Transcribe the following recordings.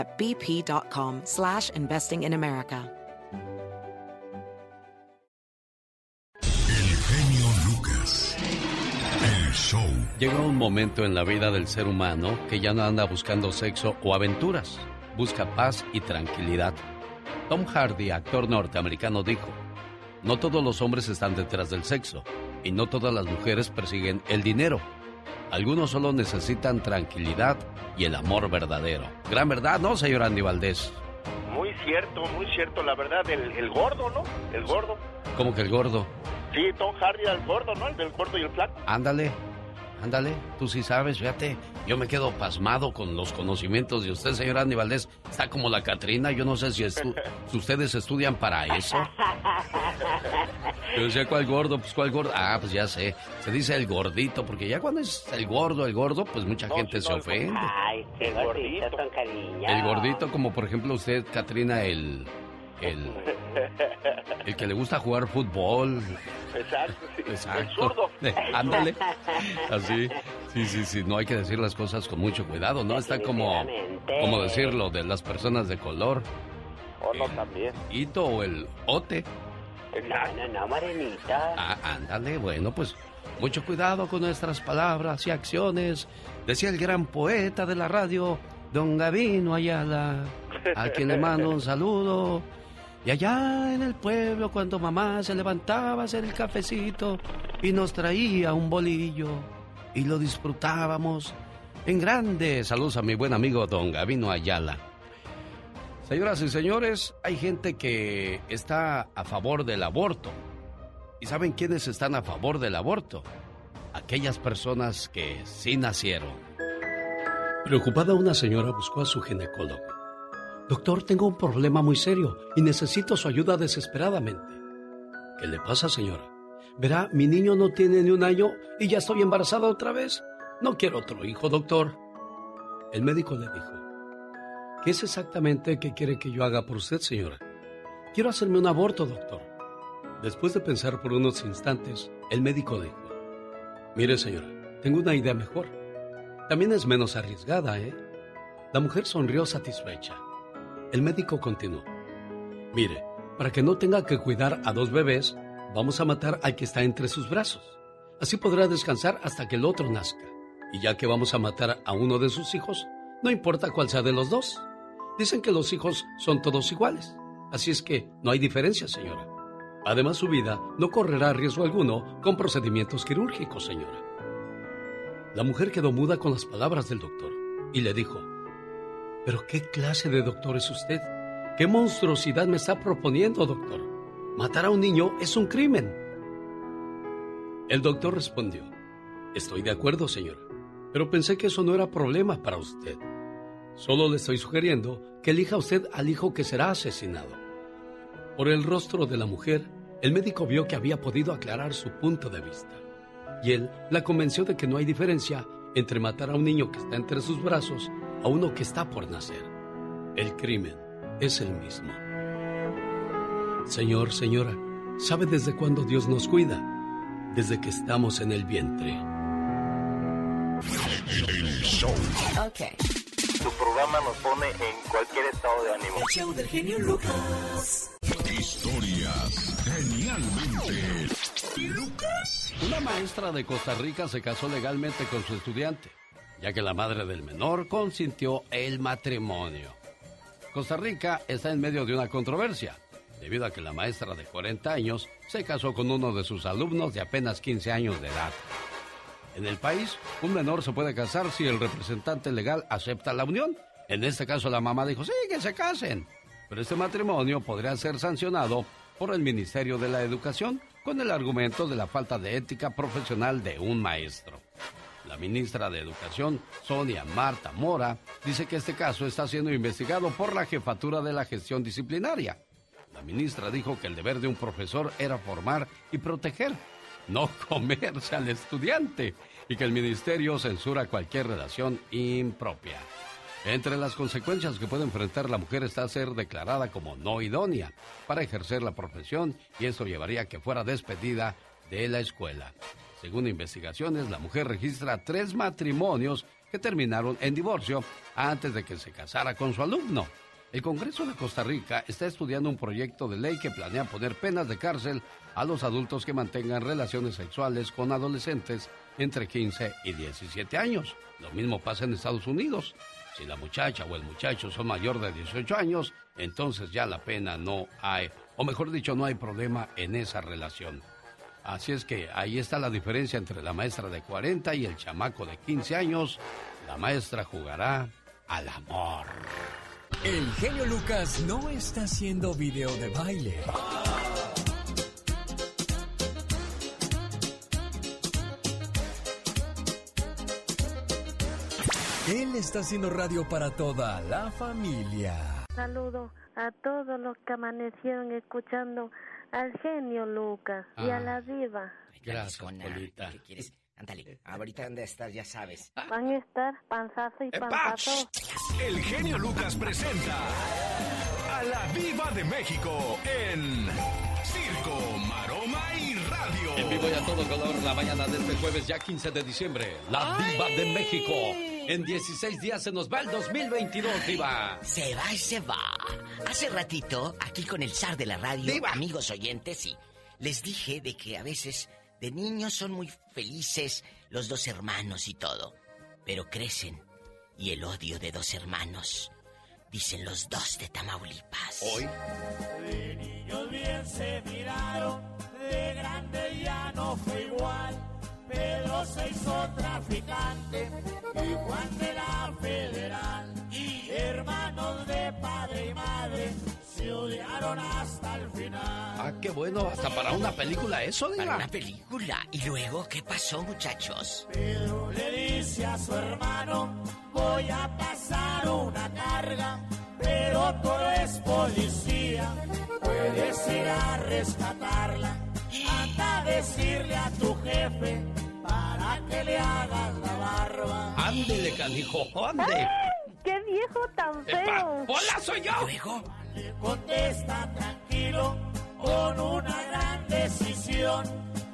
at bp.com slash investing in America. El genio Lucas. El show. Llega un momento en la vida del ser humano que ya no anda buscando sexo o aventuras, busca paz y tranquilidad. Tom Hardy, actor norteamericano, dijo, no todos los hombres están detrás del sexo y no todas las mujeres persiguen el dinero. Algunos solo necesitan tranquilidad y el amor verdadero. Gran verdad, ¿no, señor Andy Valdés? Muy cierto, muy cierto, la verdad, el, el gordo, ¿no? El gordo. ¿Cómo que el gordo? Sí, Tom Hardy era el gordo, ¿no? El del gordo y el flaco. Ándale, ándale, tú sí sabes, fíjate. Yo me quedo pasmado con los conocimientos de usted, señor Andy Valdés. Está como la Catrina, yo no sé si, estu- si ustedes estudian para eso. Yo decía, ¿cuál gordo? Pues, ¿cuál gordo? Ah, pues ya sé. Se dice el gordito, porque ya cuando es el gordo, el gordo, pues mucha No, gente se ofende. Ay, qué El gordito. son. El gordito, como por ejemplo usted, Catrina, el. El, el que le gusta jugar fútbol. Exacto, sí. El Exacto. zurdo. Ándale. Así. Sí, sí, sí. No hay que decir las cosas con mucho cuidado, ¿no? Está como. Como decirlo de las personas de color. Oh, no, también. Hito o el ote. Exacto. No, no, no, morenita. Ah, ándale, bueno, pues mucho cuidado con nuestras palabras y acciones. Decía el gran poeta de la radio, don Gavino Ayala, a quien le mando un saludo. Y allá en el pueblo, cuando mamá se levantaba a hacer el cafecito y nos traía un bolillo y lo disfrutábamos en grande. Saludos a mi buen amigo don Gavino Ayala. Señoras y señores, hay gente que está a favor del aborto. ¿Y saben quiénes están a favor del aborto? Aquellas personas que sí nacieron. Preocupada una señora buscó a su ginecólogo. Doctor, tengo un problema muy serio y necesito su ayuda desesperadamente. ¿Qué le pasa, señora? Verá, mi niño no tiene ni un año y ya estoy embarazada otra vez. No quiero otro hijo, doctor. El médico le dijo, ¿qué es exactamente que quiere que yo haga por usted, señora? Quiero hacerme un aborto, doctor. Después de pensar por unos instantes, el médico dijo, Mire, señora, tengo una idea mejor. También es menos arriesgada, ¿eh? La mujer sonrió satisfecha. El médico continuó. Mire, para que no tenga que cuidar a dos bebés, vamos a matar al que está entre sus brazos. Así podrá descansar hasta que el otro nazca. Y ya que vamos a matar a uno de sus hijos, no importa cuál sea de los dos. Dicen que los hijos son todos iguales. Así es que no hay diferencia, señora. Además, su vida no correrá riesgo alguno con procedimientos quirúrgicos, señora. La mujer quedó muda con las palabras del doctor y le dijo, ¿Pero qué clase de doctor es usted? ¿Qué monstruosidad me está proponiendo, doctor? Matar a un niño es un crimen. El doctor respondió, Estoy de acuerdo, señora, pero pensé que eso no era problema para usted. Solo le estoy sugiriendo que elija usted al hijo que será asesinado. Por el rostro de la mujer, el médico vio que había podido aclarar su punto de vista. Y él la convenció de que no hay diferencia entre matar a un niño que está entre sus brazos a uno que está por nacer. El crimen es el mismo. Señor, señora, ¿sabe desde cuándo Dios nos cuida? Desde que estamos en el vientre. El show. Ok. Tu programa nos pone en cualquier estado de ánimo. El show del genio Lucas. Historias genialmente Lucas. Una maestra de Costa Rica se casó legalmente con su estudiante, ya que la madre del menor consintió el matrimonio. Costa Rica está en medio de una controversia. debido a que la maestra de 40 años se casó con uno de sus alumnos de apenas 15 años de edad. En el país, un menor se puede casar si el representante legal acepta la unión. En este caso, la mamá dijo, sí, que se casen. Pero este matrimonio podría ser sancionado por el Ministerio de la Educación con el argumento de la falta de ética profesional de un maestro. La ministra de Educación, Sonia Marta Mora, dice que este caso está siendo investigado por la jefatura de la gestión disciplinaria. La ministra dijo que el deber de un profesor era formar y proteger, no comerse al estudiante, y que el ministerio censura cualquier relación impropia. Entre las consecuencias que puede enfrentar la mujer está ser declarada como no idónea para ejercer la profesión y eso llevaría a que fuera despedida de la escuela. Según investigaciones, la mujer registra tres matrimonios que terminaron en divorcio antes de que se casara con su alumno. El Congreso de Costa Rica está estudiando un proyecto de ley que planea poner penas de cárcel a los adultos que mantengan relaciones sexuales con adolescentes entre 15 y 17 años. Lo mismo pasa en Estados Unidos. Si la muchacha o el muchacho son mayor de 18 años, entonces ya la pena no hay, o mejor dicho, no hay problema en esa relación. Así es que ahí está la diferencia entre la maestra de 40 y el chamaco de 15 años. La maestra jugará al amor. El genio Lucas no está haciendo video de baile. Él está haciendo radio para toda la familia. Saludo a todos los que amanecieron escuchando al genio Lucas y a Ah. la diva. Gracias, Polita. ¿Qué quieres? Ándale, ahorita dónde estás, ya sabes. Van a estar panzazo y panzazo. El genio Lucas presenta a la Viva de México en Circo, Maroma y Radio. En vivo y a todo color la mañana de este jueves ya 15 de diciembre. La Diva de México. En 16 días se nos va el 2022, Diva. Se va y se va. Hace ratito, aquí con el zar de la radio, Diva. amigos oyentes, sí, les dije de que a veces de niños son muy felices los dos hermanos y todo, pero crecen y el odio de dos hermanos, dicen los dos de Tamaulipas. Hoy. De niños bien se miraron, de grande ya no fue igual. Pedro se hizo traficante y Juan de la federal. Hermanos de padre y madre se odiaron hasta el final. Ah, qué bueno, hasta para una película eso, Para Diva. una película. ¿Y luego qué pasó, muchachos? Pedro le dice a su hermano, voy a pasar una carga, pero tú eres policía, puedes ir a rescatarla. Anda a decirle a tu jefe para que le hagas la barba. Ándele, canijo, ande. ¡Qué viejo tan Epa, feo! ¡Hola, soy yo! Luego, Le contesta tranquilo con una gran decisión.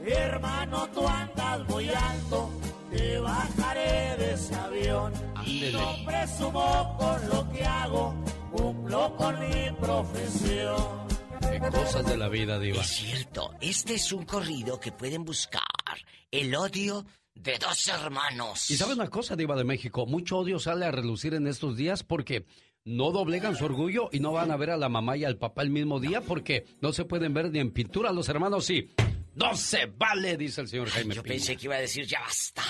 Hermano, tú andas muy alto, te bajaré de ese avión. Ándele. No presumo con lo que hago, cumplo con mi profesión. Qué cosas de la vida, Diva. es cierto, este es un corrido que pueden buscar. El odio de dos hermanos. Y sabe una cosa, Diva de México, mucho odio sale a relucir en estos días porque no doblegan su orgullo y no van a ver a la mamá y al papá el mismo día porque no se pueden ver ni en pintura los hermanos sí. No se vale, dice el señor Ay, Jaime yo Piña. pensé que iba a decir ya basta.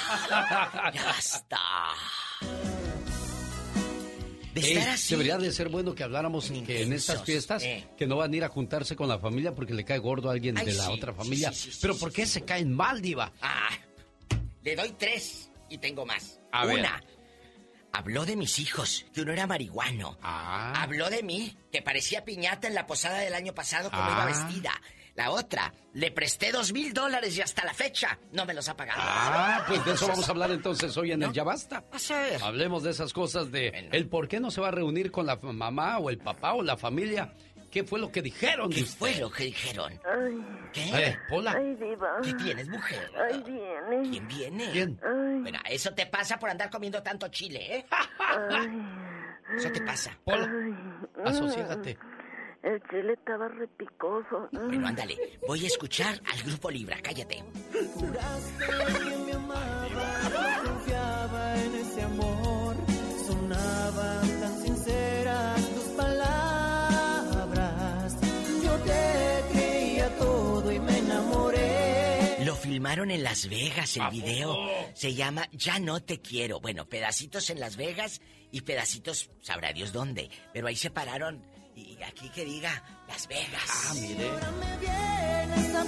Ya basta. De así. debería de ser bueno que habláramos Bien que en estas fiestas eh. que no van a ir a juntarse con la familia porque le cae gordo a alguien Ay, de la sí, otra familia. sí, sí, sí, Pero ¿por qué se caen mal, Diva? Ah, le doy tres y tengo más. A ver. Una, habló de mis hijos, que uno era marihuano. Ah. Habló de mí, que parecía piñata en la posada del año pasado como Ah. iba vestida. La otra, le presté dos mil dólares y hasta la fecha no me los ha pagado. Ah, pues de eso vamos a hablar entonces hoy en el Ya Basta. A ver. Hablemos de esas cosas de Bueno. el por qué no se va a reunir con la mamá o el papá o la familia. ¿Qué fue lo que dijeron? ¿Qué fue lo que dijeron? Ay, ¿Qué? Eh, Pola. ay, diva. ¿Qué tienes, mujer? Ay, viene. ¿Quién viene? ¿Quién? Ay, Bueno, eso te pasa por andar comiendo tanto chile, ¿eh? ay, Eso te pasa. Pola, ay. asociégate. El chile estaba repicoso. Bueno, ándale. Voy a escuchar al grupo Libra. Cállate. Lo filmaron en Las Vegas el video. Se llama Ya no te quiero. Bueno, pedacitos en Las Vegas y pedacitos, sabrá Dios dónde. Pero ahí se pararon y aquí que diga Las Vegas. Ah, mire.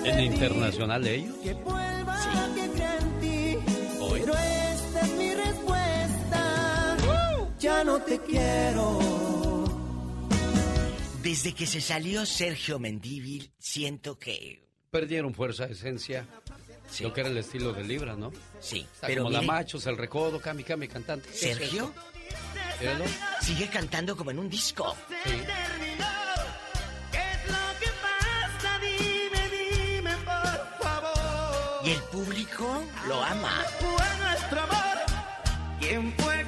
¿En internacional de ellos? Sí. Pero esta es mi respuesta. Ya no te quiero. Desde que se salió Sergio Mendívil, siento que Perdieron fuerza, esencia. Lo que era el estilo de Libra, ¿no? Sí, Está pero como la machos, el recodo, cami, cami, cantante. ¿Qué es Sigue cantando como en un disco. Sí. ¿Qué es lo que pasa? Dime, dime, por favor. Y el público lo ama. Fue nuestro amor. ¿Quién fue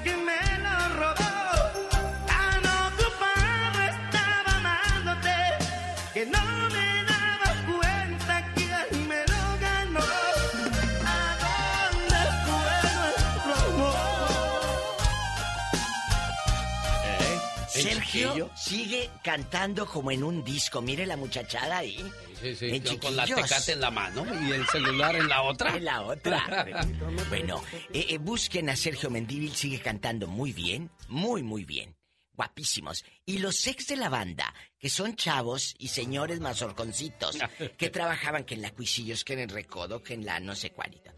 Sergio chiquillo? sigue cantando como en un disco. Mire la muchachada ahí. Sí, sí, En con- la tecate en la mano y el celular en la otra. En la otra. bueno, eh, eh, busquen a Sergio Mendívil, sigue cantando muy bien, muy, muy bien. Guapísimos. Y los ex de la banda, que son chavos y señores mazorconcitos, que trabajaban que en la Cuisillos, que en el Recodo, que en la no sé cuálita.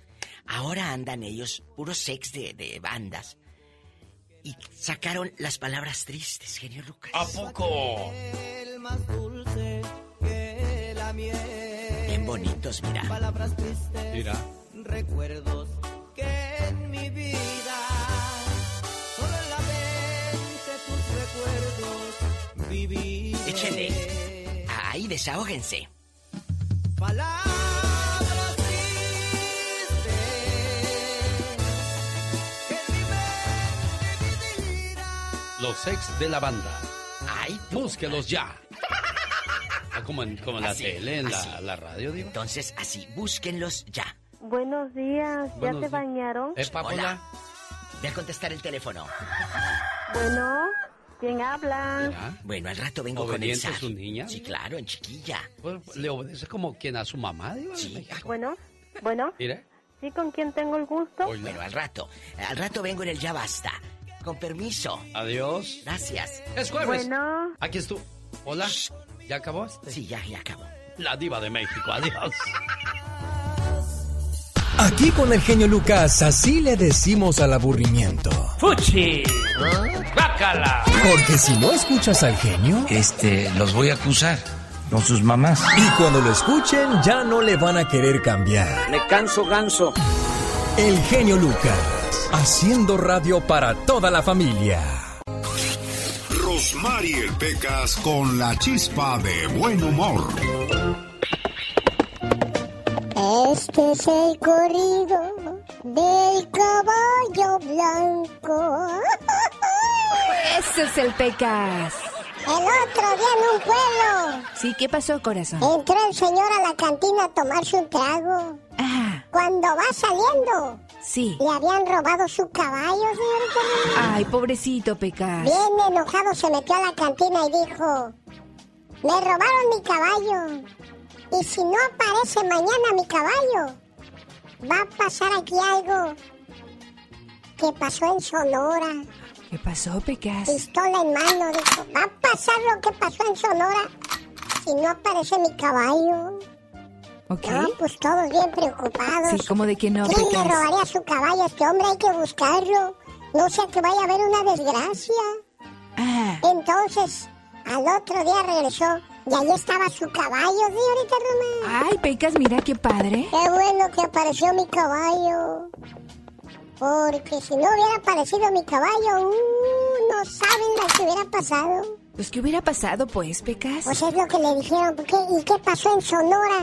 Ahora andan ellos, puros ex de, de bandas. Y sacaron las palabras tristes, genio Lucas. ¿A poco? El más dulce que la miel. Bien bonitos, mira. Palabras tristes. Mira. recuerdos que en mi vida solo en la mente tus recuerdos viví. Échenle. Ahí, desahóguense. Palabras Los ex de la banda. Ay, Búsquelos ya. Ah, como en, como en la tele, en la, la radio, digo. Entonces, así, búsquenlos ya. Buenos días, ¿ya Buenos se días. bañaron? ¿Eh? Hola. Voy a contestar el teléfono. Bueno, ¿quién habla? Mira. Bueno, al rato vengo con el ¿Obediente zar. su niña? Sí, claro, en chiquilla. Pues, le obedece como quien a su mamá, digo. Sí. Bueno, bueno, Mire. ¿sí con quién tengo el gusto? Bueno, al rato. Al rato vengo en el ya basta. Con permiso. Adiós. Gracias. Es jueves. Bueno, Aquí es tú. Hola. ¿Ya acabó? Sí, ya, ya acabó. La diva de México. Adiós. Aquí con el genio Lucas, así le decimos al aburrimiento. ¡Fuchi! ¡Bácala! Porque si no escuchas al genio, Este, los voy a acusar con sus mamás. y cuando lo escuchen ya no le van a querer cambiar. Me canso ganso. El genio Lucas, haciendo radio para toda la familia. Rosmarie Pecas con la chispa de buen humor. Este es el corrido del caballo blanco. Ese es el Pecas. El otro día en un pueblo Sí, ¿qué pasó, corazón? entró el señor a la cantina a tomarse un trago. Ah, Cuando va saliendo, sí. le habían robado su caballo, señorita. Ay, pobrecito Pecas. Bien enojado se metió a la cantina y dijo, me robaron mi caballo. Y si no aparece mañana mi caballo, va a pasar aquí algo que pasó en Sonora. ¿Qué pasó, Pecas? Pistola en mano, dijo, va a pasar lo que pasó en Sonora si no aparece mi caballo. ¿Ok? No, pues todos bien preocupados. Sí, como de que no, ¿Quién le robaría su caballo a este hombre? Hay que buscarlo. No sea que vaya a haber una desgracia. Ah, Entonces, al otro día regresó y ahí estaba su caballo, señorita Román. ay, Pecas, mira qué padre. Qué bueno que apareció mi caballo. Porque si no hubiera aparecido mi caballo, uh, no saben lo que hubiera pasado. Pues, ¿qué hubiera pasado, pues, Pecas? Pues es lo que le dijeron. ¿por qué? ¿Y qué pasó en Sonora?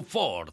Ford.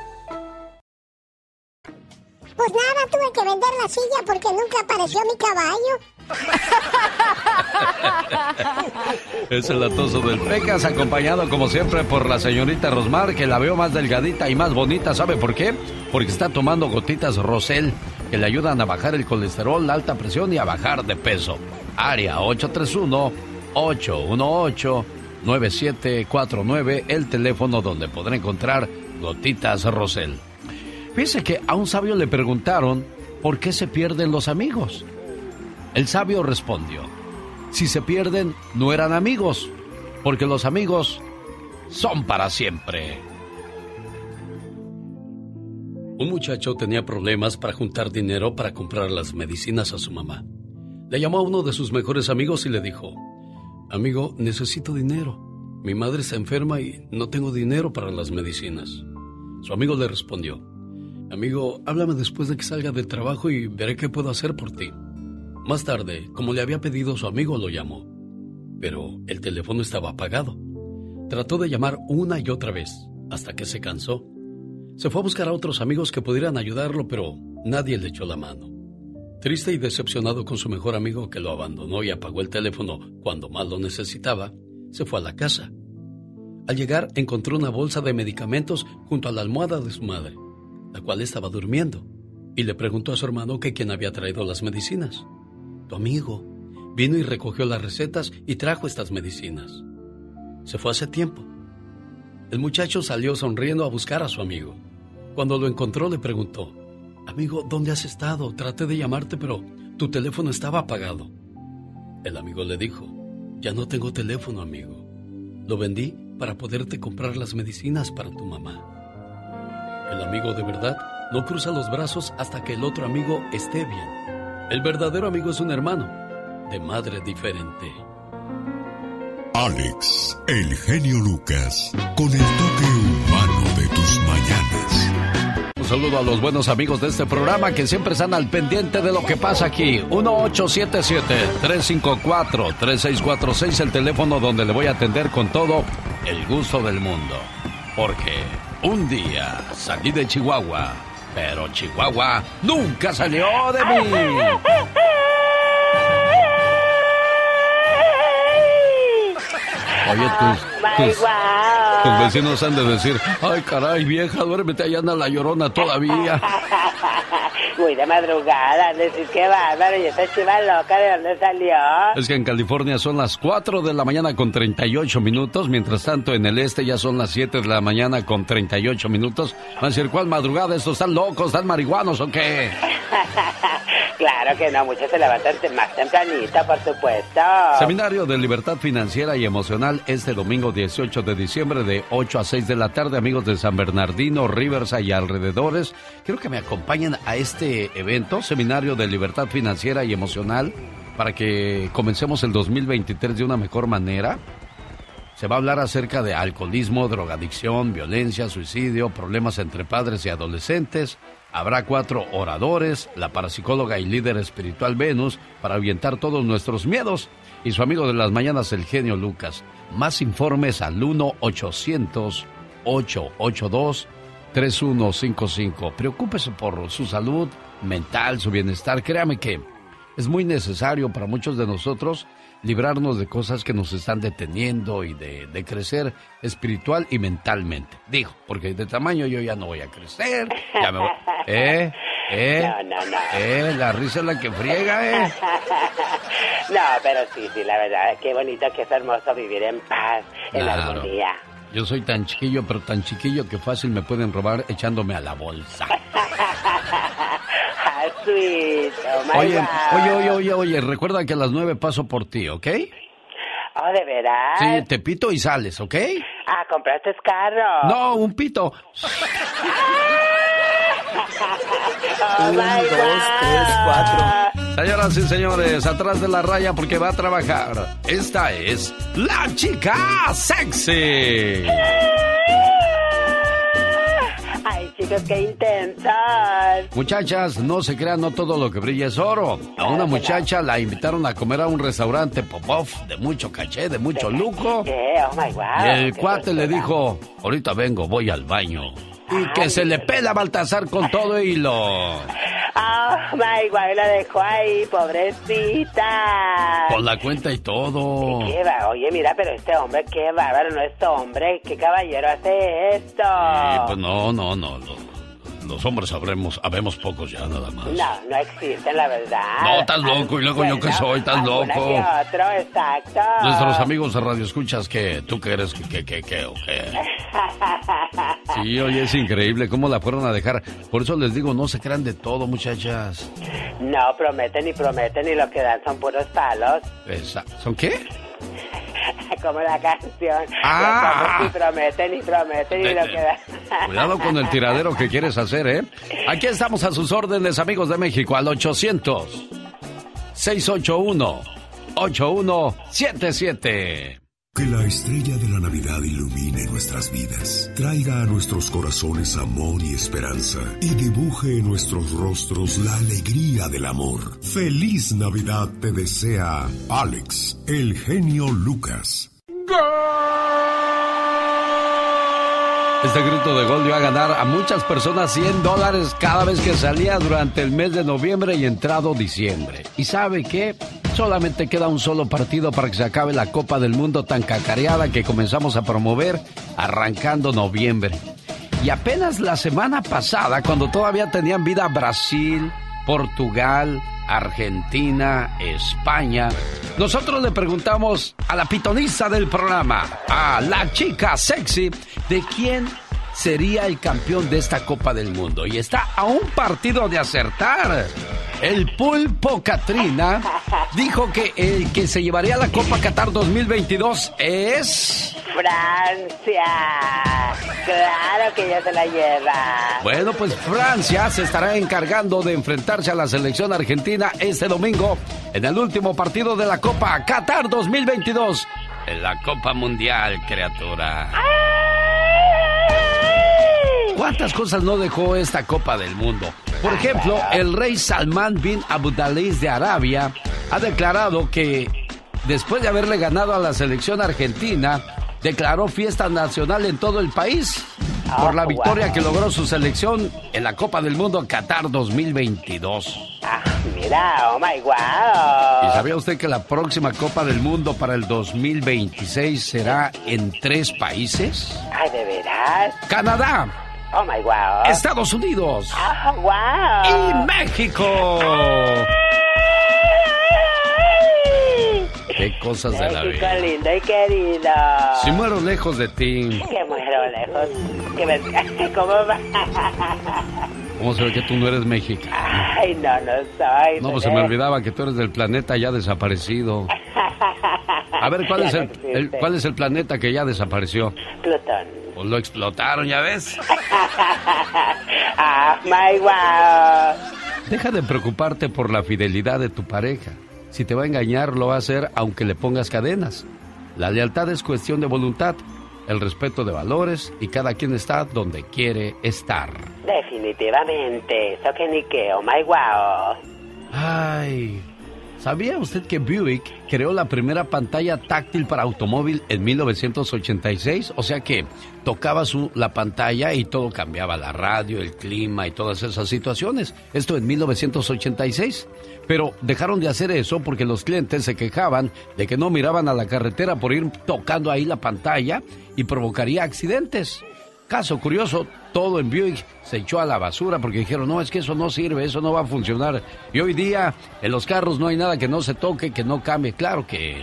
Pues nada, tuve que vender la silla porque nunca apareció mi caballo. Es el atoso del Pecas, acompañado como siempre por la señorita Rosmar, que la veo más delgadita y más bonita. ¿Sabe por qué? Porque está tomando gotitas Rosel, que le ayudan a bajar el colesterol, la alta presión y a bajar de peso. Área 831-818-9749, el teléfono donde podrá encontrar gotitas Rosel. Fíjese que a un sabio le preguntaron por qué se pierden los amigos. El sabio respondió, si se pierden no eran amigos, porque los amigos son para siempre. Un muchacho tenía problemas para juntar dinero para comprar las medicinas a su mamá. Le llamó a uno de sus mejores amigos y le dijo, amigo, necesito dinero. Mi madre está enferma y no tengo dinero para las medicinas. Su amigo le respondió, Amigo, háblame después de que salga del trabajo y veré qué puedo hacer por ti. Más tarde, como le había pedido su amigo, lo llamó. Pero el teléfono estaba apagado. Trató de llamar una y otra vez, hasta que se cansó. Se fue a buscar a otros amigos que pudieran ayudarlo, pero nadie le echó la mano. Triste y decepcionado con su mejor amigo que lo abandonó y apagó el teléfono cuando más lo necesitaba, se fue a la casa. Al llegar encontró una bolsa de medicamentos junto a la almohada de su madre la cual estaba durmiendo, y le preguntó a su hermano que quién había traído las medicinas. Tu amigo vino y recogió las recetas y trajo estas medicinas. Se fue hace tiempo. El muchacho salió sonriendo a buscar a su amigo. Cuando lo encontró le preguntó, Amigo, ¿dónde has estado? Traté de llamarte, pero tu teléfono estaba apagado. El amigo le dijo, Ya no tengo teléfono, amigo. Lo vendí para poderte comprar las medicinas para tu mamá. El amigo de verdad no cruza los brazos hasta que el otro amigo esté bien. El verdadero amigo es un hermano, de madre diferente. Alex, el genio Lucas, con el toque humano de tus mañanas. Un saludo a los buenos amigos de este programa que siempre están al pendiente de lo que pasa aquí. 1877-354-3646, el teléfono donde le voy a atender con todo el gusto del mundo. Porque un día salí de Chihuahua, pero Chihuahua nunca salió de mí. Oye, tus, tus, vecinos han de decir, ay caray vieja, duérmete allá anda la llorona todavía. Muy de madrugada, decir que bárbaro, y esa chiva loca, ¿de dónde salió? Es que en California son las 4 de la mañana con 38 minutos, mientras tanto en el este ya son las 7 de la mañana con 38 minutos. Van a decir, ¿cuál madrugada? ¿Estos están locos, están marihuanos o qué? claro que no, muchos se levantan más tempranito, por supuesto. Seminario de Libertad Financiera y Emocional este domingo 18 de diciembre de 8 a 6 de la tarde, amigos de San Bernardino, Riverside y alrededores. Quiero que me acompañen a este evento, Seminario de Libertad Financiera y Emocional, para que comencemos el 2023 de una mejor manera. Se va a hablar acerca de alcoholismo, drogadicción, violencia, suicidio, problemas entre padres y adolescentes. Habrá cuatro oradores, la parapsicóloga y líder espiritual Venus, para ahuyentar todos nuestros miedos. Y su amigo de las mañanas, el genio Lucas. Más informes al 1-800-882-3155. Preocúpese por su salud mental, su bienestar. Créame que es muy necesario para muchos de nosotros librarnos de cosas que nos están deteniendo y de, de, crecer espiritual y mentalmente. Digo, porque de tamaño yo ya no voy a crecer. Ya me voy, ¿Eh? ¿Eh? No, no, no. ¿Eh? La risa es la que friega, ¿eh? no, pero sí, sí, la verdad, qué bonito, qué es hermoso vivir en paz, en Claro. armonía. Yo soy tan chiquillo, pero tan chiquillo que fácil me pueden robar echándome a la bolsa. Sweet, oh Oye, God. oye, oye, oye, oye, recuerda que a las nueve paso por ti, ¿ok? Oh, ¿de veras? Sí, te pito y sales, ¿ok? Ah, ¿compraste carro? No, un pito. Oh, Un, my dos, God. tres, cuatro. Señoras y señores, atrás de la raya porque va a trabajar. Esta es la chica sexy. Ay, chicos, qué intensos. Muchachas, no se crean, no todo lo que brilla es oro. A una muchacha la invitaron a comer a un restaurante Popov de mucho caché, de mucho lujo. Oh. Y el cuate le dijo, ahorita vengo, voy al baño. Y que se le pela a Baltasar con todo y lo... Oh, my God, la dejó ahí, pobrecita. Con la cuenta y todo. Qué va, oye, mira, pero este hombre, qué bárbaro, no es hombre, qué caballero hace esto. Pues no, no, no. lo- los hombres sabremos, habemos pocos ya nada más. No, no existen, la verdad. No, estás loco, y luego yo que Bueno, soy, estás alguna loco. que otro, exacto. Nuestros amigos de Radio Escuchas, que ¿Tú qué eres? ¿Qué, qué, qué, qué, o qué? Sí, oye, es increíble cómo la fueron a dejar. Por eso les digo, no se crean de todo, muchachas. No, prometen y prometen y lo que dan son puros palos, Esa- ¿Son qué? como la canción. Ah. Y prometen y prometen y De- lo que dan. Cuidado con el tiradero que quieres hacer, ¿eh? Aquí estamos a sus órdenes, amigos de México, al 800 681 8177. Que la estrella de la Navidad ilumine nuestras vidas, traiga a nuestros corazones amor y esperanza y dibuje en nuestros rostros la alegría del amor. Feliz Navidad te desea Alex, el genio Lucas. Este grito de gol dio a ganar a muchas personas 100 dólares cada vez que salía durante el mes de noviembre y entrado diciembre. ¿Y sabe qué? Solamente queda un solo partido para que se acabe la Copa del Mundo tan cacareada que comenzamos a promover arrancando noviembre. Y apenas la semana pasada, cuando todavía tenían vida Brasil, Portugal, Argentina, España, nosotros le preguntamos a la pitonisa del programa, a la chica sexy, de quién sería el campeón de esta Copa del Mundo. Y está a un partido de acertar. El pulpo Katrina dijo que el que se llevaría la Copa Qatar 2022 es... Francia. Claro que ya se la lleva. Bueno, pues Francia se estará encargando de enfrentarse a la selección argentina este domingo en el último partido de la Copa Qatar 2022. En la Copa Mundial, criatura. ¿Cuántas cosas no dejó esta Copa del Mundo? Por ejemplo, el rey Salman bin Abdulaziz de Arabia ha declarado que después de haberle ganado a la selección argentina, declaró fiesta nacional en todo el país por la victoria que logró su selección en la Copa del Mundo Qatar 2022. Mira, oh my ¿Y wow. sabía usted que la próxima Copa del Mundo para el 2026 será en tres países? Ay, ¿de veras? Canadá, Oh my wow. Estados Unidos Ah, wow. y México. Qué cosas de la vida. lindo y querido. Si muero lejos de ti, Que muero lejos. Que me... ¿Cómo va? ¿cómo se ve que tú no eres mexicano? Ay, no, no soy. No, pues se me olvidaba que tú eres del planeta ya desaparecido. A ver, ¿cuál Ya es no el, existe. el- cuál es el planeta que ya desapareció? Plutón. Pues lo explotaron, ¿ya ves? ah, my wow. Deja de preocuparte por la fidelidad de tu pareja. Si te va a engañar, lo va a hacer aunque le pongas cadenas. La lealtad es cuestión de voluntad, el respeto de valores y cada quien está donde quiere estar. Definitivamente. Eso que ni que, oh my wow. Ay, ¿sabía usted que Buick creó la primera pantalla táctil para automóvil en 1986? O sea que tocaba su, la pantalla y todo cambiaba, la radio, el clima y todas esas situaciones. Esto en 1986. Pero dejaron de hacer eso porque los clientes se quejaban de que no miraban a la carretera por ir tocando ahí la pantalla y provocaría accidentes. Caso curioso, todo en Buick se echó a la basura porque dijeron, no, es que eso no sirve, eso no va a funcionar. Y hoy día en los carros no hay nada que no se toque, que no cambie. Claro que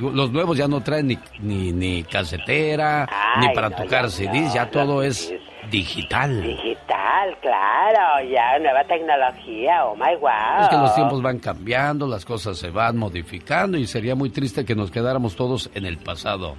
los nuevos ya no traen ni, ni, ni casetera, ni para no, tocar no, CDs, no, ya no, todo es digital. Digital, claro. Ya, nueva tecnología, oh my wow. Es que los tiempos van cambiando, las cosas se van modificando y sería muy triste que nos quedáramos todos en el pasado.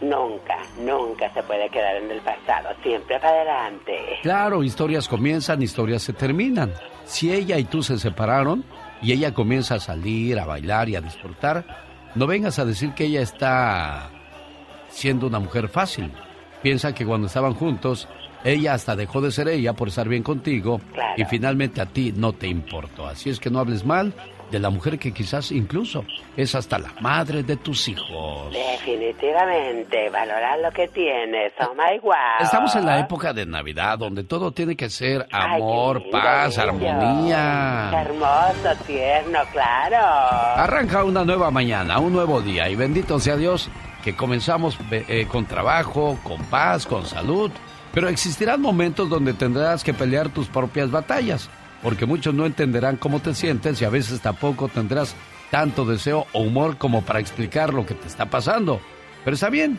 Nunca, nunca se puede quedar en el pasado, siempre para adelante. Claro, historias comienzan, historias se terminan. Si ella y tú se separaron y ella comienza a salir, a bailar y a disfrutar, no vengas a decir que ella está siendo una mujer fácil. Piensa que cuando estaban juntos, ella hasta dejó de ser ella por estar bien contigo y finalmente a ti no te importó. Así es que no hables mal de la mujer que quizás incluso es hasta la madre de tus hijos. Definitivamente, valorar lo que tienes, oh my wow. Estamos en la época de Navidad donde todo tiene que ser amor, paz, armonía. hermoso, tierno, claro. Arranca una nueva mañana, un nuevo día y bendito sea Dios que comenzamos eh, con trabajo, con paz, con salud, pero existirán momentos donde tendrás que pelear tus propias batallas porque muchos no entenderán cómo te sientes y a veces tampoco tendrás tanto deseo o humor como para explicar lo que te está pasando. Pero está bien.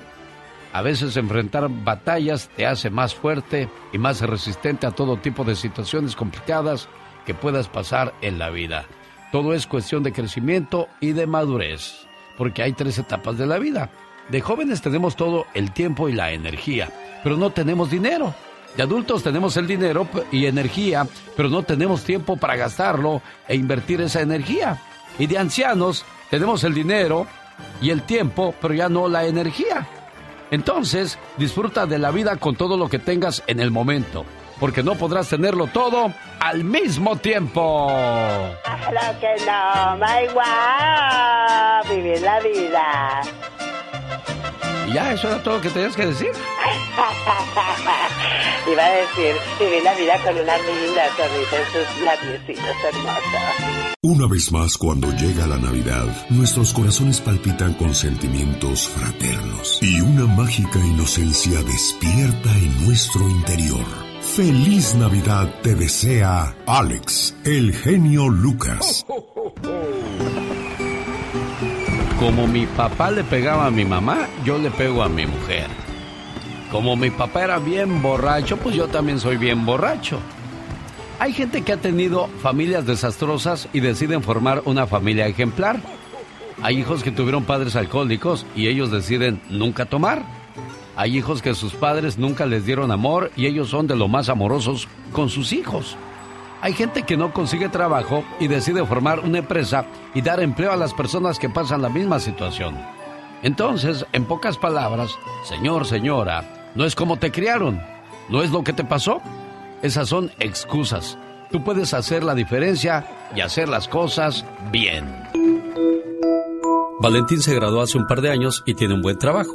A veces enfrentar batallas te hace más fuerte y más resistente a todo tipo de situaciones complicadas que puedas pasar en la vida. Todo es cuestión de crecimiento y de madurez, porque hay tres etapas de la vida. De jóvenes tenemos todo el tiempo y la energía, pero no tenemos dinero. De adultos tenemos el dinero y energía, pero no tenemos tiempo para gastarlo e invertir esa energía. Y de ancianos tenemos el dinero y el tiempo, pero ya no la energía. Entonces, disfruta de la vida con todo lo que tengas en el momento, porque no podrás tenerlo todo al mismo tiempo. Claro que no, my vivir la vida. ¿Y ya? ¿Eso era todo lo que tenías que decir? Iba a decir, viví la vida con una linda sonrisa en sus labiositos hermosos. Una vez más, cuando llega la Navidad, nuestros corazones palpitan con sentimientos fraternos y una mágica inocencia despierta en nuestro interior. Feliz Navidad te desea Alex, el genio Lucas. Como mi papá le pegaba a mi mamá, yo le pego a mi mujer. Como mi papá era bien borracho, pues yo también soy bien borracho. Hay gente que ha tenido familias desastrosas y deciden formar una familia ejemplar. Hay hijos que tuvieron padres alcohólicos y ellos deciden nunca tomar. Hay hijos que sus padres nunca les dieron amor y ellos son de lo más amorosos con sus hijos. Hay gente que no consigue trabajo y decide formar una empresa y dar empleo a las personas que pasan la misma situación. Entonces, en pocas palabras, señor, señora, no es como te criaron, no es lo que te pasó. Esas son excusas. Tú puedes hacer la diferencia y hacer las cosas bien. Valentín se graduó hace un par de años y tiene un buen trabajo.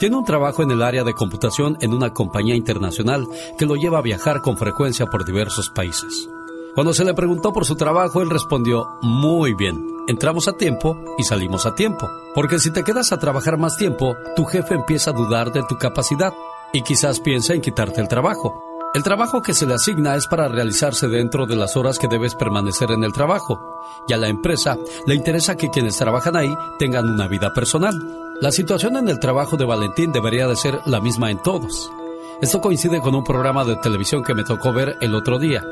Tiene un trabajo en el área de computación en una compañía internacional que lo lleva a viajar con frecuencia por diversos países. Cuando se le preguntó por su trabajo, él respondió, muy bien, entramos a tiempo y salimos a tiempo. Porque si te quedas a trabajar más tiempo, tu jefe empieza a dudar de tu capacidad y quizás piensa en quitarte el trabajo. El trabajo que se le asigna es para realizarse dentro de las horas que debes permanecer en el trabajo, y a la empresa le interesa que quienes trabajan ahí tengan una vida personal. La situación en el trabajo de Valentín debería de ser la misma en todos. Esto coincide con un programa de televisión que me tocó ver el otro día.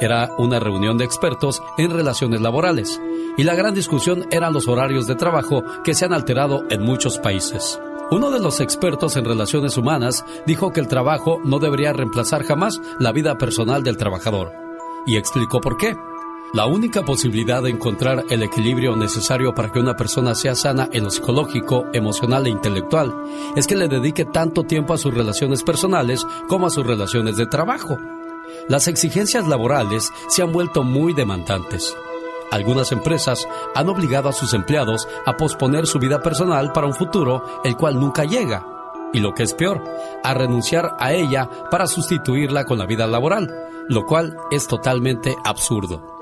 Era una reunión de expertos en relaciones laborales, y la gran discusión eran los horarios de trabajo que se han alterado en muchos países. Uno de los expertos en relaciones humanas dijo que el trabajo no debería reemplazar jamás la vida personal del trabajador. Y explicó por qué. La única posibilidad de encontrar el equilibrio necesario para que una persona sea sana en lo psicológico, emocional e intelectual es que le dedique tanto tiempo a sus relaciones personales como a sus relaciones de trabajo. Las exigencias laborales se han vuelto muy demandantes algunas empresas han obligado a sus empleados a posponer su vida personal para un futuro el cual nunca llega. Y lo que es peor, a renunciar a ella para sustituirla con la vida laboral, lo cual es totalmente absurdo.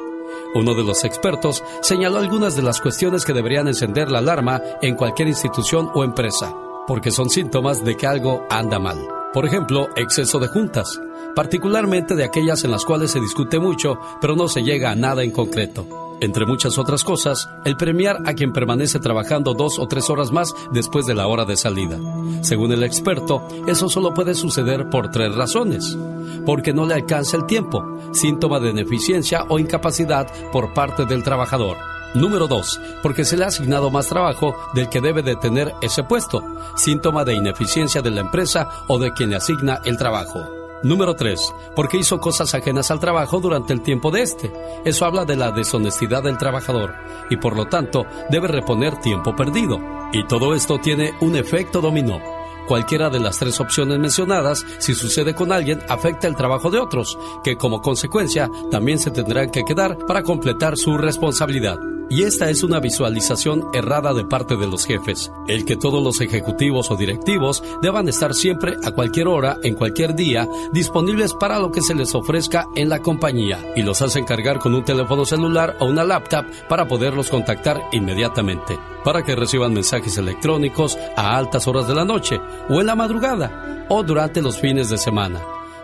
Uno de los expertos señaló algunas de las cuestiones que deberían encender la alarma en cualquier institución o empresa, porque son síntomas de que algo anda mal. Por ejemplo, exceso de juntas, particularmente de aquellas en las cuales se discute mucho, pero no se llega a nada en concreto. Entre muchas otras cosas, el premiar a quien permanece trabajando dos o tres horas más después de la hora de salida. Según el experto, eso solo puede suceder por tres razones. Porque no le alcanza el tiempo, síntoma de ineficiencia o incapacidad por parte del trabajador. Número 2. Porque se le ha asignado más trabajo del que debe de tener ese puesto, síntoma de ineficiencia de la empresa o de quien le asigna el trabajo. Número 3. Porque hizo cosas ajenas al trabajo durante el tiempo de este. Eso habla de la deshonestidad del trabajador y por lo tanto debe reponer tiempo perdido. Y todo esto tiene un efecto dominó. Cualquiera de las tres opciones mencionadas, si sucede con alguien, afecta el trabajo de otros, que como consecuencia también se tendrán que quedar para completar su responsabilidad. Y esta es una visualización errada de parte de los jefes, el que todos los ejecutivos o directivos deban estar siempre a cualquier hora, en cualquier día, disponibles para lo que se les ofrezca en la compañía, y los hacen cargar con un teléfono celular o una laptop para poderlos contactar inmediatamente, para que reciban mensajes electrónicos a altas horas de la noche, o en la madrugada, o durante los fines de semana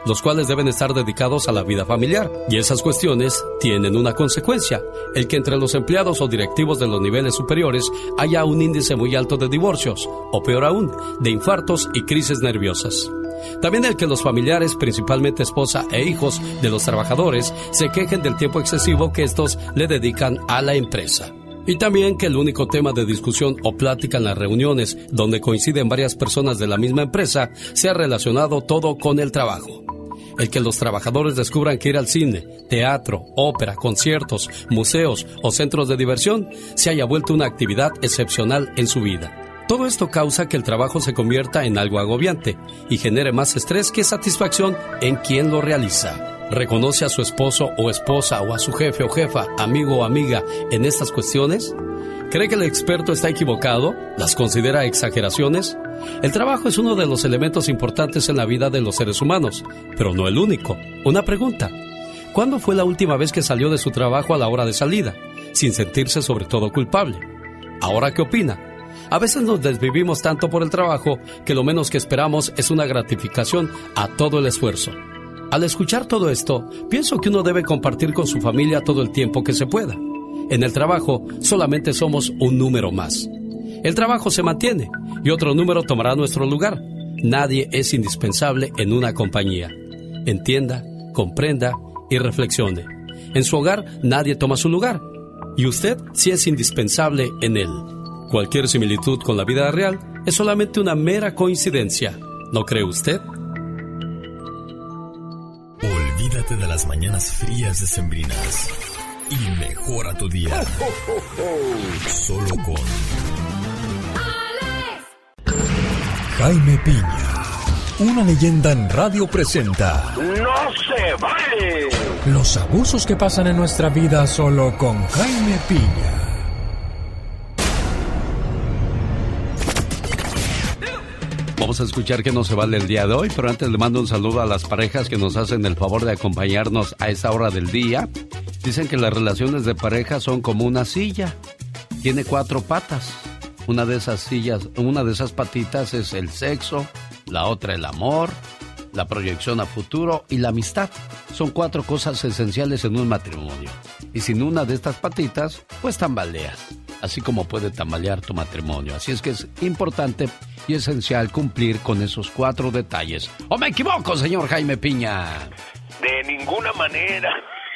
los cuales deben estar dedicados a la vida familiar. Y esas cuestiones tienen una consecuencia, el que entre los empleados o directivos de los niveles superiores haya un índice muy alto de divorcios, o peor aún, de infartos y crisis nerviosas. También el que los familiares, principalmente esposa e hijos de los trabajadores, se quejen del tiempo excesivo que estos le dedican a la empresa. Y también que el único tema de discusión o plática en las reuniones donde coinciden varias personas de la misma empresa sea relacionado todo con el trabajo el que los trabajadores descubran que ir al cine, teatro, ópera, conciertos, museos o centros de diversión se haya vuelto una actividad excepcional en su vida. Todo esto causa que el trabajo se convierta en algo agobiante y genere más estrés que satisfacción en quien lo realiza. ¿Reconoce a su esposo o esposa o a su jefe o jefa, amigo o amiga en estas cuestiones? ¿Cree que el experto está equivocado? ¿Las considera exageraciones? El trabajo es uno de los elementos importantes en la vida de los seres humanos, pero no el único. Una pregunta. ¿Cuándo fue la última vez que salió de su trabajo a la hora de salida, sin sentirse sobre todo culpable? ¿Ahora qué opina? A veces nos desvivimos tanto por el trabajo que lo menos que esperamos es una gratificación a todo el esfuerzo. Al escuchar todo esto, pienso que uno debe compartir con su familia todo el tiempo que se pueda. En el trabajo solamente somos un número más. El trabajo se mantiene y otro número tomará nuestro lugar. Nadie es indispensable en una compañía. Entienda, comprenda y reflexione. En su hogar nadie toma su lugar y usted sí es indispensable en él. Cualquier similitud con la vida real es solamente una mera coincidencia. ¿No cree usted? Olvídate de las mañanas frías de sembrinas y mejora tu día. Solo con Jaime Piña, una leyenda en radio presenta. ¡No se vale! Los abusos que pasan en nuestra vida solo con Jaime Piña. Vamos a escuchar que no se vale el día de hoy, pero antes le mando un saludo a las parejas que nos hacen el favor de acompañarnos a esta hora del día. Dicen que las relaciones de pareja son como una silla. Tiene cuatro patas. Una de esas sillas, una de esas patitas es el sexo, la otra el amor, la proyección a futuro y la amistad. Son cuatro cosas esenciales en un matrimonio. Y sin una de estas patitas, pues tambaleas. Así como puede tambalear tu matrimonio. Así es que es importante y esencial cumplir con esos cuatro detalles. ¿O me equivoco, señor Jaime Piña? De ninguna manera.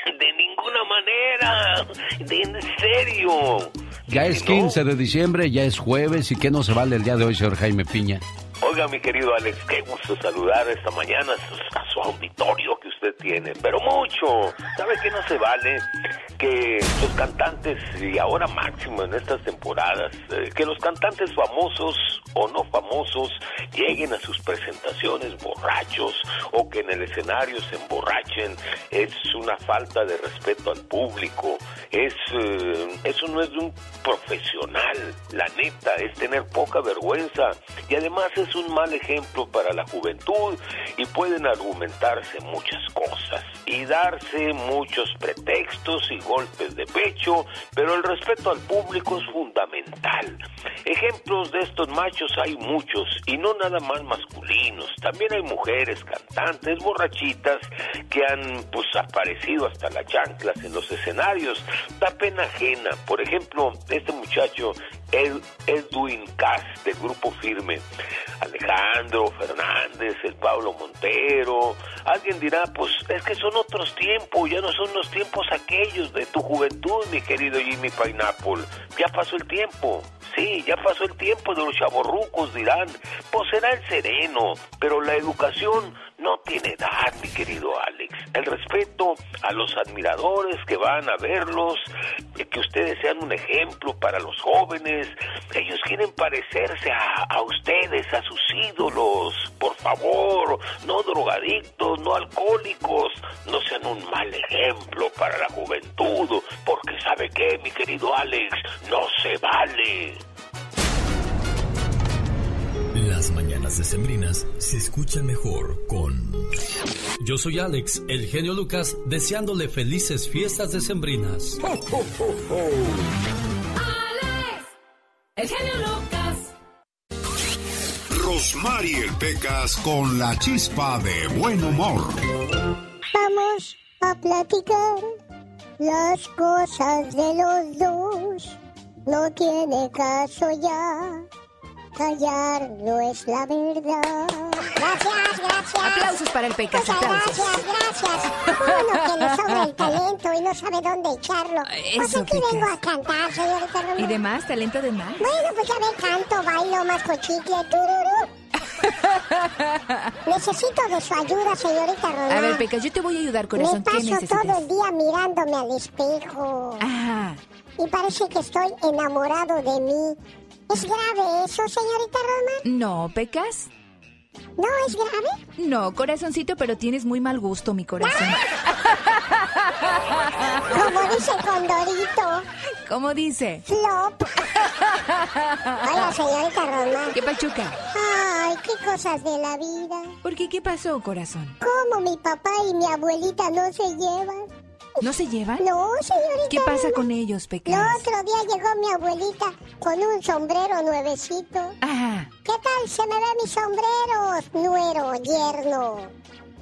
De ninguna manera. De en serio. Ya es 15 de diciembre, ya es jueves y que no se vale el día de hoy, señor Jaime Piña. Oiga, mi querido Alex, qué gusto saludar esta mañana a su auditorio que usted tiene, pero mucho. ¿Sabe qué no se vale? Que los cantantes, y ahora máximo en estas temporadas, eh, que los cantantes famosos o no famosos lleguen a sus presentaciones borrachos o que en el escenario se emborrachen. Es una falta de respeto al público. Es, eh, eso no es de un profesional. La neta, es tener poca vergüenza. Y además es un mal ejemplo para la juventud y pueden argumentarse muchas cosas y darse muchos pretextos y golpes de pecho, pero el respeto al público es fundamental. Ejemplos de estos machos hay muchos y no nada más masculinos, también hay mujeres cantantes borrachitas que han pues aparecido hasta las chanclas en los escenarios. Da pena ajena, por ejemplo, este muchacho Ed- Edwin Cass del Grupo Firme, Alejandro Fernández, el Pablo Montero. Alguien dirá, pues es que son otros tiempos, ya no son los tiempos aquellos de tu juventud, mi querido Jimmy Pineapple. Ya pasó el tiempo. Sí, ya pasó el tiempo de los chavorrucos, dirán. Pues será el sereno, pero la educación no tiene edad, mi querido Alex. El respeto a los admiradores que van a verlos, que ustedes sean un ejemplo para los jóvenes. Ellos quieren parecerse a, a ustedes, a sus ídolos. Por favor, no drogadictos, no alcohólicos. No sean un mal ejemplo para la juventud. Porque sabe qué, mi querido Alex, no se vale. Las mañanas decembrinas se escuchan mejor con... Yo soy Alex, el genio Lucas, deseándole felices fiestas decembrinas. El genio Lucas. Rosmarie Pecas con la chispa de buen humor. Vamos a platicar las cosas de los dos. No tiene caso ya. Callar no es la verdad. Gracias, gracias. Aplausos para el Pecas, Muchas aplausos. gracias, gracias. Uno que le sobra el talento y no sabe dónde echarlo. Pues Eso, aquí Pecas. vengo a cantar, señorita Romero. ¿Y demás? ¿Talento de más? Bueno, pues ya ve, canto, bailo, más chicle, tururú. Necesito de su ayuda, señorita Romero. A ver, Pecas, yo te voy a ayudar, corazón. Me ¿Qué paso necesitas? todo el día mirándome al espejo. Ajá. Y parece que estoy enamorado de mí. ¿Es grave eso, señorita Roma? No, Pecas. ¿No es grave? No, corazoncito, pero tienes muy mal gusto, mi corazón. Como dice Condorito. ¿Cómo dice? Flop. Hola, señorita Roma. ¿Qué pachuca? Ay, qué cosas de la vida. ¿Por qué? ¿Qué pasó, corazón? ¿Cómo mi papá y mi abuelita no se llevan? ¿No se llevan? No, señorita. ¿Qué pasa con ellos, El Pecas? otro día llegó mi abuelita con un sombrero nuevecito. Ajá. ¿Qué tal se me ve mi sombrero, nuero, yerno?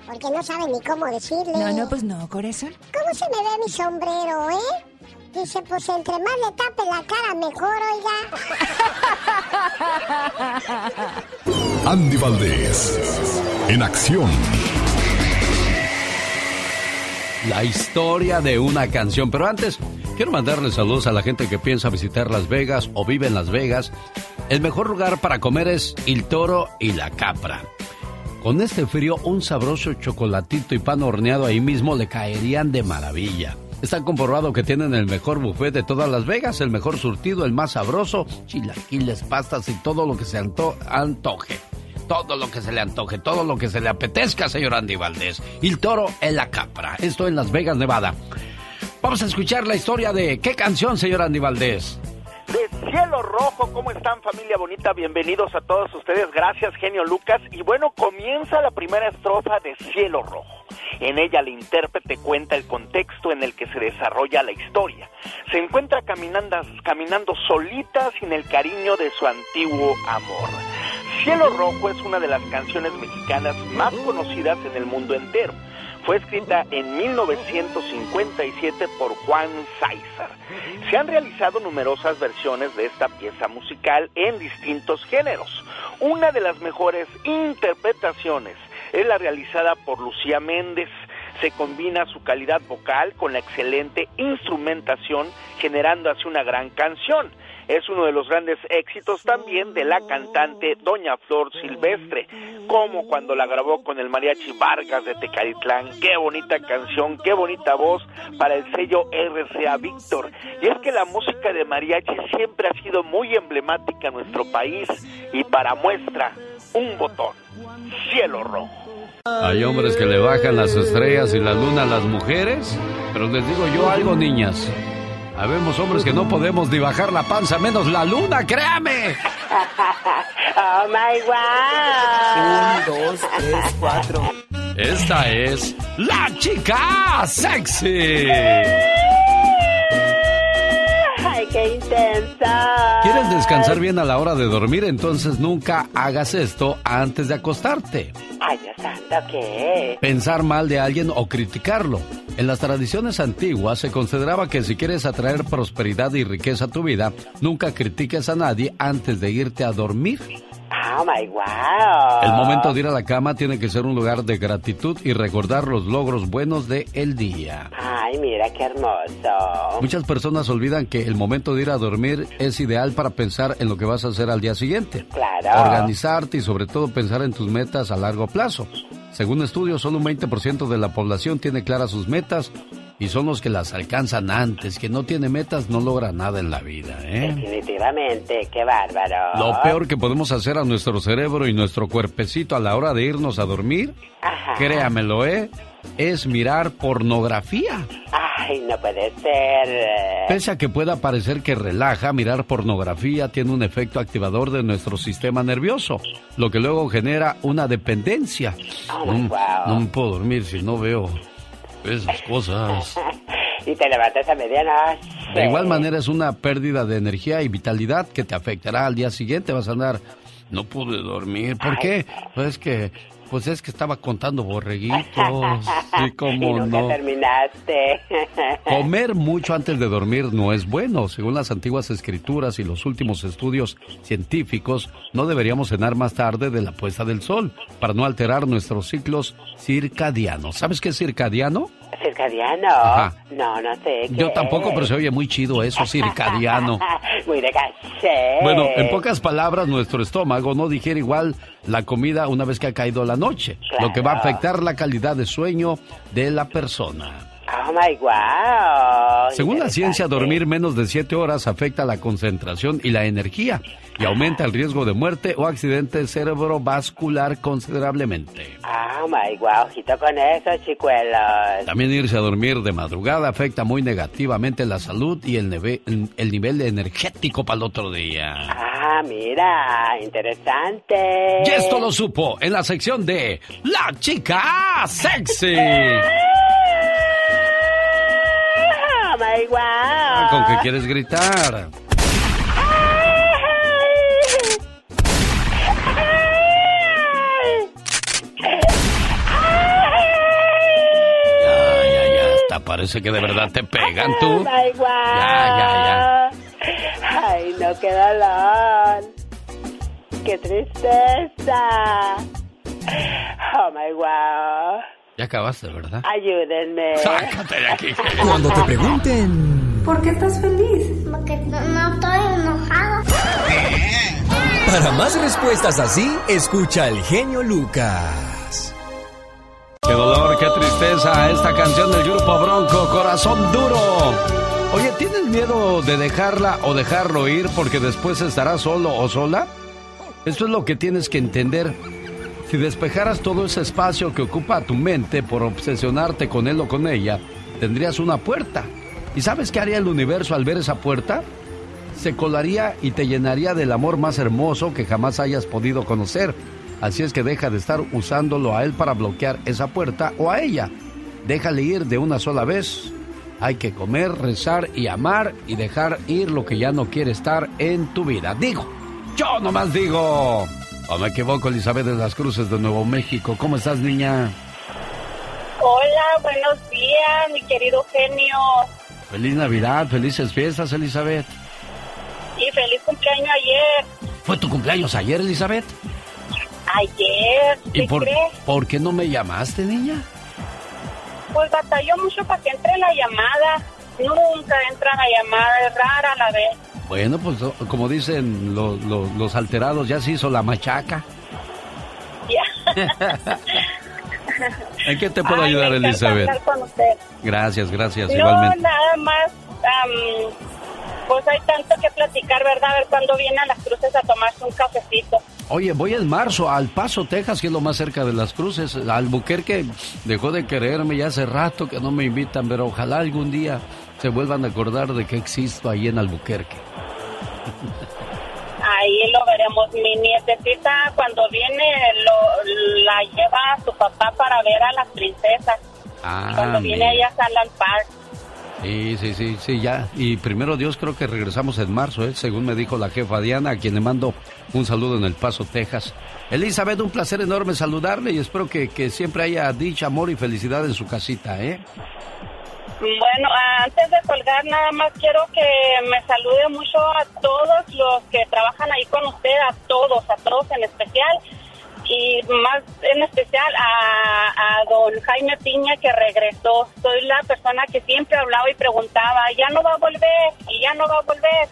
Porque no sabe ni cómo decirle. No, no, pues no, corazón. ¿Cómo se me ve mi sombrero, eh? Dice, pues entre más le tape la cara, mejor, oiga. Andy Valdés, en acción. La historia de una canción. Pero antes, quiero mandarle saludos a la gente que piensa visitar Las Vegas o vive en Las Vegas. El mejor lugar para comer es El Toro y la Capra. Con este frío, un sabroso chocolatito y pan horneado ahí mismo le caerían de maravilla. Está comprobado que tienen el mejor buffet de todas Las Vegas, el mejor surtido, el más sabroso, chilaquiles, pastas y todo lo que se anto- antoje. Todo lo que se le antoje, todo lo que se le apetezca, señor Andy Valdés. El toro en la capra. Esto en Las Vegas, Nevada. Vamos a escuchar la historia de qué canción, señor Andy Valdés. De Cielo Rojo. ¿Cómo están familia bonita? Bienvenidos a todos ustedes. Gracias genio Lucas. Y bueno, comienza la primera estrofa de Cielo Rojo. En ella el intérprete cuenta el contexto en el que se desarrolla la historia. Se encuentra caminando, caminando solita sin el cariño de su antiguo amor. Cielo Rojo es una de las canciones mexicanas más conocidas en el mundo entero. Fue escrita en 1957 por Juan Sáizar. Se han realizado numerosas versiones de esta pieza musical en distintos géneros. Una de las mejores interpretaciones es la realizada por Lucía Méndez. Se combina su calidad vocal con la excelente instrumentación, generando así una gran canción. Es uno de los grandes éxitos también de la cantante Doña Flor Silvestre, como cuando la grabó con el mariachi Vargas de Tecalitlán. Qué bonita canción, qué bonita voz para el sello RCA Víctor. Y es que la música de mariachi siempre ha sido muy emblemática en nuestro país y para muestra, un botón, cielo rojo. Hay hombres que le bajan las estrellas y la luna a las mujeres, pero les digo yo algo, niñas. Habemos hombres que no podemos ni bajar la panza, menos la luna, créame. oh my wow. Un, dos, tres, cuatro. Esta es la chica sexy. Ay, qué intensa. ¿Quieres descansar bien a la hora de dormir? Entonces nunca hagas esto antes de acostarte. Ay, Dios santo, ¿qué? Pensar mal de alguien o criticarlo. En las tradiciones antiguas se consideraba que si quieres atraer prosperidad y riqueza a tu vida, nunca critiques a nadie antes de irte a dormir. Oh my wow. El momento de ir a la cama tiene que ser un lugar de gratitud y recordar los logros buenos del el día. Ay, mira qué hermoso. Muchas personas olvidan que el momento de ir a dormir es ideal para pensar en lo que vas a hacer al día siguiente. Claro. Organizarte y sobre todo pensar en tus metas a largo plazo. Según estudios, solo un 20% de la población tiene claras sus metas y son los que las alcanzan antes. Que no tiene metas no logra nada en la vida, ¿eh? Definitivamente, qué bárbaro. Lo peor que podemos hacer a nuestro cerebro y nuestro cuerpecito a la hora de irnos a dormir, créamelo, ¿eh? Es mirar pornografía. Ay, no puede ser. Pese a que pueda parecer que relaja, mirar pornografía tiene un efecto activador de nuestro sistema nervioso, lo que luego genera una dependencia. Oh, no, no me puedo dormir si no veo esas cosas. y te levantas a medianoche. De igual manera es una pérdida de energía y vitalidad que te afectará al día siguiente. Vas a andar, no pude dormir. ¿Por qué? Pues que pues es que estaba contando borreguitos. ¿Y cómo nunca no? terminaste. Comer mucho antes de dormir no es bueno. Según las antiguas escrituras y los últimos estudios científicos, no deberíamos cenar más tarde de la puesta del sol para no alterar nuestros ciclos circadianos. ¿Sabes qué es circadiano? ¿Circadiano? Ajá. No, no sé. Yo tampoco, es. pero se oye muy chido eso, circadiano. Muy de caché. Bueno, en pocas palabras, nuestro estómago no digiere igual la comida una vez que ha caído la noche, lo que va a afectar la calidad de sueño de la persona. Oh my wow. Según la ciencia, dormir menos de 7 horas afecta la concentración y la energía y aumenta el riesgo de muerte o accidente cerebrovascular considerablemente. Oh my wow. Ojito con eso, chicuelos. También irse a dormir de madrugada afecta muy negativamente la salud y el, neve- el nivel energético para el otro día. Ah, mira, interesante. Y esto lo supo en la sección de La Chica Sexy. My wow. ¿Con qué quieres gritar? Ya, ya, ya. Hasta parece que de verdad te pegan tú. my wow. Ya, ya, Ay, no, qué dolor. Qué tristeza. Oh my wow. Ya acabaste, ¿verdad? Ayúdenme. Sácate de aquí. Cuando te pregunten ¿Por qué estás feliz? Porque no, no estoy enojado. para más respuestas así, escucha al genio Lucas. Qué dolor, qué tristeza. Esta canción del grupo Bronco, Corazón Duro. Oye, ¿tienes miedo de dejarla o dejarlo ir porque después estarás solo o sola? Esto es lo que tienes que entender. Si despejaras todo ese espacio que ocupa tu mente por obsesionarte con él o con ella, tendrías una puerta. ¿Y sabes qué haría el universo al ver esa puerta? Se colaría y te llenaría del amor más hermoso que jamás hayas podido conocer. Así es que deja de estar usándolo a él para bloquear esa puerta o a ella. Déjale ir de una sola vez. Hay que comer, rezar y amar y dejar ir lo que ya no quiere estar en tu vida. Digo, yo nomás digo. ¿O me equivoco, Elizabeth de las Cruces de Nuevo México? ¿Cómo estás, niña? Hola, buenos días, mi querido genio. Feliz Navidad, felices fiestas, Elizabeth. Y feliz cumpleaños ayer. ¿Fue tu cumpleaños ayer, Elizabeth? Ayer, ¿Y ¿qué por, crees? por qué no me llamaste, niña? Pues batalló mucho para que entre la llamada. Nunca entra la llamada, es rara la vez. Bueno, pues como dicen lo- lo- los alterados, ya se hizo la machaca. Ya. ¿En qué te puedo Ay, ayudar, me Elizabeth? con usted. Gracias, gracias, No, igualmente. nada más. am, pues hay tanto que platicar, ¿verdad? A ver cuándo viene a las cruces a tomarse un cafecito. Oye, voy en marzo al Paso, Texas, que es lo más cerca de las cruces. Albuquerque dejó de quererme ya hace rato que no me invitan, pero ojalá algún día se vuelvan a acordar de que existo ahí en Albuquerque. Ahí lo veremos. Mi nietecita cuando viene lo, la lleva a su papá para ver a las princesas. Ah, Cuando viene mira. ella a Sunland Park. Sí, sí, sí, sí, ya. Y primero Dios creo que regresamos en marzo, ¿eh? según me dijo la jefa Diana, a quien le mando un saludo en El Paso, Texas. Elizabeth, un placer enorme saludarle y espero que, que siempre haya dicha, amor y felicidad en su casita, ¿eh? Bueno, antes de colgar, nada más quiero que me salude mucho a todos los que trabajan ahí con usted, a todos, a todos en especial, y más en especial a, a don Jaime Piña que regresó. Soy la persona que siempre hablaba y preguntaba, ya no va a volver, y ya no va a volver.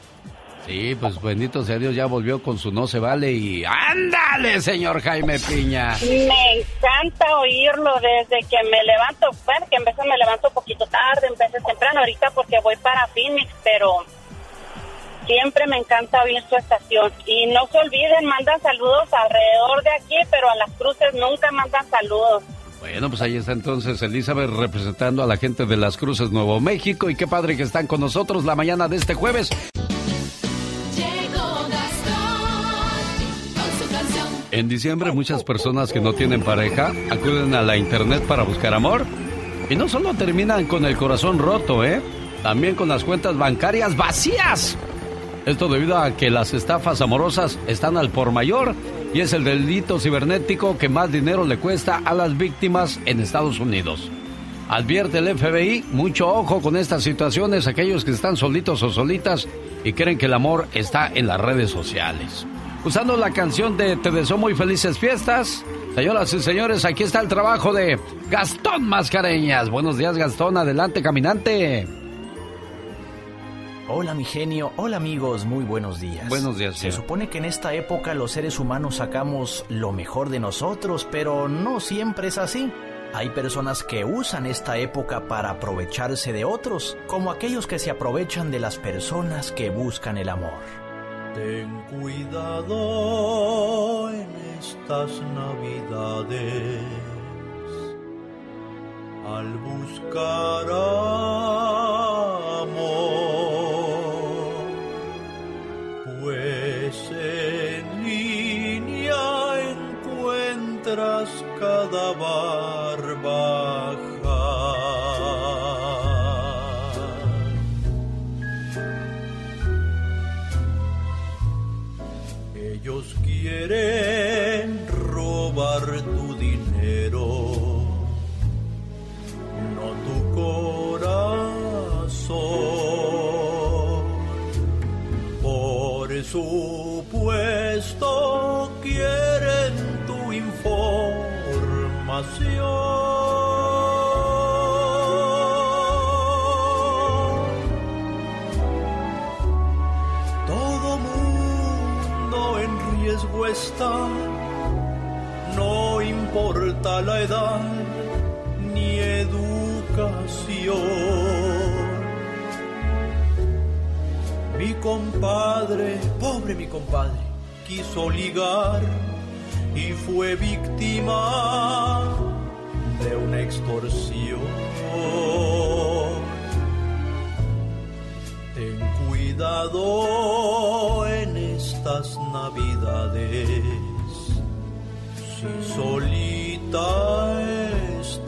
Sí, pues bendito sea Dios, ya volvió con su no se vale y ándale, señor Jaime Piña. Me encanta oírlo desde que me levanto, bueno, que en veces me levanto un poquito tarde, en veces temprano, ahorita porque voy para Phoenix, pero siempre me encanta oír su estación. Y no se olviden, mandan saludos alrededor de aquí, pero a las cruces nunca mandan saludos. Bueno, pues ahí está entonces Elizabeth representando a la gente de las Cruces Nuevo México y qué padre que están con nosotros la mañana de este jueves. En diciembre muchas personas que no tienen pareja acuden a la internet para buscar amor. Y no solo terminan con el corazón roto, ¿eh? También con las cuentas bancarias vacías. Esto debido a que las estafas amorosas están al por mayor y es el delito cibernético que más dinero le cuesta a las víctimas en Estados Unidos. Advierte el FBI, mucho ojo con estas situaciones, aquellos que están solitos o solitas y creen que el amor está en las redes sociales usando la canción de Te deseo muy felices fiestas. Señoras y señores, aquí está el trabajo de Gastón Mascareñas. Buenos días, Gastón. Adelante, caminante. Hola mi genio, hola amigos, muy buenos días. Buenos días. Se supone que en esta época los seres humanos sacamos lo mejor de nosotros, pero no siempre es así. Hay personas que usan esta época para aprovecharse de otros, como aquellos que se aprovechan de las personas que buscan el amor. Ten cuidado en estas navidades. Al buscar amor, pues en línea encuentras cada barba no importa la edad ni educación. Mi compadre, pobre mi compadre, quiso ligar y fue víctima de una extorsión. Ten cuidado en estas navidades, si solita estás,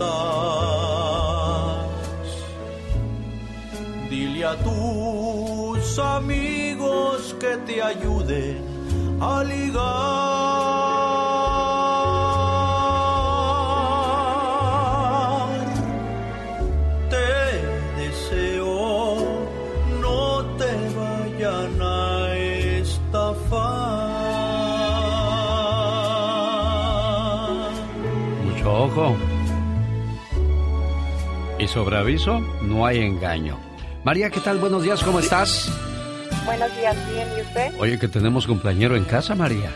dile a tus amigos que te ayuden a ligar. Y sobre aviso, no hay engaño. María, ¿qué tal? Buenos días, ¿cómo estás? Buenos días, bien, ¿y usted? Oye, que tenemos cumpleañero en casa, María.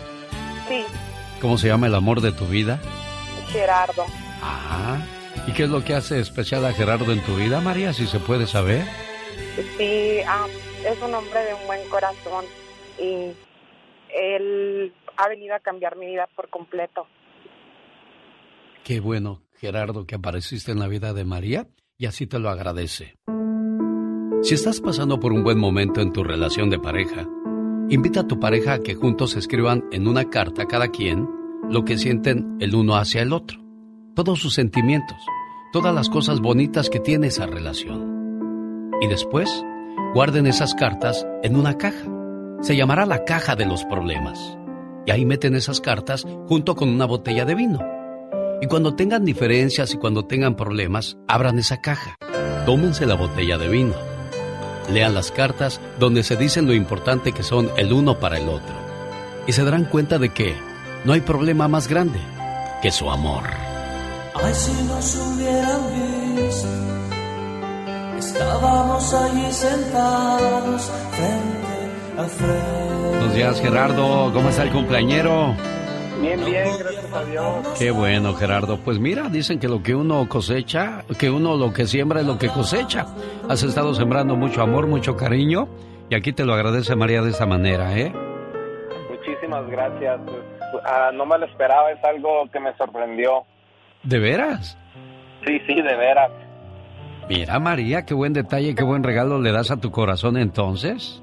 Sí, ¿Cómo se llama el amor de tu vida? Gerardo. Ah, ¿y qué es lo que hace especial a Gerardo en tu vida, María, si se puede saber? Sí, ah, es un hombre de un buen corazón y él ha venido a cambiar mi vida por completo. Qué bueno, Gerardo, que apareciste en la vida de María y así te lo agradece. Si estás pasando por un buen momento en tu relación de pareja, invita a tu pareja a que juntos escriban en una carta cada quien lo que sienten el uno hacia el otro, todos sus sentimientos, todas las cosas bonitas que tiene esa relación. Y después, guarden esas cartas en una caja. Se llamará la caja de los problemas. Y ahí meten esas cartas junto con una botella de vino. Y cuando tengan diferencias y cuando tengan problemas, abran esa caja. tómense la botella de vino. Lean las cartas donde se dicen lo importante que son el uno para el otro. Y se darán cuenta de que no hay problema más grande que su amor. Ay, si nos hubieran visto, estábamos allí sentados frente a frente. Buenos días, Gerardo. ¿Cómo está el cumpleañero? Bien, bien, gracias a Dios. Qué bueno, Gerardo. Pues mira, dicen que lo que uno cosecha, que uno lo que siembra es lo que cosecha. Has estado sembrando mucho amor, mucho cariño, y aquí te lo agradece María de esa manera, ¿eh? Muchísimas gracias. Ah, no me lo esperaba, es algo que me sorprendió. ¿De veras? Sí, sí, de veras. Mira, María, qué buen detalle, qué buen regalo le das a tu corazón entonces.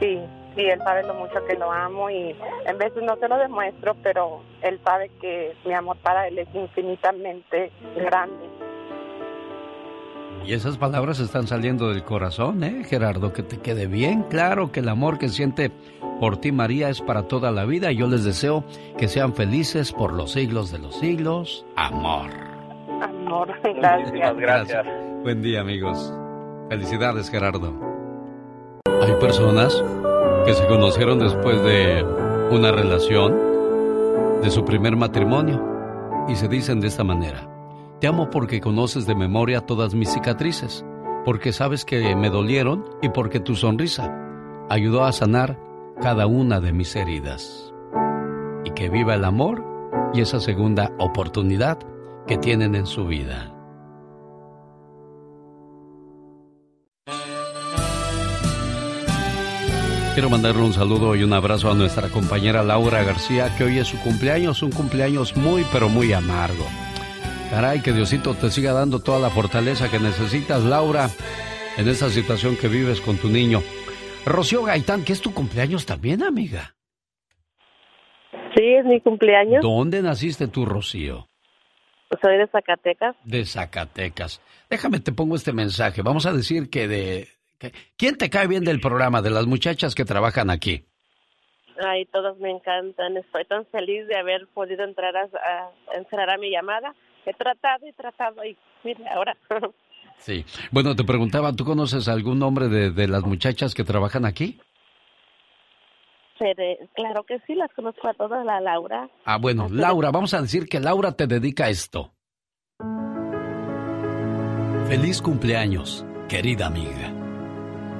Sí, sí, él sabe lo mucho que lo amo y en veces no se lo demuestro, pero él sabe que mi amor para él es infinitamente grande. Y esas palabras están saliendo del corazón, ¿eh, Gerardo? Que te quede bien claro que el amor que siente por ti, María, es para toda la vida. Y yo les deseo que sean felices por los siglos de los siglos. Amor. Amor, Muchísimas gracias. Buen día, amigos. Felicidades, Gerardo. Hay personas que se conocieron después de una relación, de su primer matrimonio, y se dicen de esta manera. Te amo porque conoces de memoria todas mis cicatrices, porque sabes que me dolieron y porque tu sonrisa ayudó a sanar cada una de mis heridas. Y que viva el amor y esa segunda oportunidad que tienen en su vida. Quiero mandarle un saludo y un abrazo a nuestra compañera Laura García, que hoy es su cumpleaños, un cumpleaños muy, pero muy amargo. Caray, que Diosito te siga dando toda la fortaleza que necesitas, Laura, en esta situación que vives con tu niño. Rocío Gaitán, que es tu cumpleaños también, amiga. Sí, es mi cumpleaños. ¿Dónde naciste tú, Rocío? Soy de Zacatecas. De Zacatecas. Déjame, te pongo este mensaje. Vamos a decir que de... ¿Quién te cae bien del programa, de las muchachas que trabajan aquí? Ay, todos me encantan. Estoy tan feliz de haber podido entrar a, a entrar a mi llamada. He tratado y tratado y mire, ahora. Sí. Bueno, te preguntaba, ¿tú conoces algún nombre de, de las muchachas que trabajan aquí? Pero, claro que sí, las conozco a todas, la Laura. Ah, bueno, Laura, vamos a decir que Laura te dedica esto. Feliz cumpleaños, querida amiga.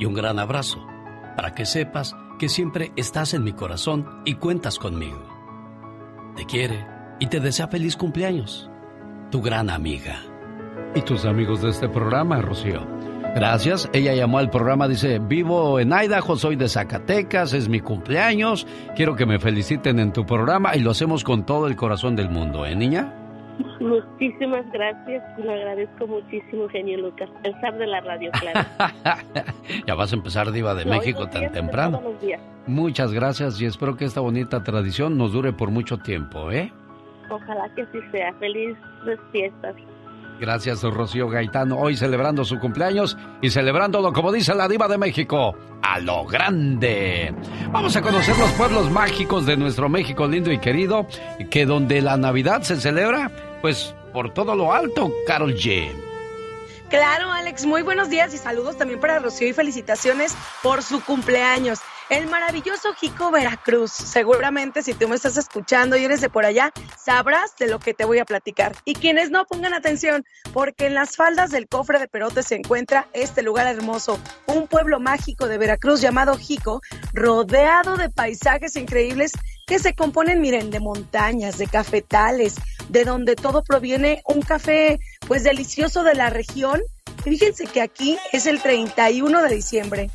Y un gran abrazo para que sepas que siempre estás en mi corazón y cuentas conmigo. Te quiere y te desea feliz cumpleaños. Tu gran amiga. Y tus amigos de este programa, Rocío. Gracias. Ella llamó al programa, dice, vivo en Idaho, soy de Zacatecas, es mi cumpleaños, quiero que me feliciten en tu programa y lo hacemos con todo el corazón del mundo, ¿eh, niña? Muchísimas gracias. Lo agradezco muchísimo, genio Lucas. El zar de la radio, claro. ya vas a empezar Diva de México tan temprano. Todos los días. Muchas gracias y espero que esta bonita tradición nos dure por mucho tiempo, ¿eh? Ojalá que así sea. Felices fiestas. Gracias, Rocío Gaitano, hoy celebrando su cumpleaños y celebrándolo, como dice la diva de México, a lo grande. Vamos a conocer los pueblos mágicos de nuestro México lindo y querido, que donde la Navidad se celebra, pues por todo lo alto, Carol G. Claro, Alex, muy buenos días y saludos también para Rocío y felicitaciones por su cumpleaños. El maravilloso Jico Veracruz. Seguramente si tú me estás escuchando y eres de por allá, sabrás de lo que te voy a platicar. Y quienes no pongan atención, porque en las faldas del cofre de Perote se encuentra este lugar hermoso, un pueblo mágico de Veracruz llamado Jico, rodeado de paisajes increíbles que se componen, miren, de montañas, de cafetales, de donde todo proviene un café pues delicioso de la región. Fíjense que aquí es el 31 de diciembre.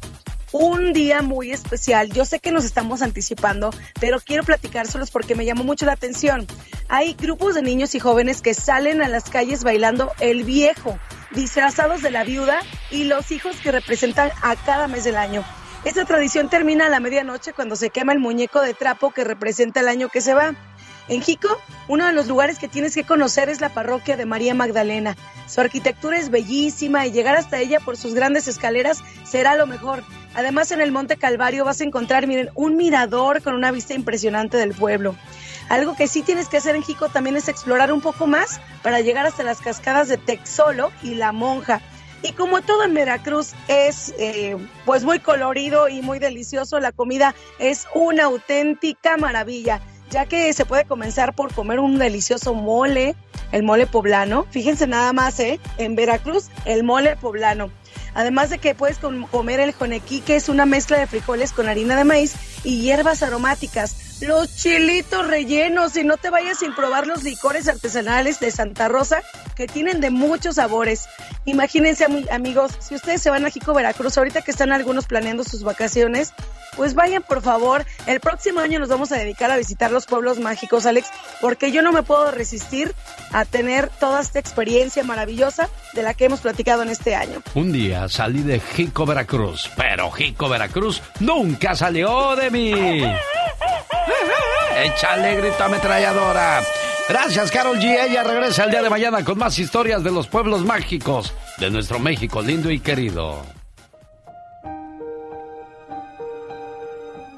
Un día muy especial. Yo sé que nos estamos anticipando, pero quiero platicárselos porque me llamó mucho la atención. Hay grupos de niños y jóvenes que salen a las calles bailando el viejo, disfrazados de la viuda y los hijos que representan a cada mes del año. Esta tradición termina a la medianoche cuando se quema el muñeco de trapo que representa el año que se va. En Jico, uno de los lugares que tienes que conocer es la parroquia de María Magdalena. Su arquitectura es bellísima y llegar hasta ella por sus grandes escaleras será lo mejor. Además, en el Monte Calvario vas a encontrar, miren, un mirador con una vista impresionante del pueblo. Algo que sí tienes que hacer en Jico también es explorar un poco más para llegar hasta las cascadas de Texolo y La Monja. Y como todo en Veracruz es eh, pues muy colorido y muy delicioso, la comida es una auténtica maravilla ya que se puede comenzar por comer un delicioso mole, el mole poblano. Fíjense nada más, ¿eh? En Veracruz, el mole poblano. Además de que puedes comer el jonequí, que es una mezcla de frijoles con harina de maíz y hierbas aromáticas. Los chilitos rellenos y no te vayas sin probar los licores artesanales de Santa Rosa que tienen de muchos sabores. Imagínense amigos, si ustedes se van a Jico Veracruz, ahorita que están algunos planeando sus vacaciones, pues vayan por favor. El próximo año nos vamos a dedicar a visitar los pueblos mágicos, Alex, porque yo no me puedo resistir a tener toda esta experiencia maravillosa de la que hemos platicado en este año. Un día salí de Jico Veracruz, pero Jico Veracruz nunca salió de mí. Échale grito ametralladora. Gracias, Carol G. Ella regresa el día de mañana con más historias de los pueblos mágicos de nuestro México lindo y querido.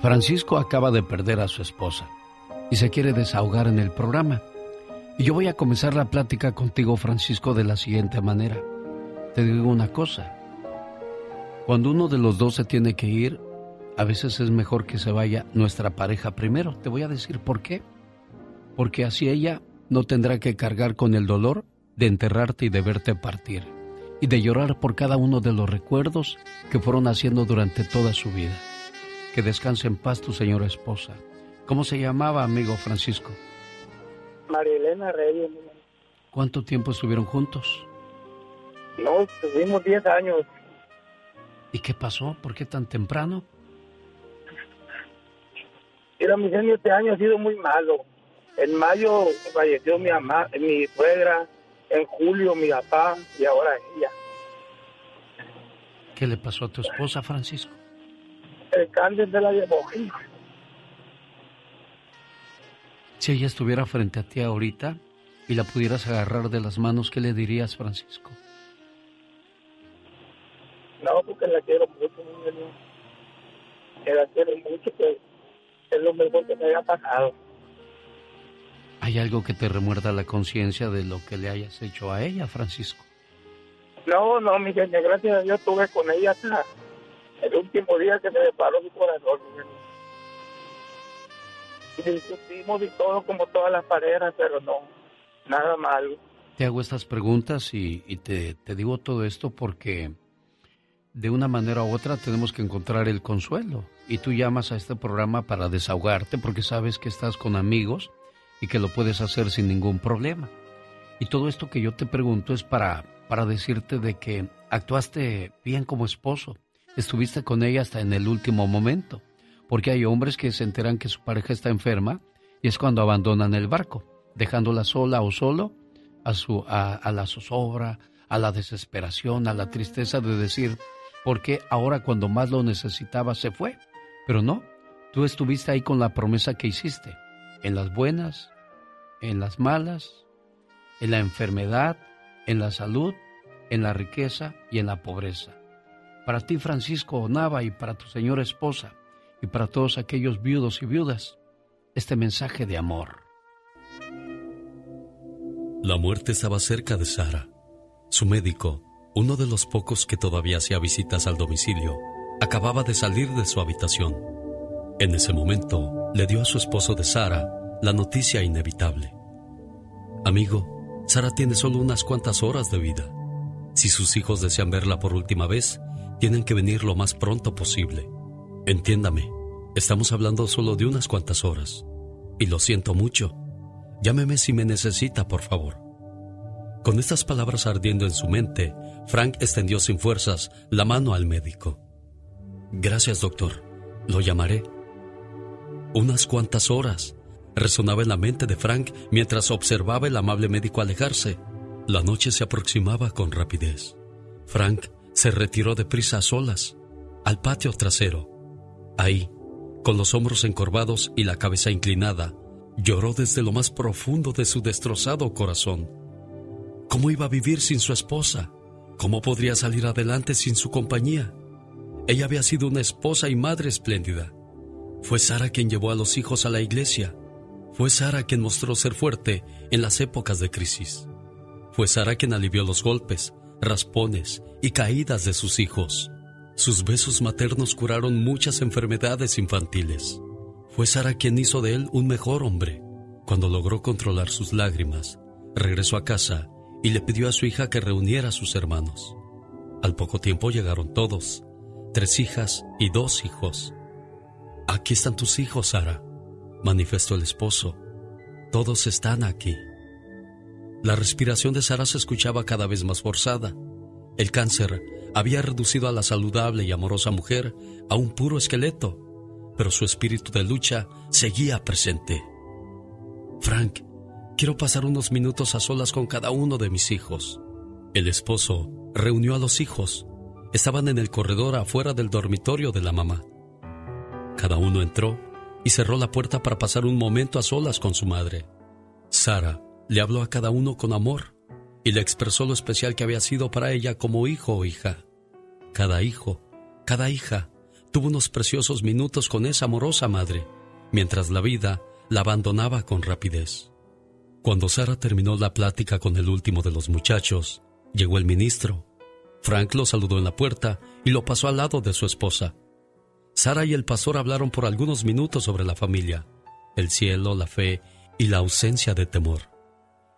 Francisco acaba de perder a su esposa y se quiere desahogar en el programa. Y yo voy a comenzar la plática contigo, Francisco, de la siguiente manera. Te digo una cosa. Cuando uno de los dos se tiene que ir, a veces es mejor que se vaya nuestra pareja primero. Te voy a decir por qué. Porque así ella no tendrá que cargar con el dolor de enterrarte y de verte partir. Y de llorar por cada uno de los recuerdos que fueron haciendo durante toda su vida. Que descanse en paz tu señora esposa. ¿Cómo se llamaba, amigo Francisco? María Elena Reyes. ¿Cuánto tiempo estuvieron juntos? No, estuvimos 10 años. ¿Y qué pasó? ¿Por qué tan temprano? Mira, mi genio este año ha sido muy malo. En mayo falleció mi mamá, mi suegra, en julio mi papá y ahora ella. ¿Qué le pasó a tu esposa, Francisco? El cáncer de la Si ella estuviera frente a ti ahorita y la pudieras agarrar de las manos, ¿qué le dirías, Francisco? No, porque la quiero mucho, mi la quiero mucho, que es lo mejor que me haya pasado. ¿Hay algo que te remuerda la conciencia de lo que le hayas hecho a ella, Francisco? No, no, mi gracias a Dios estuve con ella hasta el último día que me paró mi corazón. Y discutimos y todo como todas las parejas, pero no, nada malo. Te hago estas preguntas y, te, te digo todo esto porque de una manera u otra tenemos que encontrar el consuelo. Y tú llamas a este programa para desahogarte porque sabes que estás con amigos y que lo puedes hacer sin ningún problema. Y todo esto que yo te pregunto es para, para decirte de que actuaste bien como esposo, estuviste con ella hasta en el último momento, porque hay hombres que se enteran que su pareja está enferma y es cuando abandonan el barco, dejándola sola o solo a, su, a, la zozobra, a la desesperación, a la tristeza de decir, porque ahora cuando más lo necesitaba se fue? Pero no, tú estuviste ahí con la promesa que hiciste, en las buenas, en las malas, en la enfermedad, en la salud, en la riqueza y en la pobreza para ti Francisco Nava y para tu señora esposa y para todos aquellos viudos y viudas, este mensaje de amor. La muerte estaba cerca de Sara. Su médico, uno de los pocos que todavía hacía visitas al domicilio, acababa de salir de su habitación. En ese momento, le dio a su esposo de Sara la noticia inevitable. Amigo, Sara tiene solo unas cuantas horas de vida. Si sus hijos desean verla por última vez, tienen que venir lo más pronto posible. Entiéndame, estamos hablando solo de unas cuantas horas. Y lo siento mucho. Llámeme si me necesita, por favor. Con estas palabras ardiendo en su mente, Frank extendió sin fuerzas la mano al médico. Gracias, doctor. Lo llamaré. Unas cuantas horas. Resonaba en la mente de Frank mientras observaba el amable médico alejarse. La noche se aproximaba con rapidez. Frank se retiró deprisa a solas, al patio trasero. Ahí, con los hombros encorvados y la cabeza inclinada, lloró desde lo más profundo de su destrozado corazón. ¿Cómo iba a vivir sin su esposa? ¿Cómo podría salir adelante sin su compañía? Ella había sido una esposa y madre espléndida. Fue Sara quien llevó a los hijos a la iglesia. Fue Sara quien mostró ser fuerte en las épocas de crisis. Fue Sara quien alivió los golpes, raspones y caídas de sus hijos. Sus besos maternos curaron muchas enfermedades infantiles. Fue Sara quien hizo de él un mejor hombre. Cuando logró controlar sus lágrimas, regresó a casa y le pidió a su hija que reuniera a sus hermanos. Al poco tiempo llegaron todos, tres hijas y dos hijos. Aquí están tus hijos, Sara, manifestó el esposo. Todos están aquí. La respiración de Sara se escuchaba cada vez más forzada. El cáncer había reducido a la saludable y amorosa mujer a un puro esqueleto, pero su espíritu de lucha seguía presente. Frank, quiero pasar unos minutos a solas con cada uno de mis hijos. El esposo reunió a los hijos. Estaban en el corredor afuera del dormitorio de la mamá. Cada uno entró y cerró la puerta para pasar un momento a solas con su madre. Sara le habló a cada uno con amor y le expresó lo especial que había sido para ella como hijo o hija. Cada hijo, cada hija, tuvo unos preciosos minutos con esa amorosa madre, mientras la vida la abandonaba con rapidez. Cuando Sara terminó la plática con el último de los muchachos, llegó el ministro. Frank lo saludó en la puerta y lo pasó al lado de su esposa. Sara y el pastor hablaron por algunos minutos sobre la familia, el cielo, la fe y la ausencia de temor.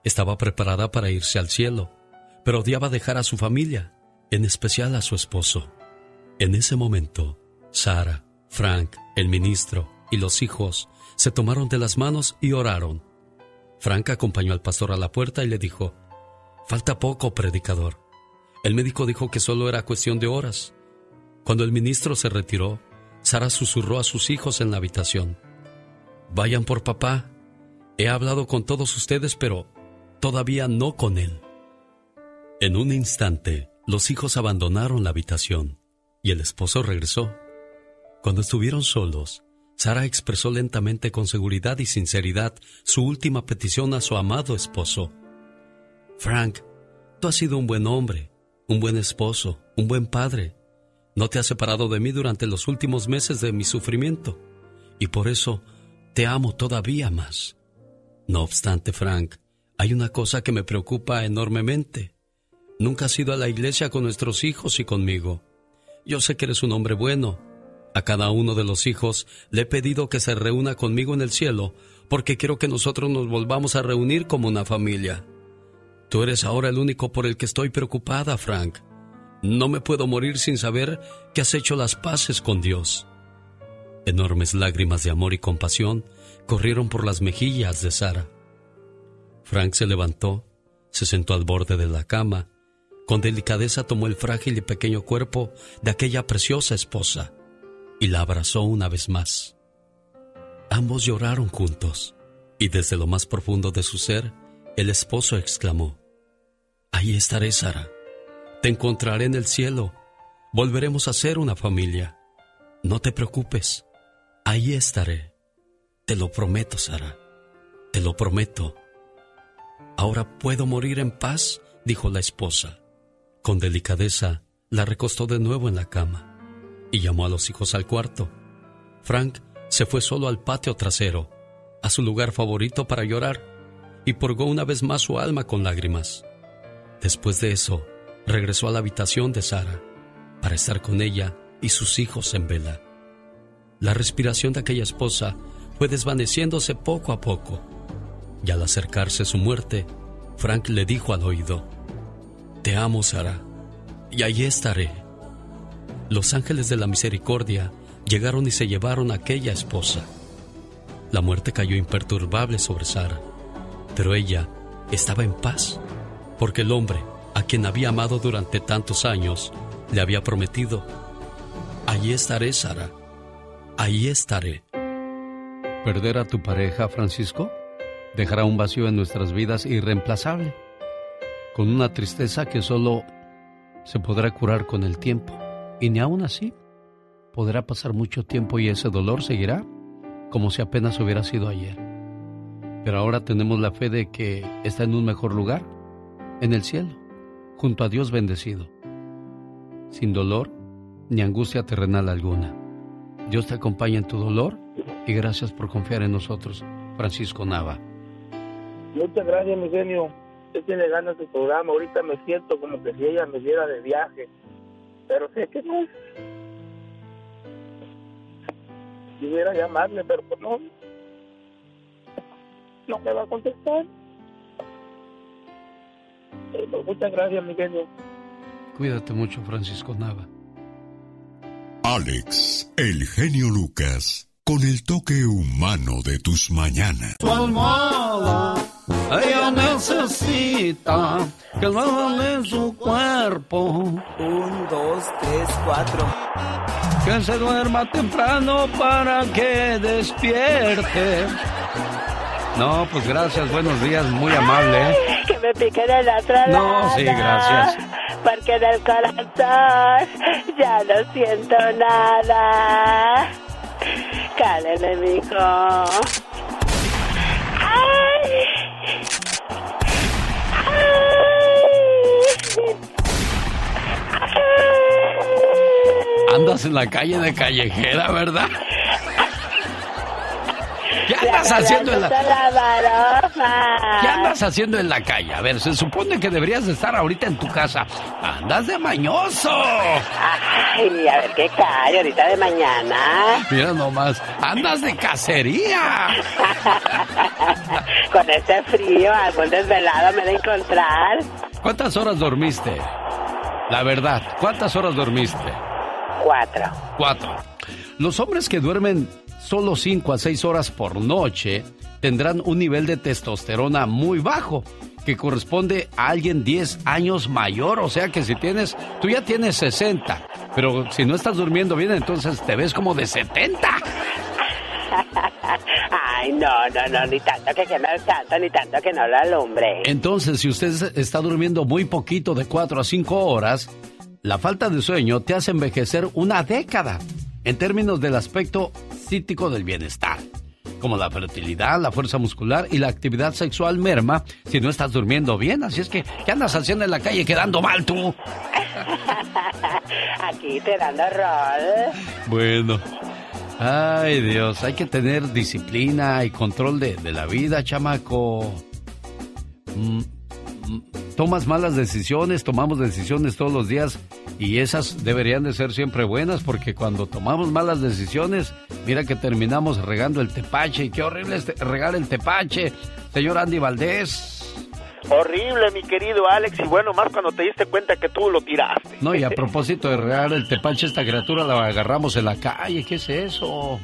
Estaba preparada para irse al cielo, pero odiaba dejar a su familia, en especial a su esposo. En ese momento, Sara, Frank, el ministro y los hijos se tomaron de las manos y oraron. Frank acompañó al pastor a la puerta y le dijo, Falta poco, predicador. El médico dijo que solo era cuestión de horas. Cuando el ministro se retiró, Sara susurró a sus hijos en la habitación. Vayan por papá. He hablado con todos ustedes, pero todavía no con él. En un instante, los hijos abandonaron la habitación y el esposo regresó. Cuando estuvieron solos, Sara expresó lentamente con seguridad y sinceridad su última petición a su amado esposo. Frank, tú has sido un buen hombre, un buen esposo, un buen padre. No te has separado de mí durante los últimos meses de mi sufrimiento y por eso te amo todavía más. No obstante, Frank, hay una cosa que me preocupa enormemente. Nunca has ido a la iglesia con nuestros hijos y conmigo. Yo sé que eres un hombre bueno. A cada uno de los hijos le he pedido que se reúna conmigo en el cielo porque quiero que nosotros nos volvamos a reunir como una familia. Tú eres ahora el único por el que estoy preocupada, Frank. No me puedo morir sin saber que has hecho las paces con Dios. Enormes lágrimas de amor y compasión corrieron por las mejillas de Sara. Frank se levantó, se sentó al borde de la cama, con delicadeza tomó el frágil y pequeño cuerpo de aquella preciosa esposa y la abrazó una vez más. Ambos lloraron juntos y desde lo más profundo de su ser, el esposo exclamó, Ahí estaré, Sara. Te encontraré en el cielo. Volveremos a ser una familia. No te preocupes. Ahí estaré. Te lo prometo, Sara. Te lo prometo. Ahora puedo morir en paz, dijo la esposa. Con delicadeza, la recostó de nuevo en la cama y llamó a los hijos al cuarto. Frank se fue solo al patio trasero, a su lugar favorito para llorar, y purgó una vez más su alma con lágrimas. Después de eso, regresó a la habitación de Sara para estar con ella y sus hijos en vela. La respiración de aquella esposa fue desvaneciéndose poco a poco y al acercarse su muerte, Frank le dijo al oído, Te amo, Sara, y allí estaré. Los ángeles de la misericordia llegaron y se llevaron a aquella esposa. La muerte cayó imperturbable sobre Sara, pero ella estaba en paz, porque el hombre, a quien había amado durante tantos años, le había prometido, Allí estaré, Sara, allí estaré. ¿Perder a tu pareja, Francisco? Dejará un vacío en nuestras vidas irreemplazable, con una tristeza que solo se podrá curar con el tiempo. Y ni aún así podrá pasar mucho tiempo y ese dolor seguirá como si apenas hubiera sido ayer. Pero ahora tenemos la fe de que está en un mejor lugar, en el cielo, junto a Dios bendecido, sin dolor ni angustia terrenal alguna. Dios te acompaña en tu dolor y gracias por confiar en nosotros, Francisco Nava. Muchas gracias, mi genio. Usted tiene ganas de programa. Ahorita me siento como que si ella me diera de viaje. Pero sé que no. Quisiera llamarle, pero pues no. No me va a contestar. Pero muchas gracias, mi genio. Cuídate mucho, Francisco Nava. Alex, el genio Lucas, con el toque humano de tus mañanas. Tu almohada, ella necesita que lo hagan en su cuerpo. Un, dos, tres, cuatro. Que se duerma temprano para que despierte. No, pues gracias, buenos días, muy amable. ¿eh? Que me piquen el otro No, sí, gracias. Porque en el corazón ya no siento nada. Cálele, mijo. Andas en la calle de callejera, ¿verdad? ¿Qué andas haciendo en la ¿Qué andas haciendo en la calle? A ver, se supone que deberías de estar ahorita en tu casa. Andas de mañoso. Ay, a ver qué cae ahorita de mañana. Mira nomás, andas de cacería. Con este frío, algún desvelado me de encontrar. ¿Cuántas horas dormiste? La verdad, ¿cuántas horas dormiste? Cuatro. Cuatro. Los hombres que duermen solo 5 a 6 horas por noche tendrán un nivel de testosterona muy bajo, que corresponde a alguien 10 años mayor. O sea que si tienes, tú ya tienes 60, pero si no estás durmiendo bien, entonces te ves como de 70. Ay, no, no, no, ni tanto que queme el santo, ni tanto que no lo alumbre. Entonces, si usted está durmiendo muy poquito, de 4 a 5 horas, la falta de sueño te hace envejecer una década en términos del aspecto cítico del bienestar, como la fertilidad, la fuerza muscular y la actividad sexual merma si no estás durmiendo bien. Así es que, ¿qué andas haciendo en la calle quedando mal tú? Aquí te dando rol. Bueno. Ay Dios, hay que tener disciplina y control de, de la vida, chamaco. Mm, tomas malas decisiones, tomamos decisiones todos los días y esas deberían de ser siempre buenas porque cuando tomamos malas decisiones, mira que terminamos regando el tepache y qué horrible es regar el tepache, señor Andy Valdés. Horrible, mi querido Alex, y bueno, más cuando te diste cuenta que tú lo tiraste. No, y a propósito de regar el tepache, esta criatura la agarramos en la calle, ¿qué es eso?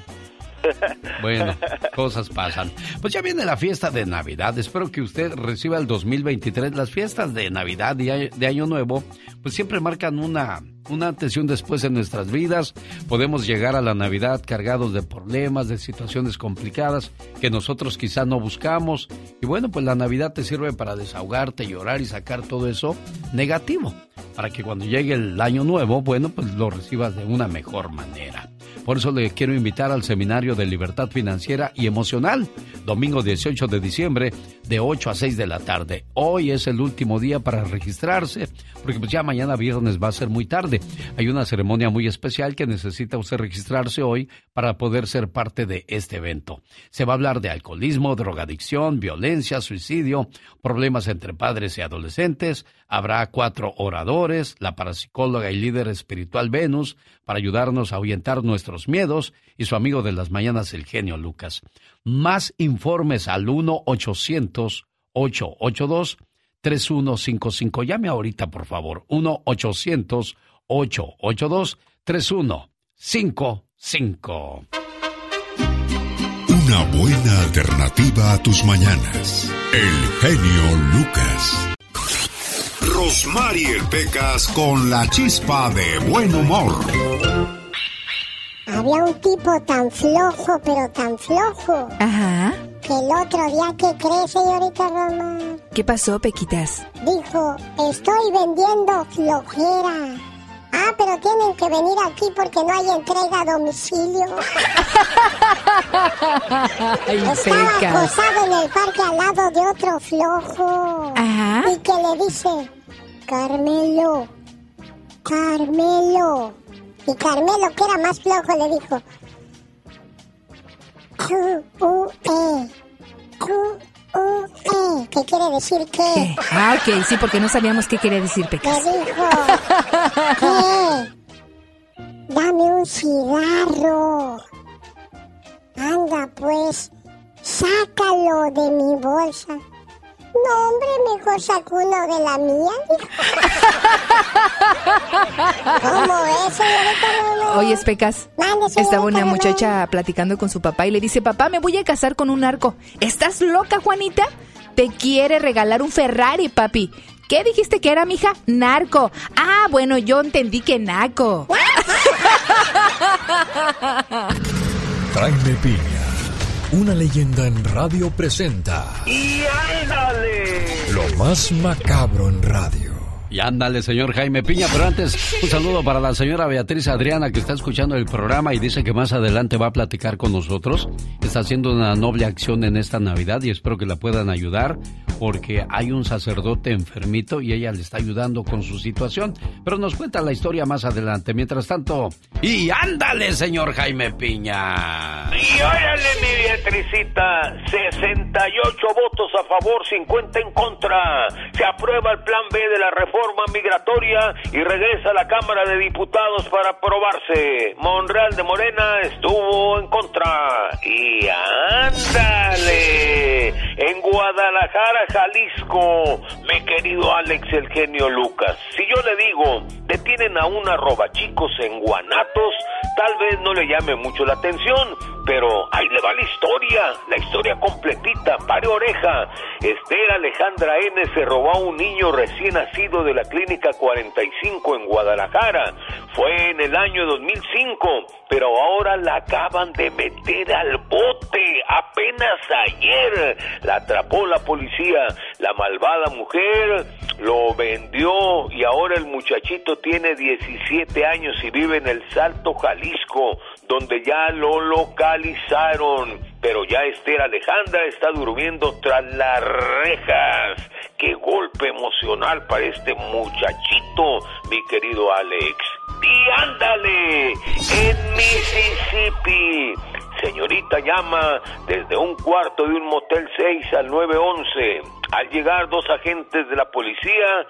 Bueno, cosas pasan. Pues ya viene la fiesta de Navidad. Espero que usted reciba el 2023. Las fiestas de Navidad y de Año Nuevo, pues siempre marcan una, una antes y un después en nuestras vidas. Podemos llegar a la Navidad cargados de problemas, de situaciones complicadas que nosotros quizá no buscamos. Y bueno, pues la Navidad te sirve para desahogarte, llorar y sacar todo eso negativo. Para que cuando llegue el año nuevo, bueno, pues lo recibas de una mejor manera. Por eso le quiero invitar al Seminario de Libertad Financiera y Emocional, domingo 18 de diciembre, de 8 a 6 de la tarde. Hoy es el último día para registrarse, porque pues ya mañana viernes va a ser muy tarde. Hay una ceremonia muy especial que necesita usted registrarse hoy para poder ser parte de este evento. Se va a hablar de alcoholismo, drogadicción, violencia, suicidio, problemas entre padres y adolescentes. Habrá cuatro oradores, la parapsicóloga y líder espiritual Venus, para ayudarnos a ahuyentar nuestros miedos, y su amigo de las mañanas, el genio Lucas. Más informes al 1-800-882-3155. Llame ahorita, por favor. 1-800-882-3155. Una buena alternativa a tus mañanas. El genio Lucas. Rosmarie Pecas con la chispa de buen humor. Había un tipo tan flojo, pero tan flojo. Ajá. Que el otro día, ¿qué cree, señorita Roma? ¿Qué pasó, Pequitas? Dijo, estoy vendiendo flojera. Ah, pero tienen que venir aquí porque no hay entrega a domicilio. Ay, Estaba Pecas. acostado en el parque al lado de otro flojo. Ajá. Y que le dice, Carmelo, Carmelo. Y Carmelo, que era más flojo, le dijo, Q-U-E, Q-U-E. ¿Qué quiere decir qué? Ah, ok, sí, porque no sabíamos qué quería decir, Le Pecas. dijo, ¿qué? Dame un cigarro. Anda, pues, sácalo de mi bolsa. No, hombre, mejor saco uno de la mía. ¿Cómo es, señorita Lolo? Oye, Pecas. Estaba una Lolo. muchacha platicando con su papá y le dice, papá, me voy a casar con un narco. ¿Estás loca, Juanita? Te quiere regalar un Ferrari, papi. ¿Qué dijiste que era, mija? Narco. Ah, bueno, yo entendí que naco. Jaime Piña, una leyenda en radio presenta ¡Y ándale! lo más macabro en radio. Y ándale, señor Jaime Piña, pero antes un saludo para la señora Beatriz Adriana que está escuchando el programa y dice que más adelante va a platicar con nosotros. Está haciendo una noble acción en esta Navidad y espero que la puedan ayudar porque hay un sacerdote enfermito y ella le está ayudando con su situación. Pero nos cuenta la historia más adelante. Mientras tanto, y ándale, señor Jaime Piña. Y órale, mi Beatricita, 68 votos a favor, 50 en contra. Se aprueba el plan B de la reforma migratoria y regresa a la Cámara de Diputados para aprobarse. Monreal de Morena estuvo en contra. Y ándale, en Guadalajara, Jalisco, mi querido Alex el genio Lucas. Si yo le digo, detienen a una robachicos en Guanatos, tal vez no le llame mucho la atención, pero ahí le va la historia, la historia completita, pare oreja. Esther Alejandra N. se robó a un niño recién nacido de la Clínica 45 en Guadalajara. Fue en el año 2005, pero ahora la acaban de meter al bote apenas ayer. La atrapó la policía. La malvada mujer lo vendió y ahora el muchachito tiene 17 años y vive en el Salto, Jalisco, donde ya lo localizaron. Pero ya Esther Alejandra está durmiendo tras las rejas. Qué golpe emocional para este muchachito, mi querido Alex. Y ándale, en Mississippi. Señorita llama desde un cuarto de un motel 6 al 911. Al llegar dos agentes de la policía,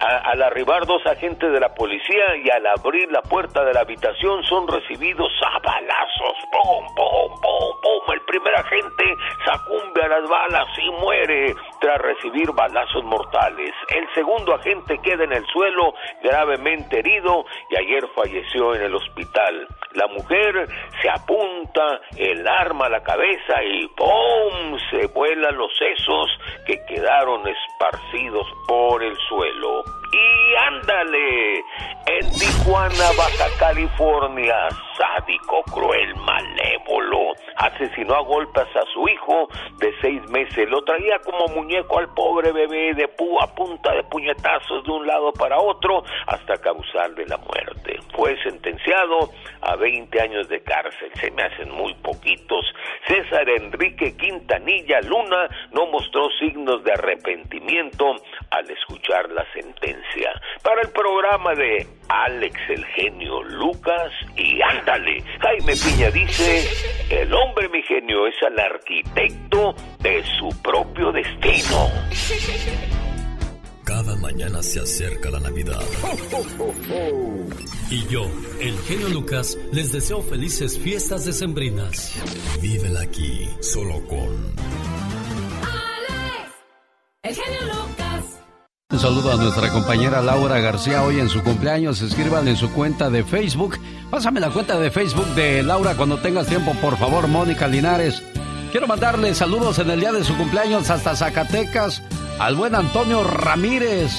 al arribar dos agentes de la policía y al abrir la puerta de la habitación son recibidos a balazos. ¡Pum, pum, pum, pum! El primer agente sacumbe a las balas y muere tras recibir balazos mortales. El segundo agente queda en el suelo gravemente herido y ayer falleció en el hospital. La mujer se apunta el arma a la cabeza y ¡pum! se vuelan los sesos que quedaron esparcidos por el suelo. Y ándale, en Tijuana, Baja California, sádico, cruel, malévolo, asesinó a golpes a su hijo de seis meses. Lo traía como muñeco al pobre bebé de pu a punta de puñetazos de un lado para otro hasta causarle la muerte. Fue sentenciado a 20 años de cárcel. Se me hacen muy poquitos. César Enrique Quintanilla Luna no mostró signos de arrepentimiento al escuchar la sentencia. Para el programa de Alex el genio Lucas y ándale, Jaime Piña dice, el hombre mi genio es el arquitecto de su propio destino. Cada mañana se acerca la Navidad. Y yo, el genio Lucas, les deseo felices fiestas decembrinas. Vívela aquí, solo con El genio Lucas. Un saludo a nuestra compañera Laura García hoy en su cumpleaños. Escríbanle en su cuenta de Facebook. Pásame la cuenta de Facebook de Laura cuando tengas tiempo, por favor, Mónica Linares. Quiero mandarle saludos en el día de su cumpleaños hasta Zacatecas al buen Antonio Ramírez.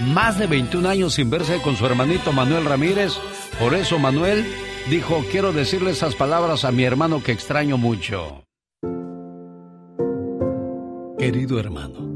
Más de 21 años sin verse con su hermanito Manuel Ramírez. Por eso Manuel dijo, quiero decirle esas palabras a mi hermano que extraño mucho. Querido hermano,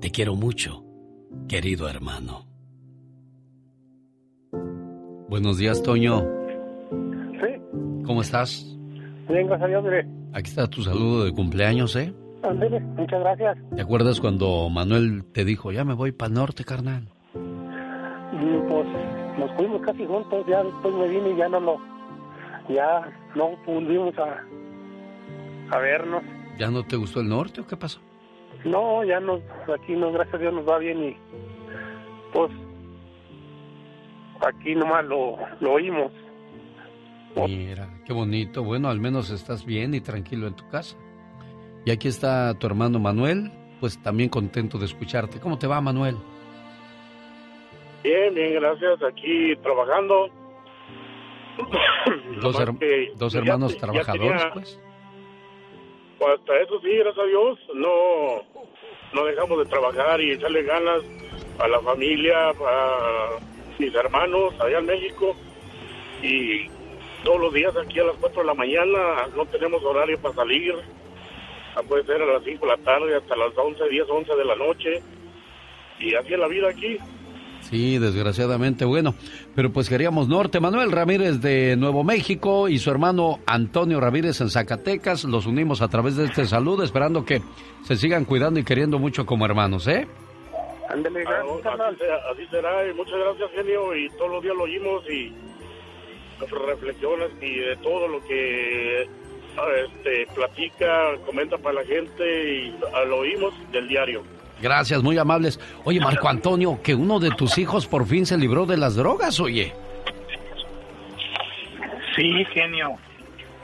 Te quiero mucho, querido hermano. Buenos días, Toño. Sí. ¿Cómo estás? Bien, gracias a Dios, mire. Aquí está tu saludo de cumpleaños, ¿eh? Ándele, muchas gracias. ¿Te acuerdas cuando Manuel te dijo, ya me voy para el norte, carnal? Y pues nos fuimos casi juntos, ya después me vine y ya no lo, ya no volvimos a, a vernos. ¿Ya no te gustó el norte o qué pasó? No, ya nos, aquí no, gracias a Dios nos va bien y pues aquí nomás lo, lo oímos. Mira, qué bonito. Bueno, al menos estás bien y tranquilo en tu casa. Y aquí está tu hermano Manuel, pues también contento de escucharte. ¿Cómo te va, Manuel? Bien, bien, gracias. Aquí trabajando. Dos, her- hermanos ya trabajadores, tenía- pues. Pues hasta eso sí, gracias a Dios, no, no dejamos de trabajar y echarle ganas a la familia, a mis hermanos allá en México. Y todos los días aquí a las 4 de la mañana no tenemos horario para salir. Ah, Puede ser a las 5 de la tarde hasta las 11, 10, 11 de la noche. Y así es la vida aquí. Sí, desgraciadamente, bueno. Pero pues queríamos norte. Manuel Ramírez de Nuevo México y su hermano Antonio Ramírez en Zacatecas. Los unimos a través de este saludo, esperando que se sigan cuidando y queriendo mucho como hermanos, ¿eh? Ándele, Ah, así, será, así será, y muchas gracias, genio, y todos los días lo oímos y reflexiones y de todo lo que ah, este, platica, comenta para la gente y lo oímos del diario. Gracias, muy amables. Oye, Marco Antonio, que uno de tus hijos por fin se libró de las drogas, oye. Sí, genio.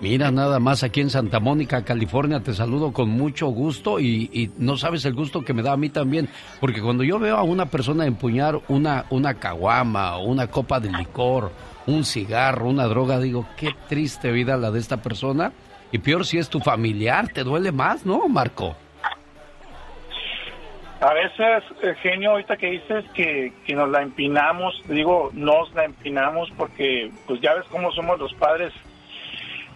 Mira, nada más aquí en Santa Mónica, California, te saludo con mucho gusto y, y no sabes el gusto que me da a mí también, porque cuando yo veo a una persona empuñar una, una caguama, una copa de licor, un cigarro, una droga, digo, qué triste vida la de esta persona. Y peor si es tu familiar, te duele más, ¿no, Marco? A veces, eh, genio, ahorita que dices que, que nos la empinamos, digo, nos la empinamos porque, pues ya ves cómo somos los padres,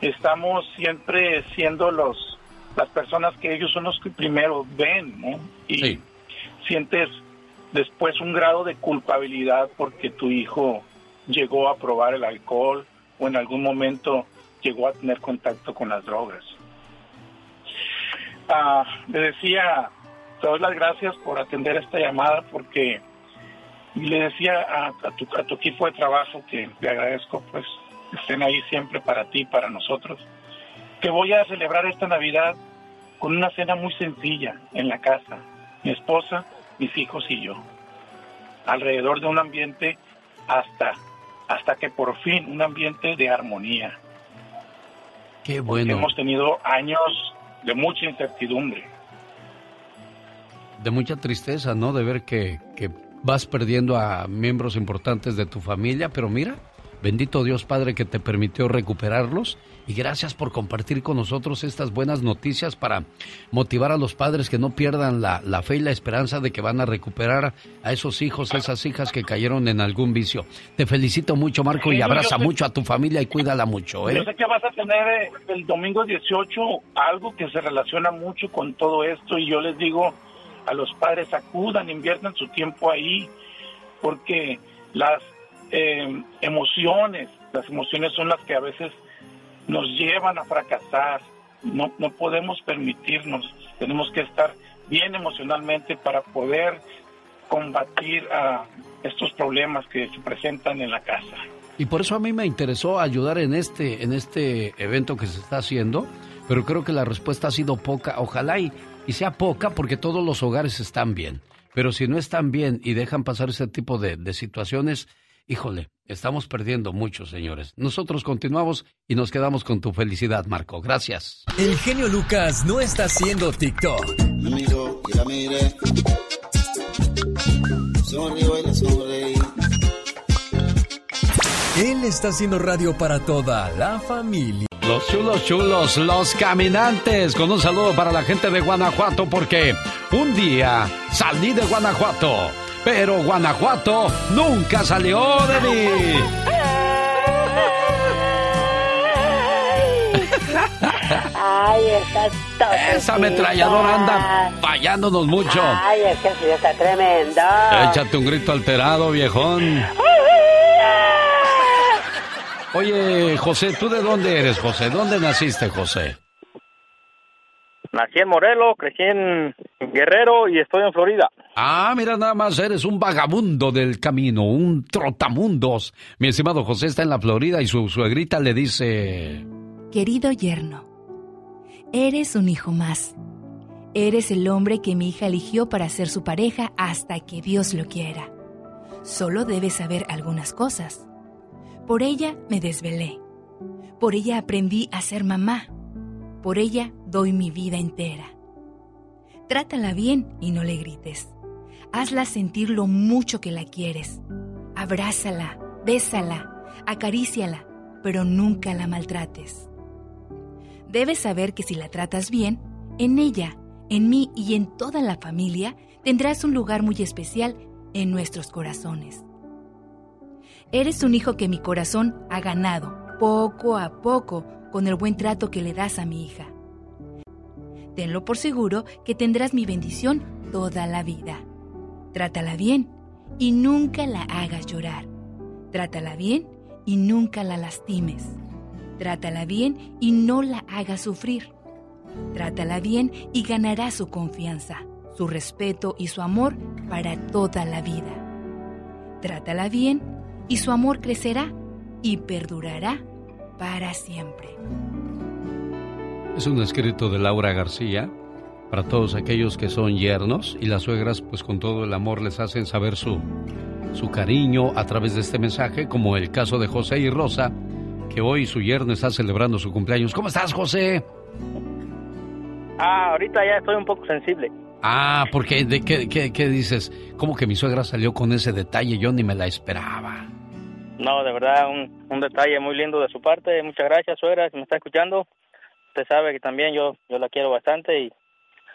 estamos siempre siendo los las personas que ellos son los que primero ven, ¿no? Y sientes después un grado de culpabilidad porque tu hijo llegó a probar el alcohol o en algún momento llegó a tener contacto con las drogas. Ah, le decía, te doy las gracias por atender esta llamada porque le decía a, a tu, a tu equipo de trabajo que le agradezco pues que estén ahí siempre para ti, para nosotros, que voy a celebrar esta Navidad con una cena muy sencilla en la casa, mi esposa, mis hijos y yo, alrededor de un ambiente hasta hasta que por fin un ambiente de armonía. Qué Porque bueno. hemos tenido años de mucha incertidumbre. De mucha tristeza, ¿no? De ver que, que vas perdiendo a miembros importantes de tu familia, pero mira, bendito Dios Padre que te permitió recuperarlos y gracias por compartir con nosotros estas buenas noticias para motivar a los padres que no pierdan la, la fe y la esperanza de que van a recuperar a esos hijos, esas hijas que cayeron en algún vicio. Te felicito mucho, Marco, y abraza mucho a tu familia y cuídala mucho, ¿eh? Yo sé que vas a tener eh, el domingo 18 algo que se relaciona mucho con todo esto y yo les digo a los padres acudan, inviertan su tiempo ahí porque las eh, emociones, las emociones son las que a veces nos llevan a fracasar. No, no podemos permitirnos, tenemos que estar bien emocionalmente para poder combatir a estos problemas que se presentan en la casa. Y por eso a mí me interesó ayudar en este, en este evento que se está haciendo, pero creo que la respuesta ha sido poca. Ojalá y, y sea poca porque todos los hogares están bien. Pero si no están bien y dejan pasar ese tipo de, de situaciones, híjole, estamos perdiendo mucho, señores. Nosotros continuamos y nos quedamos con tu felicidad, Marco. Gracias. El genio Lucas no está haciendo TikTok, Él está haciendo radio para toda la familia. Los chulos chulos, los caminantes, con un saludo para la gente de Guanajuato porque un día salí de Guanajuato, pero Guanajuato nunca salió de mí. Ay, estás todo. Esa ametralladora anda fallándonos mucho. Ay, es que sí está tremendo. Échate un grito alterado, viejón. Oye, José, ¿tú de dónde eres, José? ¿Dónde naciste, José? Nací en Morelos, crecí en Guerrero y estoy en Florida. Ah, mira, nada más eres un vagabundo del camino, un trotamundos. Mi estimado José está en la Florida y su suegrita le dice... Querido yerno, eres un hijo más. Eres el hombre que mi hija eligió para ser su pareja hasta que Dios lo quiera. Solo debes saber algunas cosas. Por ella me desvelé. Por ella aprendí a ser mamá. Por ella doy mi vida entera. Trátala bien y no le grites. Hazla sentir lo mucho que la quieres. Abrázala, bésala, acaríciala, pero nunca la maltrates. Debes saber que si la tratas bien, en ella, en mí y en toda la familia tendrás un lugar muy especial en nuestros corazones. Eres un hijo que mi corazón ha ganado poco a poco con el buen trato que le das a mi hija. Tenlo por seguro que tendrás mi bendición toda la vida. Trátala bien y nunca la hagas llorar. Trátala bien y nunca la lastimes. Trátala bien y no la hagas sufrir. Trátala bien y ganarás su confianza, su respeto y su amor para toda la vida. Trátala bien y su amor crecerá y perdurará para siempre. Es un escrito de Laura García para todos aquellos que son yernos y las suegras pues con todo el amor les hacen saber su, su cariño a través de este mensaje, como el caso de José y Rosa, que hoy su yerno está celebrando su cumpleaños. ¿Cómo estás, José? Ah, ahorita ya estoy un poco sensible. Ah, porque de qué, qué, qué dices? ¿Cómo que mi suegra salió con ese detalle? Yo ni me la esperaba. No, de verdad, un, un detalle muy lindo de su parte. Muchas gracias, suegra, si me está escuchando. Usted sabe que también yo, yo la quiero bastante y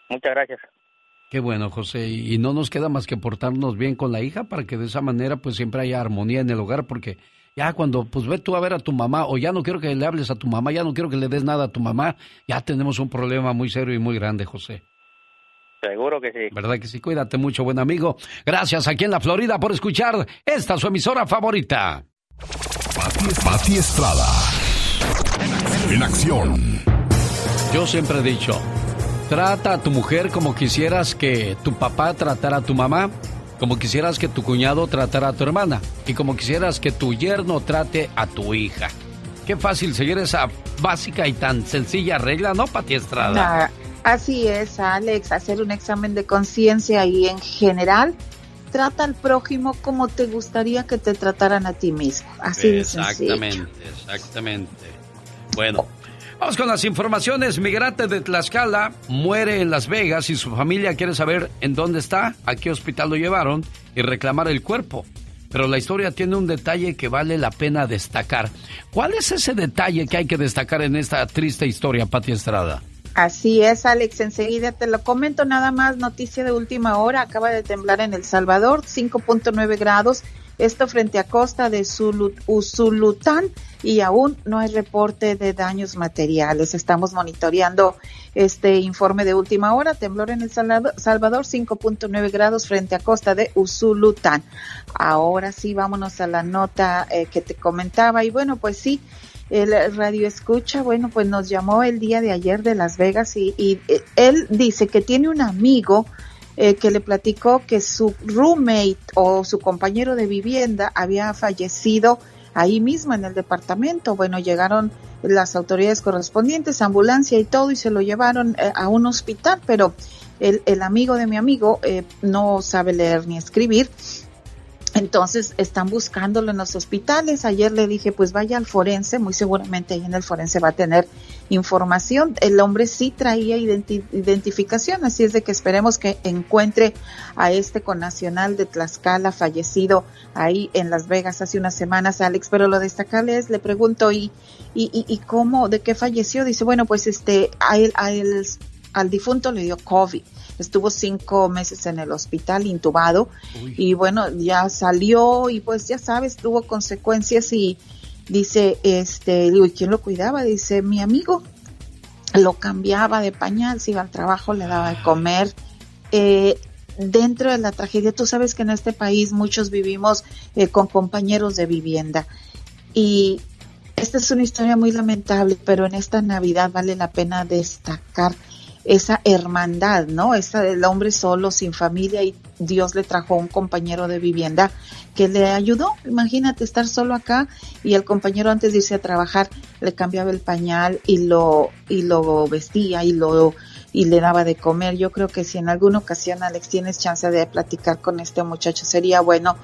muchas gracias. Qué bueno, José. Y no nos queda más que portarnos bien con la hija para que de esa manera pues siempre haya armonía en el hogar porque ya cuando pues ve tú a ver a tu mamá o ya no quiero que le hables a tu mamá, ya no quiero que le des nada a tu mamá, ya tenemos un problema muy serio y muy grande, José. Seguro que sí. ¿Verdad que sí? Cuídate mucho, buen amigo. Gracias aquí en la Florida por escuchar esta su emisora favorita. Pati Estrada. En acción. Yo siempre he dicho, trata a tu mujer como quisieras que tu papá tratara a tu mamá, como quisieras que tu cuñado tratara a tu hermana y como quisieras que tu yerno trate a tu hija. Qué fácil seguir esa básica y tan sencilla regla, ¿no, Pati Estrada? Así es, Alex, hacer un examen de conciencia y en general trata al prójimo como te gustaría que te trataran a ti mismo. Así de sencillo. Exactamente, exactamente. Bueno, vamos con las informaciones. Migrante de Tlaxcala muere en Las Vegas y su familia quiere saber en dónde está, a qué hospital lo llevaron y reclamar el cuerpo. Pero la historia tiene un detalle que vale la pena destacar. ¿Cuál es ese detalle que hay que destacar en esta triste historia, Pati Estrada? Así es, Alex. Enseguida te lo comento nada más. Noticia de última hora. Acaba de temblar en El Salvador, 5.9 grados. Esto frente a costa de Usulután y aún no hay reporte de daños materiales. Estamos monitoreando este informe de última hora. Temblor en El Salvador, Salvador 5.9 grados frente a costa de Usulután. Ahora sí, vámonos a la nota eh, que te comentaba. Y bueno, pues sí, el radio escucha, bueno, pues nos llamó el día de ayer de Las Vegas y, y, eh, él dice que tiene un amigo eh, que le platicó que su roommate o su compañero de vivienda había fallecido ahí mismo en el departamento. Bueno, llegaron las autoridades correspondientes, ambulancia y todo, y se lo llevaron eh, a un hospital, pero el, el amigo de mi amigo eh, no sabe leer ni escribir. Entonces están buscándolo en los hospitales. Ayer le dije, pues vaya al forense, muy seguramente ahí en el forense va a tener información. El hombre sí traía identificación, así es de que esperemos que encuentre a este connacional de Tlaxcala fallecido ahí en Las Vegas hace unas semanas, Alex. Pero lo destacable es, le pregunto, ¿y, y, y cómo, de qué falleció? Dice, bueno, pues este, a él, a al difunto le dio COVID estuvo cinco meses en el hospital intubado y bueno, ya salió y pues ya sabes, tuvo consecuencias y dice, este, digo, ¿y quién lo cuidaba? Dice, mi amigo lo cambiaba de pañal, se iba al trabajo, le daba de comer. Eh, dentro de la tragedia, tú sabes que en este país muchos vivimos eh, con compañeros de vivienda y esta es una historia muy lamentable, pero en esta Navidad vale la pena destacar esa hermandad, ¿no? Esa del hombre solo, sin familia y Dios le trajo un compañero de vivienda que le ayudó. Imagínate estar solo acá y el compañero antes de irse a trabajar le cambiaba el pañal y lo y lo vestía y lo y le daba de comer. Yo creo que si en alguna ocasión Alex tienes chance de platicar con este muchacho sería bueno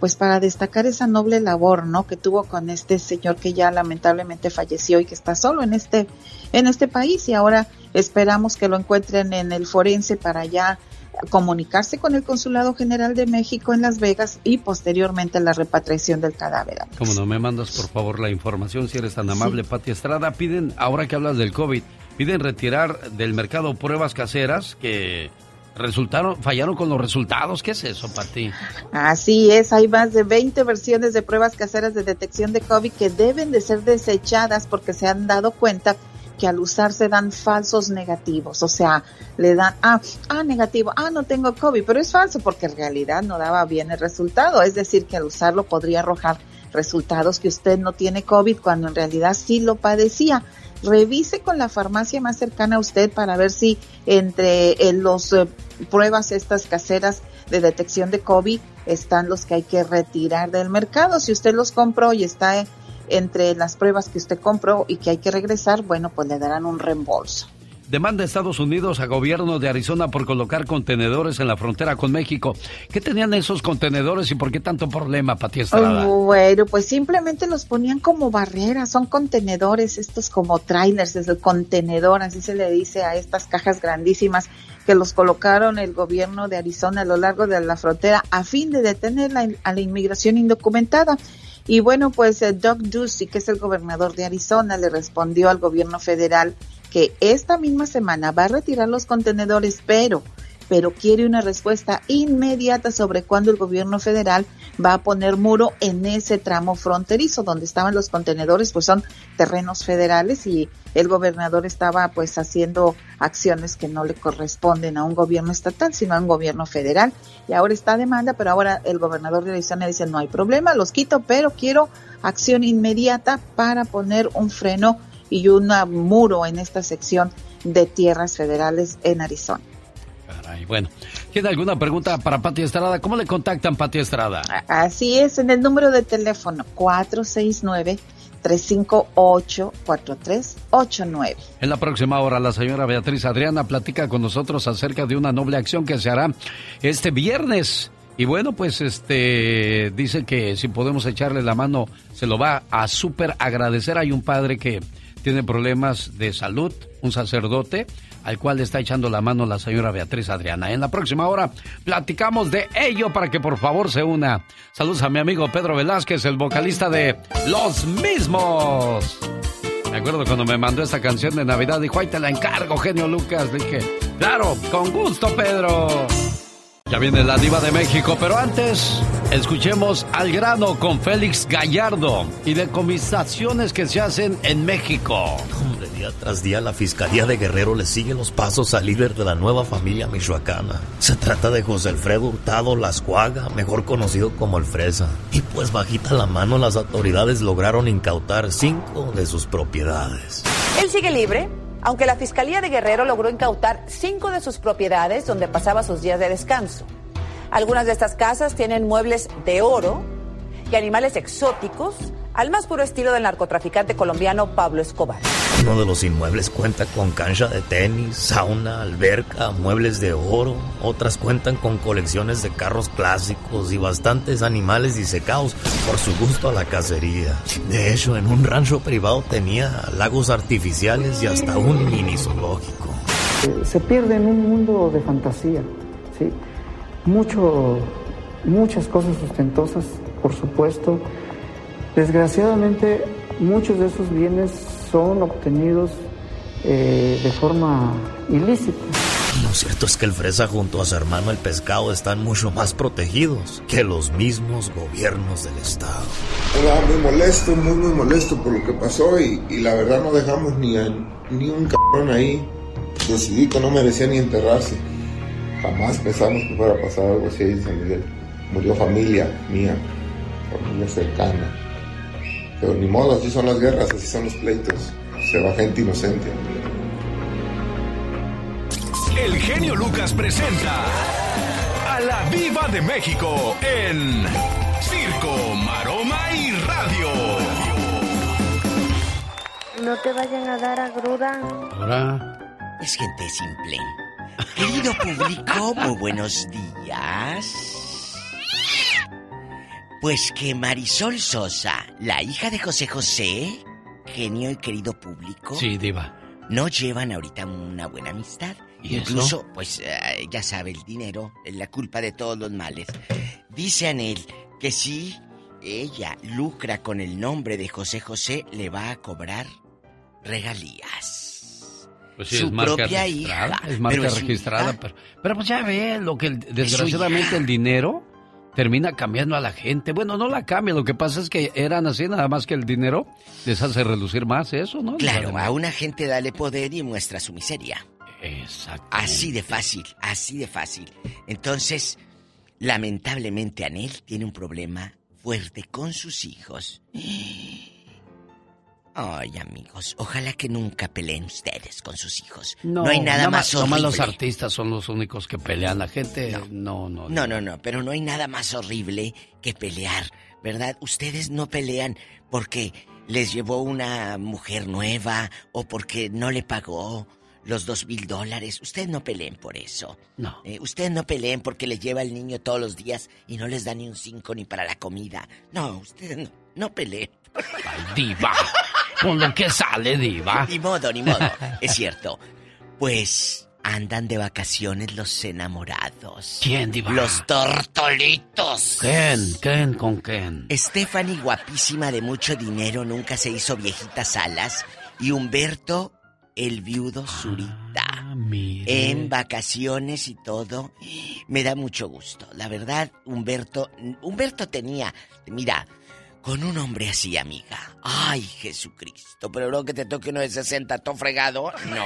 pues para destacar esa noble labor, ¿no? que tuvo con este señor que ya lamentablemente falleció y que está solo en este en este país y ahora esperamos que lo encuentren en el forense para ya comunicarse con el Consulado General de México en Las Vegas y posteriormente la repatriación del cadáver. Como no me mandas por favor la información si eres tan amable, Pati Estrada, piden, ahora que hablas del COVID, piden retirar del mercado pruebas caseras que resultaron, fallaron con los resultados. ¿Qué es eso, Pati? Así es, hay más de 20 versiones de pruebas caseras de detección de COVID que deben de ser desechadas porque se han dado cuenta que al usarse dan falsos negativos, o sea, le dan, ah, ah, negativo, ah, no tengo COVID, pero es falso porque en realidad no daba bien el resultado, es decir, que al usarlo podría arrojar resultados que usted no tiene COVID cuando en realidad sí lo padecía. Revise con la farmacia más cercana a usted para ver si entre los eh, pruebas estas caseras de detección de COVID están los que hay que retirar del mercado. Si usted los compró y está entre las pruebas que usted compró y que hay que regresar, bueno, pues le darán un reembolso. Demanda Estados Unidos a gobierno de Arizona por colocar contenedores en la frontera con México. ¿Qué tenían esos contenedores y por qué tanto problema, Pati Estrada? bueno, pues simplemente los ponían como barreras, son contenedores, estos como trailers, es el contenedor, así se le dice a estas cajas grandísimas que los colocaron el gobierno de Arizona a lo largo de la frontera a fin de detener a la inmigración indocumentada. Y bueno, pues eh, Doug Ducey, que es el gobernador de Arizona, le respondió al gobierno federal que esta misma semana va a retirar los contenedores, pero pero quiere una respuesta inmediata sobre cuándo el gobierno federal va a poner muro en ese tramo fronterizo donde estaban los contenedores, pues son terrenos federales y el gobernador estaba pues haciendo acciones que no le corresponden a un gobierno estatal, sino a un gobierno federal. Y ahora está demanda, pero ahora el gobernador de Arizona dice no hay problema, los quito, pero quiero acción inmediata para poner un freno y un muro en esta sección de tierras federales en Arizona. Bueno, ¿tiene alguna pregunta para Pati Estrada? ¿Cómo le contactan Pati Estrada? Así es, en el número de teléfono 469 358 4389. En la próxima hora, la señora Beatriz Adriana platica con nosotros acerca de una noble acción que se hará este viernes. Y bueno, pues este dice que si podemos echarle la mano, se lo va a súper agradecer. Hay un padre que tiene problemas de salud, un sacerdote, al cual le está echando la mano la señora Beatriz Adriana. En la próxima hora platicamos de ello para que por favor se una. Saludos a mi amigo Pedro Velázquez, el vocalista de Los Mismos. Me acuerdo cuando me mandó esta canción de Navidad, dijo, ahí te la encargo, genio Lucas. dije, claro, con gusto, Pedro. Ya viene la diva de México, pero antes escuchemos al grano con Félix Gallardo y de comisaciones que se hacen en México. Hombre, día tras día la Fiscalía de Guerrero le sigue los pasos al líder de la nueva familia michoacana. Se trata de José Alfredo Hurtado Lascuaga, mejor conocido como el Fresa. Y pues bajita la mano las autoridades lograron incautar cinco de sus propiedades. Él sigue libre aunque la Fiscalía de Guerrero logró incautar cinco de sus propiedades donde pasaba sus días de descanso. Algunas de estas casas tienen muebles de oro y animales exóticos, al más puro estilo del narcotraficante colombiano Pablo Escobar. Uno de los inmuebles cuenta con cancha de tenis, sauna, alberca, muebles de oro. Otras cuentan con colecciones de carros clásicos y bastantes animales disecados por su gusto a la cacería. De hecho, en un rancho privado tenía lagos artificiales y hasta un mini zoológico. Eh, Se pierde en un mundo de fantasía, ¿sí? Mucho, muchas cosas sustentosas, por supuesto. Desgraciadamente, muchos de esos bienes son obtenidos eh, de forma ilícita. Lo cierto es que el fresa junto a su hermano el pescado están mucho más protegidos que los mismos gobiernos del estado. Estaba muy molesto, muy muy molesto por lo que pasó y, y la verdad no dejamos ni, a- ni un cabrón ahí. Decidí que no merecía ni enterrarse. Jamás pensamos que fuera a pasar algo así en San Miguel. Murió familia mía, familia cercana. Pero ni modo, así son las guerras, así son los pleitos. Se va gente inocente. El genio Lucas presenta a la Viva de México en Circo, Maroma y Radio. No te vayan a dar a gruda. Ahora. Es gente simple. Querido público, muy buenos días. Pues que Marisol Sosa, la hija de José José, genio y querido público, Sí, Diva. no llevan ahorita una buena amistad. ¿Y Incluso, eso? pues eh, ya sabe, el dinero es la culpa de todos los males. Dice Anel que si ella lucra con el nombre de José José, le va a cobrar regalías. Pues sí, Su es marca propia registrada. hija. Es marca Pero registrada. hija. Pero, pero pues ya ve lo que el- desgraciadamente el dinero termina cambiando a la gente. Bueno, no la cambia. Lo que pasa es que eran así, nada más que el dinero les hace relucir más eso, ¿no? Claro, a una gente dale poder y muestra su miseria. Exacto. Así de fácil, así de fácil. Entonces, lamentablemente Anel tiene un problema fuerte con sus hijos. Ay, amigos, ojalá que nunca peleen ustedes con sus hijos. No, hay nada, más horrible. Los artistas son los únicos que pelean. La gente, no, no. No, no, no, pero no hay nada más horrible que pelear, ¿verdad? Ustedes no pelean porque les llevó una mujer nueva o porque no le pagó los dos mil dólares. Ustedes no peleen por eso. No. Eh, ustedes no peleen porque les lleva el niño todos los días y no les da ni un cinco ni para la comida. No, ustedes no, no peleen. Diva. Con lo que sale, Diva. Ni modo, ni modo. Es cierto. Pues andan de vacaciones los enamorados. ¿Quién, Diva? Los tortolitos. Ken, Ken con Ken. Stephanie, guapísima de mucho dinero, nunca se hizo viejitas alas. Y Humberto, el viudo Zurita. En vacaciones y todo. Me da mucho gusto. La verdad, Humberto. Humberto tenía. Mira, con un hombre así, amiga. Ay, Jesucristo. Pero luego que te toque uno de 60, todo fregado. No.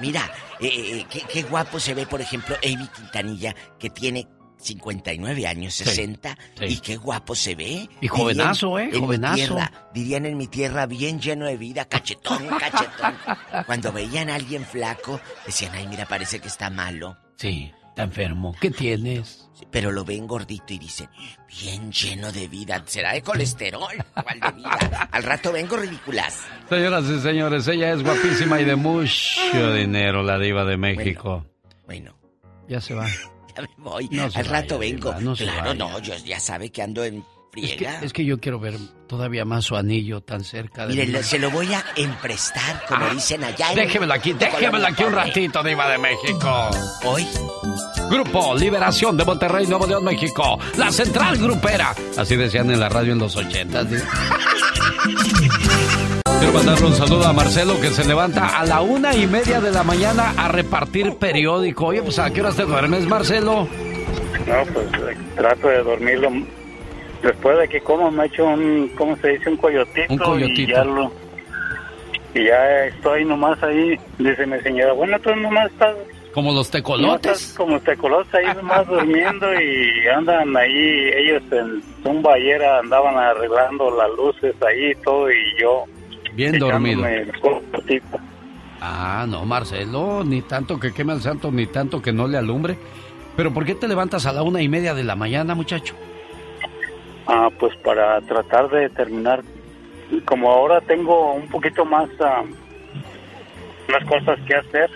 Mira, eh, eh, qué, qué guapo se ve, por ejemplo, Amy Quintanilla, que tiene 59 años, Sí, 60. sí. Y qué guapo se ve. Y jovenazo, Dirían ¿eh? en mi Jovenazo. tierra, dirían en mi tierra, bien lleno de vida, cachetón, cachetón. Cuando veían a alguien flaco, decían, ay, mira, parece que está malo. Sí, está enfermo. ¿Qué tienes? Pero lo ven gordito y dicen, bien lleno de vida. ¿Será de colesterol? ¿Cuál de vida? Al rato vengo ridículas. Señoras y señores, ella es guapísima y de mucho dinero, la diva de México. Bueno, Ya se va. ya me voy. No Al rato vaya, vengo. Diva, no claro, no, yo ya sabe que ando en Es que, friega. es que yo quiero ver todavía más su anillo tan cerca de Mire, se lo voy a emprestar, como Ah, dicen allá. en- Déjemelo aquí, déjemelo aquí un ratito, diva de México. Hoy. Grupo Liberación de Monterrey, Nuevo León, México. La central grupera. Así decían en la radio en los ochentas. ¿sí? Quiero mandarle un saludo a Marcelo que se levanta a la una y media de la mañana a repartir periódico. Oye, pues ¿a qué horas te duermes, Marcelo? No, pues eh, trato de dormirlo. Después de que como me echo un, ¿cómo se dice? Un coyotito. Un coyotito. Y ya, lo- y ya estoy nomás ahí. Dice mi señora, bueno, tú nomás estás, Como los tecolotes. estás como tecolotes ahí nomás durmiendo y andan ahí, ellos en un ballera andaban arreglando las luces ahí y todo y yo Bien dormido. el. Ah, no, Marcelo, ni tanto que queme al santo, ni tanto que no le alumbre. Pero ¿por qué te levantas a la una y media de la mañana, muchacho? Ah, pues para tratar de terminar, como ahora tengo un poquito más, ah, más cosas que hacer,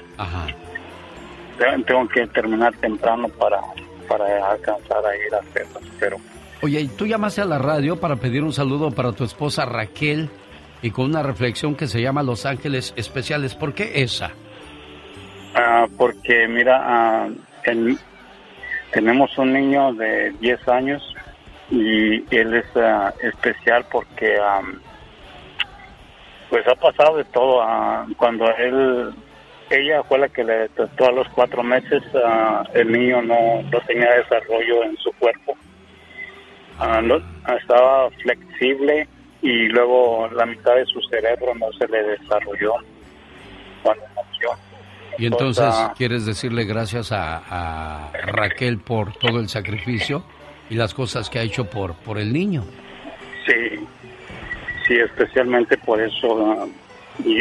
te- tengo que terminar temprano para, para alcanzar a ir a hacerlas, pero Oye, ¿y tú llamaste a la radio para pedir un saludo para tu esposa Raquel y con una reflexión que se llama Los Ángeles Especiales? ¿Por qué esa? Ah, porque mira, ah, el- tenemos un niño de 10 años y él es ah, especial porque am, pues ha pasado de todo. ah, cuando él, ella fue la que le testó a los cuatro meses, ah, el niño no, no tenía desarrollo en su cuerpo. No- estaba flexible y luego la mitad de su cerebro no se le desarrolló cuando nació. Y entonces, ¿quieres decirle gracias a, a Raquel por todo el sacrificio y las cosas que ha hecho por, por el niño? Sí, sí, especialmente por eso. y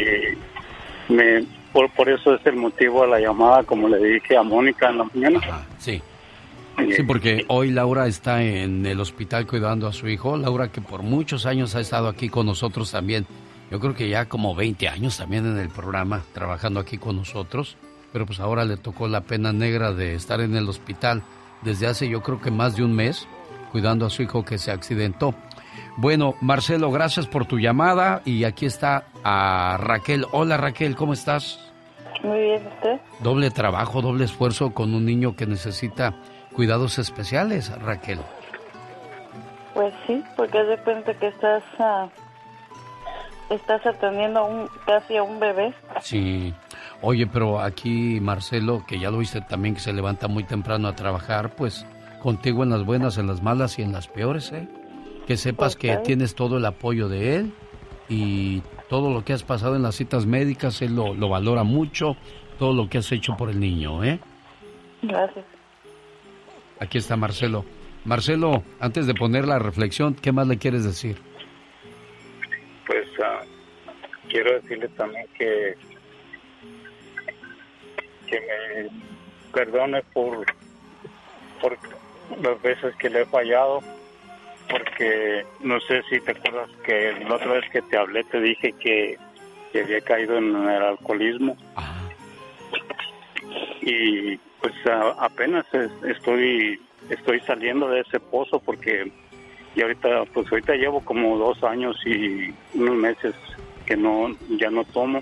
me, por, por eso es el motivo de la llamada, como le dije a Mónica en la mañana. Sí. Sí, porque hoy Laura está en el hospital cuidando a su hijo. Laura, que por muchos años ha estado aquí con nosotros también. Yo creo que ya como 20 años también en el programa, trabajando aquí con nosotros. Pero pues ahora le tocó la pena negra de estar en el hospital desde hace yo creo que más de un mes, cuidando a su hijo que se accidentó. Bueno, Marcelo, gracias por tu llamada. Y aquí está a Raquel. Hola Raquel, ¿cómo estás? Muy bien, ¿usted? Doble trabajo, doble esfuerzo con un niño que necesita cuidados especiales, Raquel. Pues sí, porque haz de cuenta que estás, ah, estás atendiendo un, casi a un bebé. Sí. Oye, pero aquí Marcelo, que ya lo viste también que se levanta muy temprano a trabajar, pues contigo en las buenas, en las malas y en las peores, ¿eh? Que sepas que tienes todo el apoyo de él y todo lo que has pasado en las citas médicas, él lo, lo valora mucho, todo lo que has hecho por el niño, ¿eh? Gracias. Aquí está Marcelo. Marcelo, antes de poner la reflexión, ¿qué más le quieres decir? Pues ah, quiero decirle también que, que me perdone por, por las veces que le he fallado, porque no sé si te acuerdas que la otra vez que te hablé te dije que, que había caído en el alcoholismo. Y pues apenas es- estoy estoy saliendo de ese pozo porque y ahorita pues ahorita llevo como dos años y unos meses que no ya no tomo.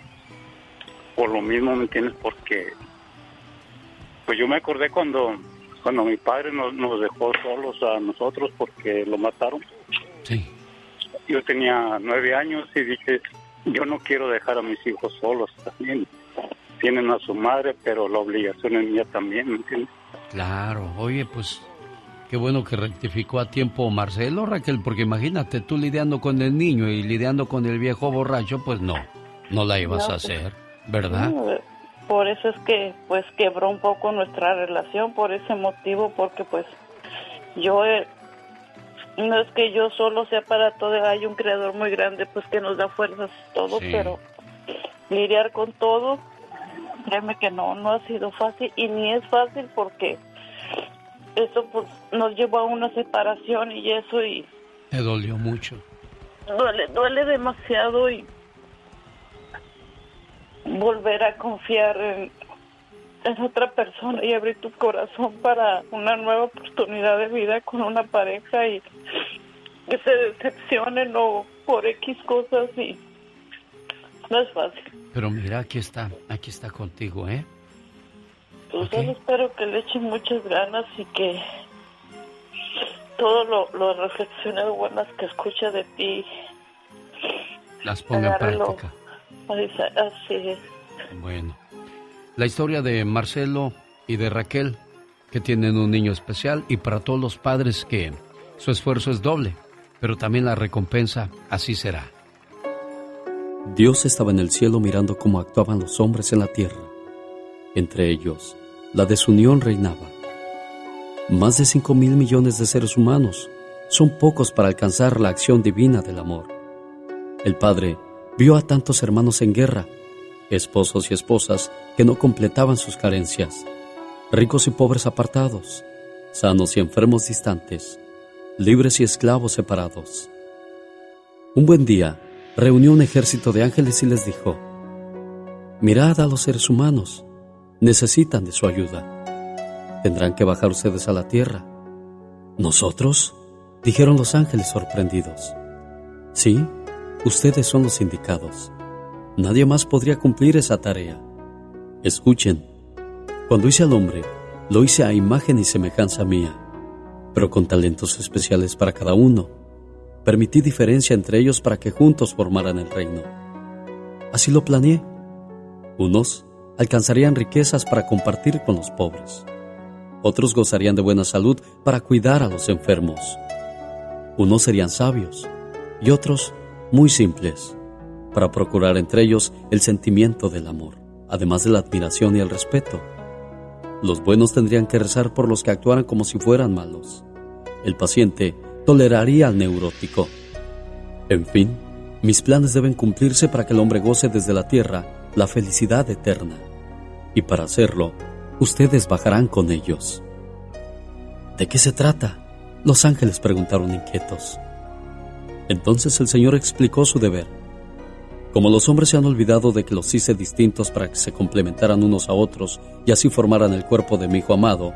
Por lo mismo me entiendes porque pues yo me acordé cuando cuando mi padre nos, nos dejó solos a nosotros porque lo mataron. Sí. Yo tenía nueve años y dije yo no quiero dejar a mis hijos solos. También tienen a su madre pero la obligación es mía también ¿me entiendes? Claro, oye, pues qué bueno que rectificó a tiempo Marcelo, Raquel, porque imagínate tú lidiando con el niño y lidiando con el viejo borracho, pues no, no la ibas No, a pues, hacer, ¿verdad? Mm, Por eso es que pues quebró un poco nuestra relación, por ese motivo, porque pues yo eh, no es que yo solo sea para todo, hay un creador muy grande pues que nos da fuerzas todo, Sí. pero lidiar con todo, créeme que no, no ha sido fácil y ni es fácil porque eso pues nos llevó a una separación y eso y Te dolió mucho. duele, duele demasiado y volver a confiar en, en otra persona y abrir tu corazón para una nueva oportunidad de vida con una pareja y que se decepcionen o por X cosas y no es fácil. Pero mira, aquí está, aquí está contigo, ¿eh? Pues solo espero que le echen muchas ganas y que todo lo, lo reflexiones buenas que escucha de ti Las ponga en práctica. Así así es. Bueno, la historia de Marcelo y de Raquel, que tienen un niño especial, y para todos los padres que su esfuerzo es doble, pero también la recompensa así será. Dios estaba en el cielo mirando cómo actuaban los hombres en la tierra. Entre ellos, la desunión reinaba. Más de 5 mil millones de seres humanos son pocos para alcanzar la acción divina del amor. El Padre vio a tantos hermanos en guerra, esposos y esposas que no completaban sus carencias, ricos y pobres apartados, sanos y enfermos distantes. libres y esclavos separados. Un buen día, reunió un ejército de ángeles y les dijo, Mirad a los seres humanos, necesitan de su ayuda. Tendrán que bajar ustedes a la tierra. ¿Nosotros? dijeron los ángeles sorprendidos. Sí, ustedes son los indicados. Nadie más podría cumplir esa tarea. Escuchen, cuando hice al hombre, lo hice a imagen y semejanza mía, pero con talentos especiales para cada uno. Permití diferencia entre ellos para que juntos formaran el reino. Así lo planeé. Unos alcanzarían riquezas para compartir con los pobres. Otros gozarían de buena salud para cuidar a los enfermos. Unos serían sabios y otros muy simples para procurar entre ellos el sentimiento del amor, además de la admiración y el respeto. Los buenos tendrían que rezar por los que actuaran como si fueran malos. El paciente toleraría al neurótico. En fin, mis planes deben cumplirse para que el hombre goce desde la tierra la felicidad eterna. Y para hacerlo, ustedes bajarán con ellos. ¿De qué se trata? Los ángeles preguntaron inquietos. Entonces el Señor explicó su deber como los hombres se han olvidado de que los hice distintos para que se complementaran unos a otros y así formaran el cuerpo de mi hijo amado,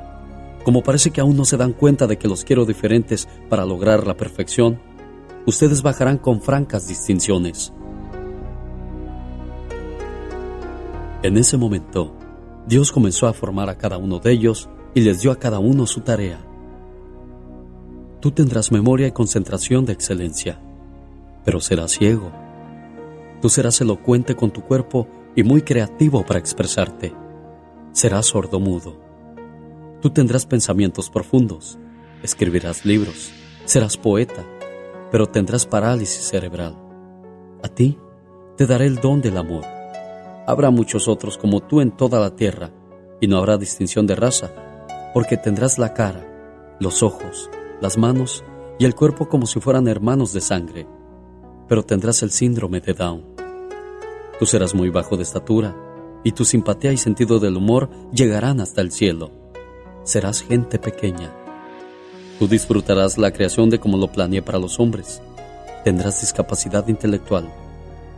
como parece que aún no se dan cuenta de que los quiero diferentes para lograr la perfección, ustedes bajarán con francas distinciones. En ese momento, Dios comenzó a formar a cada uno de ellos y les dio a cada uno su tarea. Tú tendrás memoria y concentración de excelencia, pero serás ciego Tú serás elocuente con tu cuerpo y muy creativo para expresarte. Serás sordomudo. Tú tendrás pensamientos profundos, escribirás libros, serás poeta, pero tendrás parálisis cerebral. A ti te daré el don del amor. Habrá muchos otros como tú en toda la tierra, y no habrá distinción de raza, porque tendrás la cara, los ojos, las manos y el cuerpo como si fueran hermanos de sangre pero tendrás el síndrome de Down. Tú serás muy bajo de estatura, y tu simpatía y sentido del humor llegarán hasta el cielo. Serás gente pequeña. Tú disfrutarás la creación de como lo planeé para los hombres. Tendrás discapacidad intelectual,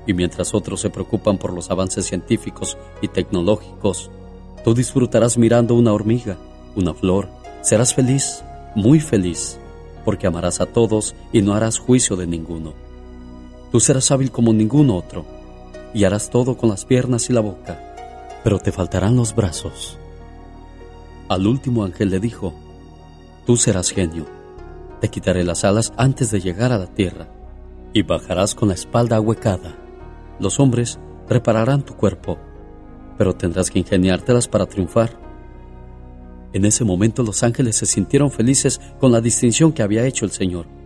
y mientras otros se preocupan por los avances científicos y tecnológicos, tú disfrutarás mirando una hormiga, una flor. Serás feliz, muy feliz, porque amarás a todos y no harás juicio de ninguno. Tú serás hábil como ningún otro y harás todo con las piernas y la boca, pero te faltarán los brazos. Al último ángel le dijo, Tú serás genio, te quitaré las alas antes de llegar a la tierra y bajarás con la espalda ahuecada. Los hombres repararán tu cuerpo, pero tendrás que ingeniártelas para triunfar. En ese momento los ángeles se sintieron felices con la distinción que había hecho el Señor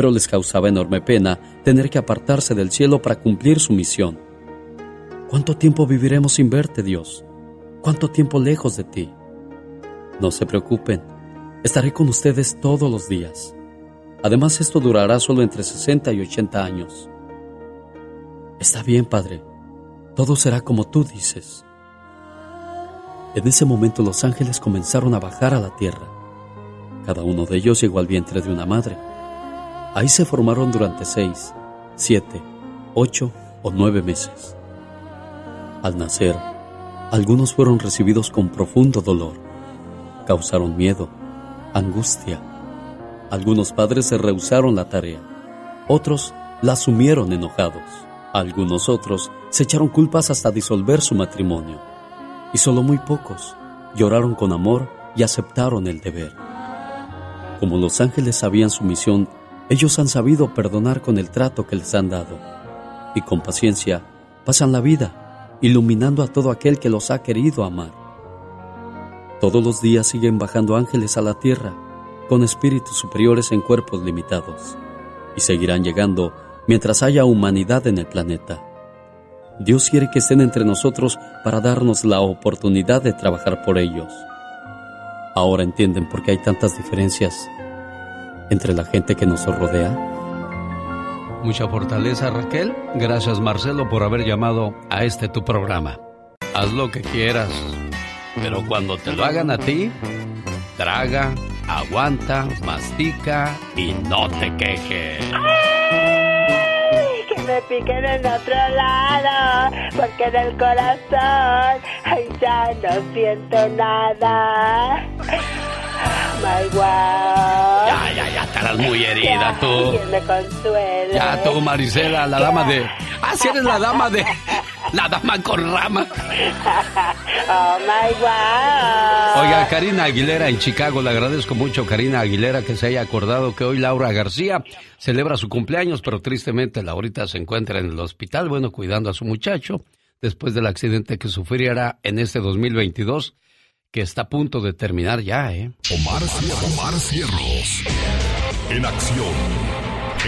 pero les causaba enorme pena tener que apartarse del cielo para cumplir su misión. ¿Cuánto tiempo viviremos sin verte, Dios? ¿Cuánto tiempo lejos de ti? No se preocupen, estaré con ustedes todos los días. Además, esto durará solo entre 60 y 80 años. Está bien, Padre, todo será como tú dices. En ese momento los ángeles comenzaron a bajar a la tierra. Cada uno de ellos llegó al vientre de una madre. Ahí se formaron durante seis, siete, ocho o nueve meses. Al nacer, algunos fueron recibidos con profundo dolor. Causaron miedo, angustia. Algunos padres se rehusaron la tarea. Otros la asumieron enojados. Algunos otros se echaron culpas hasta disolver su matrimonio. Y solo muy pocos lloraron con amor y aceptaron el deber. Como los ángeles sabían su misión ellos han sabido perdonar con el trato que les han dado y con paciencia pasan la vida iluminando a todo aquel que los ha querido amar. Todos los días siguen bajando ángeles a la tierra con espíritus superiores en cuerpos limitados y seguirán llegando mientras haya humanidad en el planeta. Dios quiere que estén entre nosotros para darnos la oportunidad de trabajar por ellos. Ahora entienden por qué hay tantas diferencias entre la gente que nos rodea? Mucha fortaleza, Raquel. Gracias, Marcelo, por haber llamado a este tu programa. Haz lo que quieras, pero cuando te lo hagan a ti, traga, aguanta, mastica y no te quejes. Me piquen en otro lado, porque en el corazón ay, ya no siento nada. My wow. Ya, ya, ya, estarás muy herida tú. Ya tú, Marisela, la dama de... Ah, si eres la dama de... La dama con rama. Oh my wow. Oiga, Karina Aguilera en Chicago, le agradezco mucho, Karina Aguilera, que se haya acordado que hoy Laura García celebra su cumpleaños, pero tristemente Laurita se encuentra en el hospital, bueno, cuidando a su muchacho, después del accidente que sufriera en este 2022, que está a punto de terminar ya, ¿eh? Omar, Omar Cierros. En acción.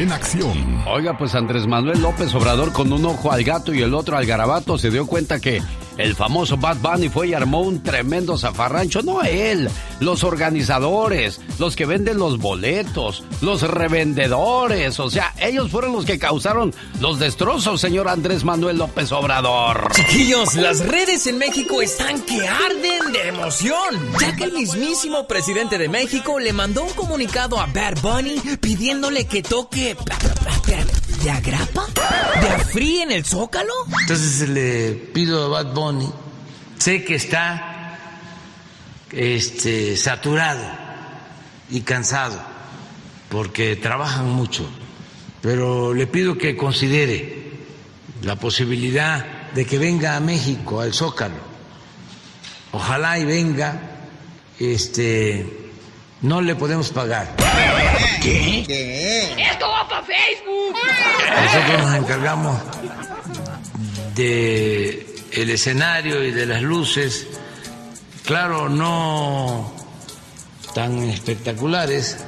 En acción. Oiga, pues Andrés Manuel López Obrador con un ojo al gato y el otro al garabato se dio cuenta que el famoso Bad Bunny fue y armó un tremendo zafarrancho. No él, los organizadores, los que venden los boletos, los revendedores. O sea, ellos fueron los que causaron los destrozos, señor Andrés Manuel López Obrador. Chiquillos, las redes en México están que arden de emoción, ya que el mismísimo presidente de México le mandó un comunicado a Bad Bunny pidiéndole que toque... ¿De agrapa? ¿De afrí en el zócalo? Entonces le pido a Bad Bunny, sé que está este, saturado y cansado porque trabajan mucho, pero le pido que considere la posibilidad de que venga a México, al Zócalo. Ojalá y venga, este, no le podemos pagar. ¿Qué? Esto va para Facebook. Nosotros nos encargamos de el escenario y de las luces, claro, no tan espectaculares,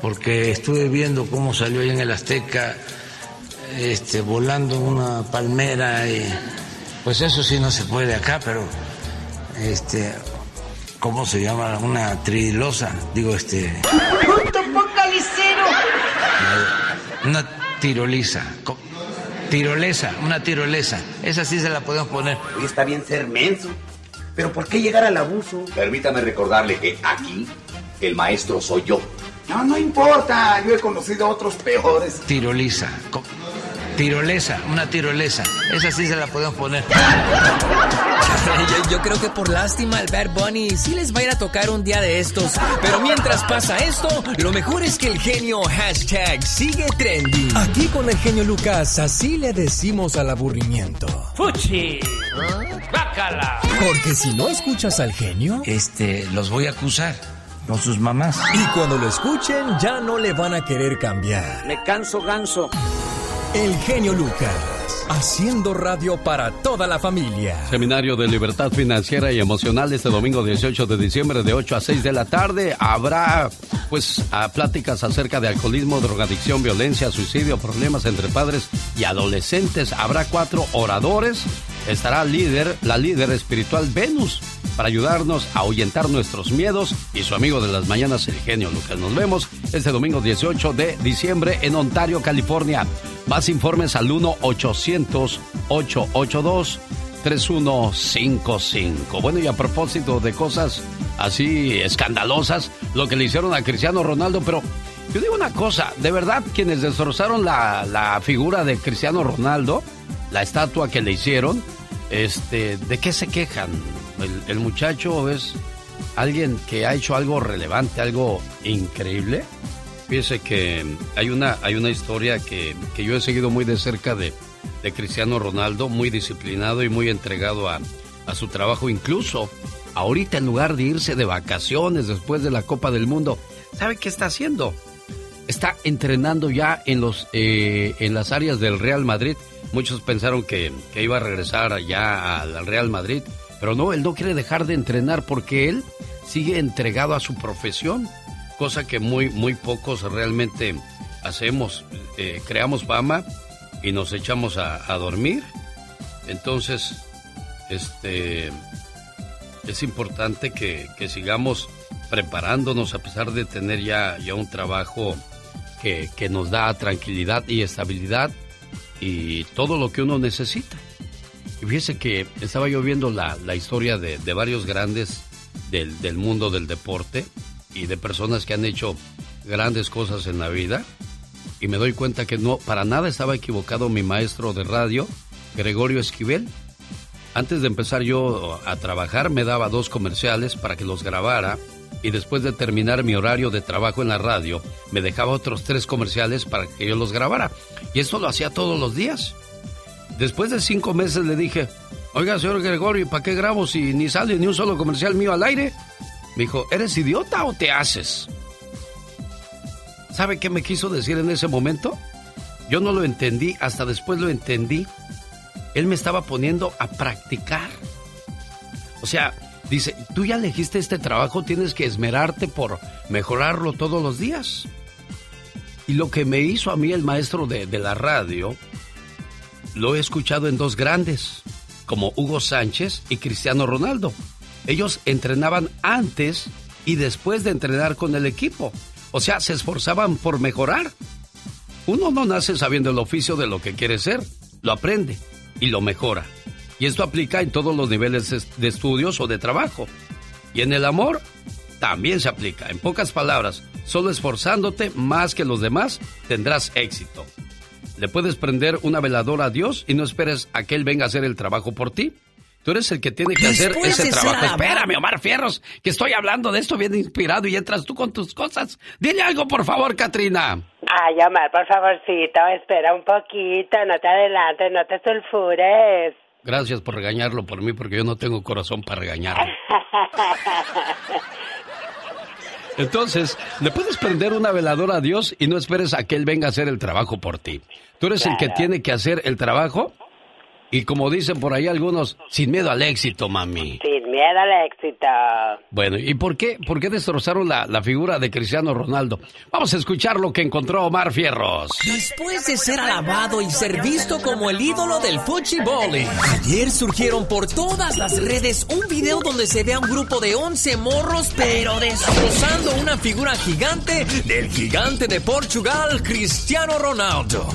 porque estuve viendo cómo salió ahí en el Azteca, este, volando una palmera y pues eso sí no se puede acá, pero este, ¿cómo se llama? Una trilosa, digo este. Una tiroliza. Tirolesa, una tirolesa. Esa sí se la podemos poner. Oye, está bien ser menso. Pero ¿por qué llegar al abuso? Permítame recordarle que aquí el maestro soy yo. No, no importa. Yo he conocido a otros peores. Tiroliza. Tirolesa, una tirolesa. Esa sí se la podemos poner. Yo, yo creo que por lástima el Bad Bunny sí les va a ir a tocar un día de estos. Pero mientras pasa esto, lo mejor es que el genio hashtag sigue trending. Aquí con el genio Lucas, así le decimos al aburrimiento. ¡Fuchi! ¡Bácala! Porque si no escuchas al genio, Este, los voy a acusar con sus mamás. y cuando lo escuchen ya no le van a querer cambiar. Me canso ganso. El genio Lucas, haciendo radio para toda la familia. Seminario de Libertad Financiera y Emocional este domingo 18 de diciembre de 8 a 6 de la tarde. Habrá pues pláticas acerca de alcoholismo, drogadicción, violencia, suicidio, problemas entre padres y adolescentes. Habrá cuatro oradores. Estará líder, la líder espiritual Venus para ayudarnos a ahuyentar nuestros miedos y su amigo de las mañanas, el genio Lucas. Nos vemos este domingo 18 de diciembre en Ontario, California. Más informes al 1-800-882-3155. Bueno, y a propósito de cosas así escandalosas, lo que le hicieron a Cristiano Ronaldo, pero yo digo una cosa, de verdad, quienes destrozaron la, la figura de Cristiano Ronaldo, la estatua que le hicieron, este, ¿de qué se quejan? El, muchacho es alguien que ha hecho algo relevante, algo increíble. Fíjese que hay una, hay una historia que, que yo he seguido muy de cerca de, de Cristiano Ronaldo, muy disciplinado y muy entregado a, a su trabajo. Incluso ahorita en lugar de irse de vacaciones después de la Copa del Mundo, ¿sabe qué está haciendo? Está entrenando ya en, los, eh, en las áreas del Real Madrid. Muchos pensaron que, que iba a regresar ya al Real Madrid, pero no, él no quiere dejar de entrenar porque él sigue entregado a su profesión, cosa que muy, muy pocos realmente hacemos. Eh, creamos fama y nos echamos a, a dormir. Entonces, este, es importante que, que sigamos preparándonos a pesar de tener ya, ya un trabajo que, que nos da tranquilidad y estabilidad y todo lo que uno necesita. Y fíjese que estaba yo viendo la, la historia de, de varios grandes del, del mundo del deporte y de personas que han hecho grandes cosas en la vida y me doy cuenta que no, para nada estaba equivocado mi maestro de radio, Gregorio Esquivel. Antes de empezar yo a trabajar me daba dos comerciales para que los grabara y después de terminar mi horario de trabajo en la radio me dejaba otros tres comerciales para que yo los grabara. Y esto lo hacía todos los días. Después de cinco meses le dije, oiga señor Gregorio, ¿para qué grabo si ni sale ni un solo comercial mío al aire? Me dijo, ¿eres idiota o te haces? ¿Sabe qué me quiso decir en ese momento? Yo no lo entendí, hasta después lo entendí. Él me estaba poniendo a practicar. O sea, dice, tú ya elegiste este trabajo, tienes que esmerarte por mejorarlo todos los días. Y lo que me hizo a mí el maestro de, de la radio, lo he escuchado en dos grandes, como Hugo Sánchez y Cristiano Ronaldo. Ellos entrenaban antes y después de entrenar con el equipo. O sea, se esforzaban por mejorar. Uno no nace sabiendo el oficio de lo que quiere ser, lo aprende y lo mejora. Y esto aplica en todos los niveles de estudios o de trabajo. Y en el amor también se aplica. En pocas palabras, solo esforzándote más que los demás tendrás éxito. Le puedes prender una veladora a Dios y no esperes a que Él venga a hacer el trabajo por ti. Tú eres el que tiene que hacer ese trabajo. Espérame, Omar Fierros, que estoy hablando de esto bien inspirado y entras tú con tus cosas. Dile algo, por favor, Katrina. Ay, Omar, por favorcito, espera un poquito, no te adelantes, no te sulfures. Gracias por regañarlo por mí, porque yo no tengo corazón para regañarlo. Entonces, le puedes prender una veladora a Dios y no esperes a que Él venga a hacer el trabajo por ti. Tú eres el que tiene que hacer el trabajo y como dicen por ahí algunos, sin miedo al éxito, mami. Sin miedo al éxito. Bueno, ¿y por qué, por qué destrozaron la, la figura de Cristiano Ronaldo? Vamos a escuchar lo que encontró Omar Fierros. Después de ser alabado y ser visto como el ídolo del fútbol, ayer surgieron por todas las redes un video donde se ve a un grupo de 11 morros, pero destrozando una figura gigante del gigante de Portugal, Cristiano Ronaldo.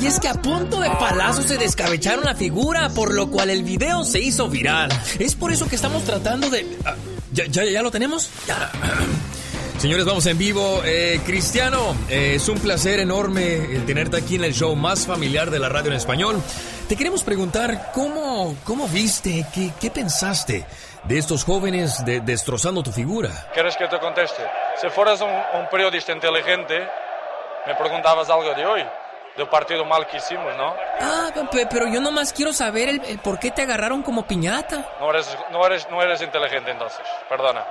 Y es que a punto de palazo se descabecharon la figura, por lo cual el video se hizo viral. Es por eso que estamos tratando de... Ah, ¿Ya, ya, ya lo tenemos? Señores, vamos en vivo. Eh, Cristiano, eh, es un placer enorme el tenerte aquí en el show más familiar de la radio en español. Te queremos preguntar cómo, cómo viste, qué, qué pensaste de estos jóvenes de- destrozando tu figura. ¿Quieres que te conteste? Si fueras un, un periodista inteligente, me preguntabas algo de hoy, del partido mal que hicimos, ¿no? Ah, pe- pero yo nomás quiero saber el, el por qué te agarraron como piñata. No eres, no eres, no eres inteligente entonces, perdona.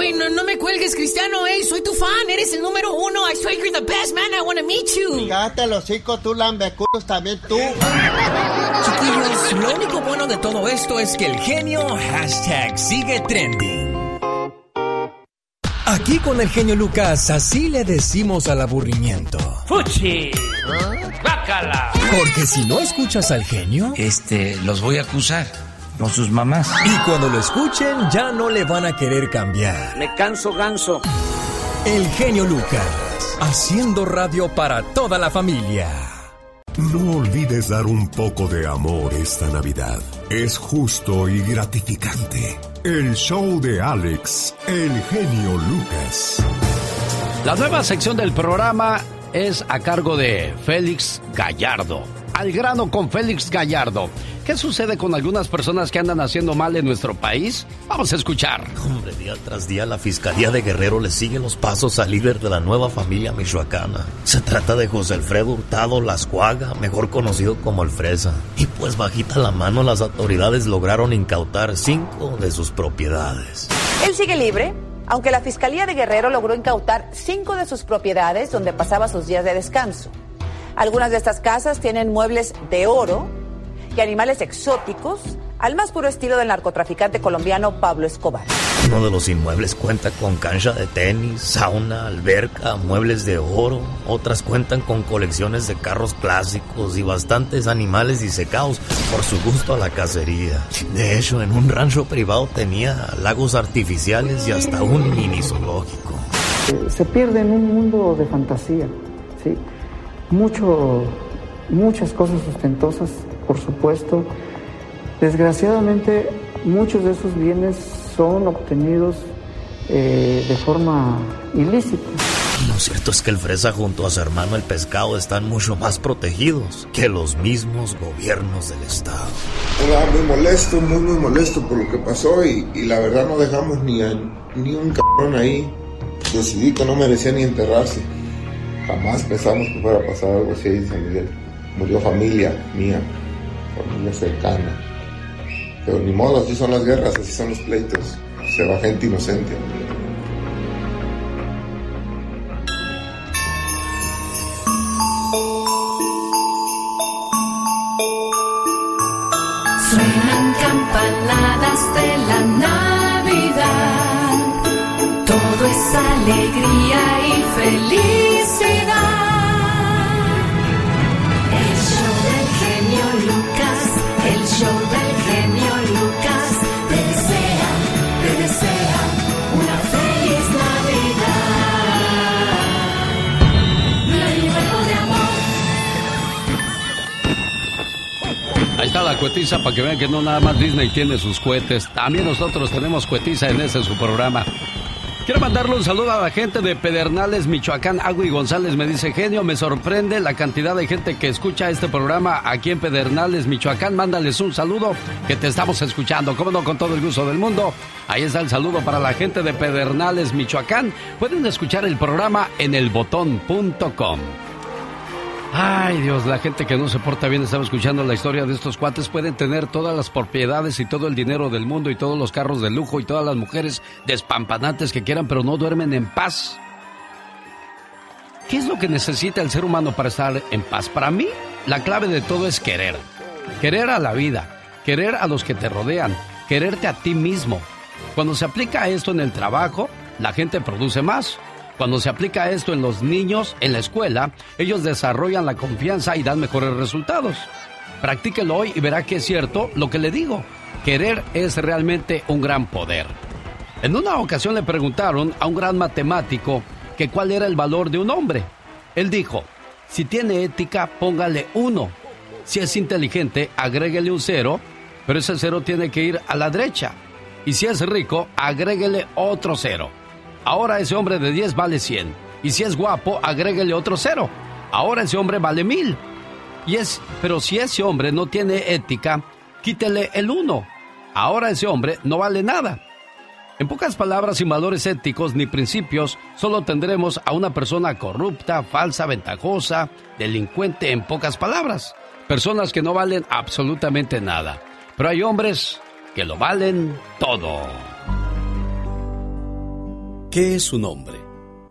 No, no me cuelgues, Cristiano, ey, soy tu fan, eres el número uno. I swear you're the best man, I wanna meet you. Cállate los hocico, tú lambeculos también tú. Chiquillos, lo único bueno de todo esto es que el genio hashtag sigue trending. Aquí con el genio Lucas, así le decimos al aburrimiento. ¡Fuchi! ¡Bácala! Porque si no escuchas al genio, Este, los voy a acusar con sus mamás. y cuando lo escuchen ya no le van a querer cambiar. Me canso ganso. El genio Lucas, haciendo radio para toda la familia. No olvides dar un poco de amor esta Navidad. Es justo y gratificante. El show de Alex, el genio Lucas. La nueva sección del programa es a cargo de Félix Gallardo. Al grano con Félix Gallardo. ¿Qué sucede con algunas personas que andan haciendo mal en nuestro país? Vamos a escuchar. Hombre, día tras día la Fiscalía de Guerrero le sigue los pasos al líder de la nueva familia michoacana. Se trata de José Alfredo Hurtado Lascuaga, mejor conocido como el Fresa. Y pues bajita la mano las autoridades lograron incautar cinco de sus propiedades. Él sigue libre, aunque la Fiscalía de Guerrero logró incautar cinco de sus propiedades donde pasaba sus días de descanso. Algunas de estas casas tienen muebles de oro y animales exóticos, al más puro estilo del narcotraficante colombiano Pablo Escobar. Uno de los inmuebles cuenta con cancha de tenis, sauna, alberca, muebles de oro. Otras cuentan con colecciones de carros clásicos y bastantes animales disecados por su gusto a la cacería. De hecho, en un rancho privado tenía lagos artificiales y hasta un mini zoológico. Se pierde en un mundo de fantasía, ¿sí? mucho, muchas cosas ostentosas, por supuesto. Desgraciadamente, muchos de esos bienes son obtenidos eh, de forma ilícita. Lo cierto es que el fresa junto a su hermano el pescado están mucho más protegidos que los mismos gobiernos del estado. Estaba muy molesto, muy muy molesto por lo que pasó y, y la verdad no dejamos ni, a, ni un cabrón ahí. Decidí que no merecía ni enterrarse. Jamás pensamos que fuera a pasar algo así en San Miguel. Murió familia mía, familia cercana. Pero ni modo, así son las guerras, así son los pleitos. Se va gente inocente. Suenan campanadas de la Navidad. Todo es alegría y felicidad. La cuetiza para que vean que no nada más Disney tiene sus cohetes. También nosotros tenemos cuetiza en ese su programa. Quiero mandarle un saludo a la gente de Pedernales, Michoacán. Agui González me dice, genio, me sorprende la cantidad de gente que escucha este programa aquí en Pedernales, Michoacán. Mándales un saludo que te estamos escuchando. Como no, con todo el gusto del mundo. Ahí está el saludo para la gente de Pedernales, Michoacán. Pueden escuchar el programa en elbotón.com. Ay Dios, la gente que no se porta bien, estaba escuchando la historia de estos cuates, pueden tener todas las propiedades y todo el dinero del mundo y todos los carros de lujo y todas las mujeres despampanantes que quieran, pero no duermen en paz. ¿Qué es lo que necesita el ser humano para estar en paz? Para mí, la clave de todo es querer. Querer a la vida, querer a los que te rodean, quererte a ti mismo. Cuando se aplica esto en el trabajo, la gente produce más. Cuando se aplica esto en los niños, en la escuela, ellos desarrollan la confianza y dan mejores resultados. Practíquelo hoy y verá que es cierto lo que le digo. Querer es realmente un gran poder. En una ocasión le preguntaron a un gran matemático que cuál era el valor de un hombre. Él dijo, si tiene ética, póngale uno. Si es inteligente, agréguele un cero, pero ese cero tiene que ir a la derecha. Y si es rico, agréguele otro cero. Ahora ese hombre de 10 vale 100. Y si es guapo, agréguele otro cero. Ahora ese hombre vale mil. Y es, pero si ese hombre no tiene ética, quítele el uno. Ahora ese hombre no vale nada. En pocas palabras, sin valores éticos ni principios, solo tendremos a una persona corrupta, falsa, ventajosa, delincuente, en pocas palabras. Personas que no valen absolutamente nada. Pero hay hombres que lo valen todo. ¿Qué es un hombre?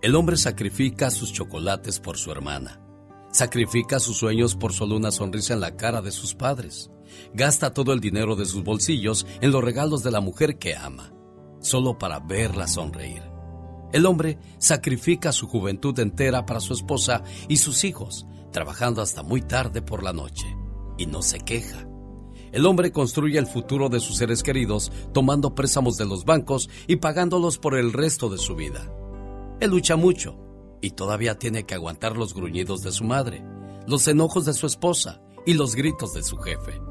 El hombre sacrifica sus chocolates por su hermana. Sacrifica sus sueños por solo una sonrisa en la cara de sus padres. Gasta todo el dinero de sus bolsillos en los regalos de la mujer que ama, solo para verla sonreír. El hombre sacrifica su juventud entera para su esposa y sus hijos, trabajando hasta muy tarde por la noche, y no se queja. El hombre construye el futuro de sus seres queridos tomando préstamos de los bancos y pagándolos por el resto de su vida. Él lucha mucho y todavía tiene que aguantar los gruñidos de su madre, los enojos de su esposa y los gritos de su jefe.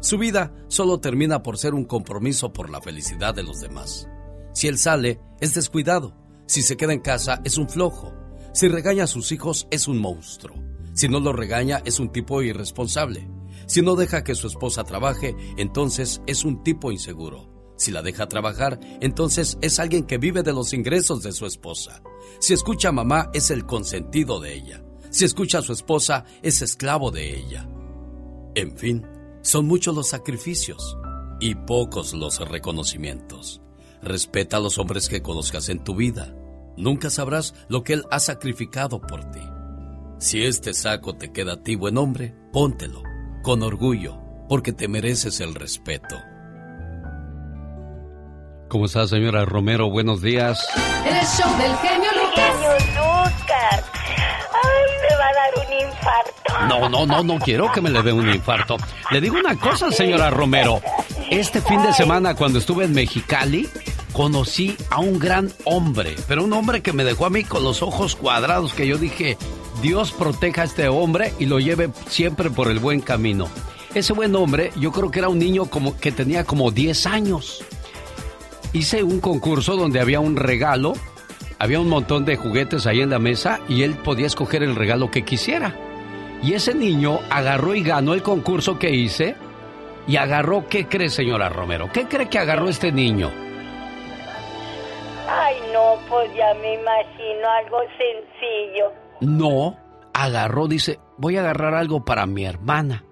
Su vida solo termina por ser un compromiso por la felicidad de los demás. Si él sale, es descuidado. Si se queda en casa, es un flojo. Si regaña a sus hijos, es un monstruo. Si no lo regaña, es un tipo irresponsable. Si no deja que su esposa trabaje, entonces es un tipo inseguro. Si la deja trabajar, entonces es alguien que vive de los ingresos de su esposa. Si escucha a mamá, es el consentido de ella. Si escucha a su esposa, es esclavo de ella. En fin, son muchos los sacrificios y pocos los reconocimientos. Respeta a los hombres que conozcas en tu vida. Nunca sabrás lo que él ha sacrificado por ti. Si este saco te queda a ti, buen hombre, póntelo con orgullo, porque te mereces el respeto. ¿Cómo está, señora Romero? Buenos días. El show del genio Lucas. Genio Lucas. Ay, me va a dar un infarto. No, no, no, no quiero que me le dé un infarto. Le digo una cosa, señora Romero. Este fin de semana, cuando estuve en Mexicali, conocí a un gran hombre, pero un hombre que me dejó a mí con los ojos cuadrados, que yo dije, Dios proteja a este hombre y lo lleve siempre por el buen camino. Ese buen hombre, yo creo que era un niño como que tenía como 10 años. Hice un concurso donde había un regalo, había un montón de juguetes ahí en la mesa y él podía escoger el regalo que quisiera. Y ese niño agarró y ganó el concurso que hice y agarró, ¿qué cree señora Romero? ¿Qué cree que agarró este niño? Ay, no, pues ya me imagino algo sencillo. No, agarró, dice, voy a agarrar algo para mi hermana.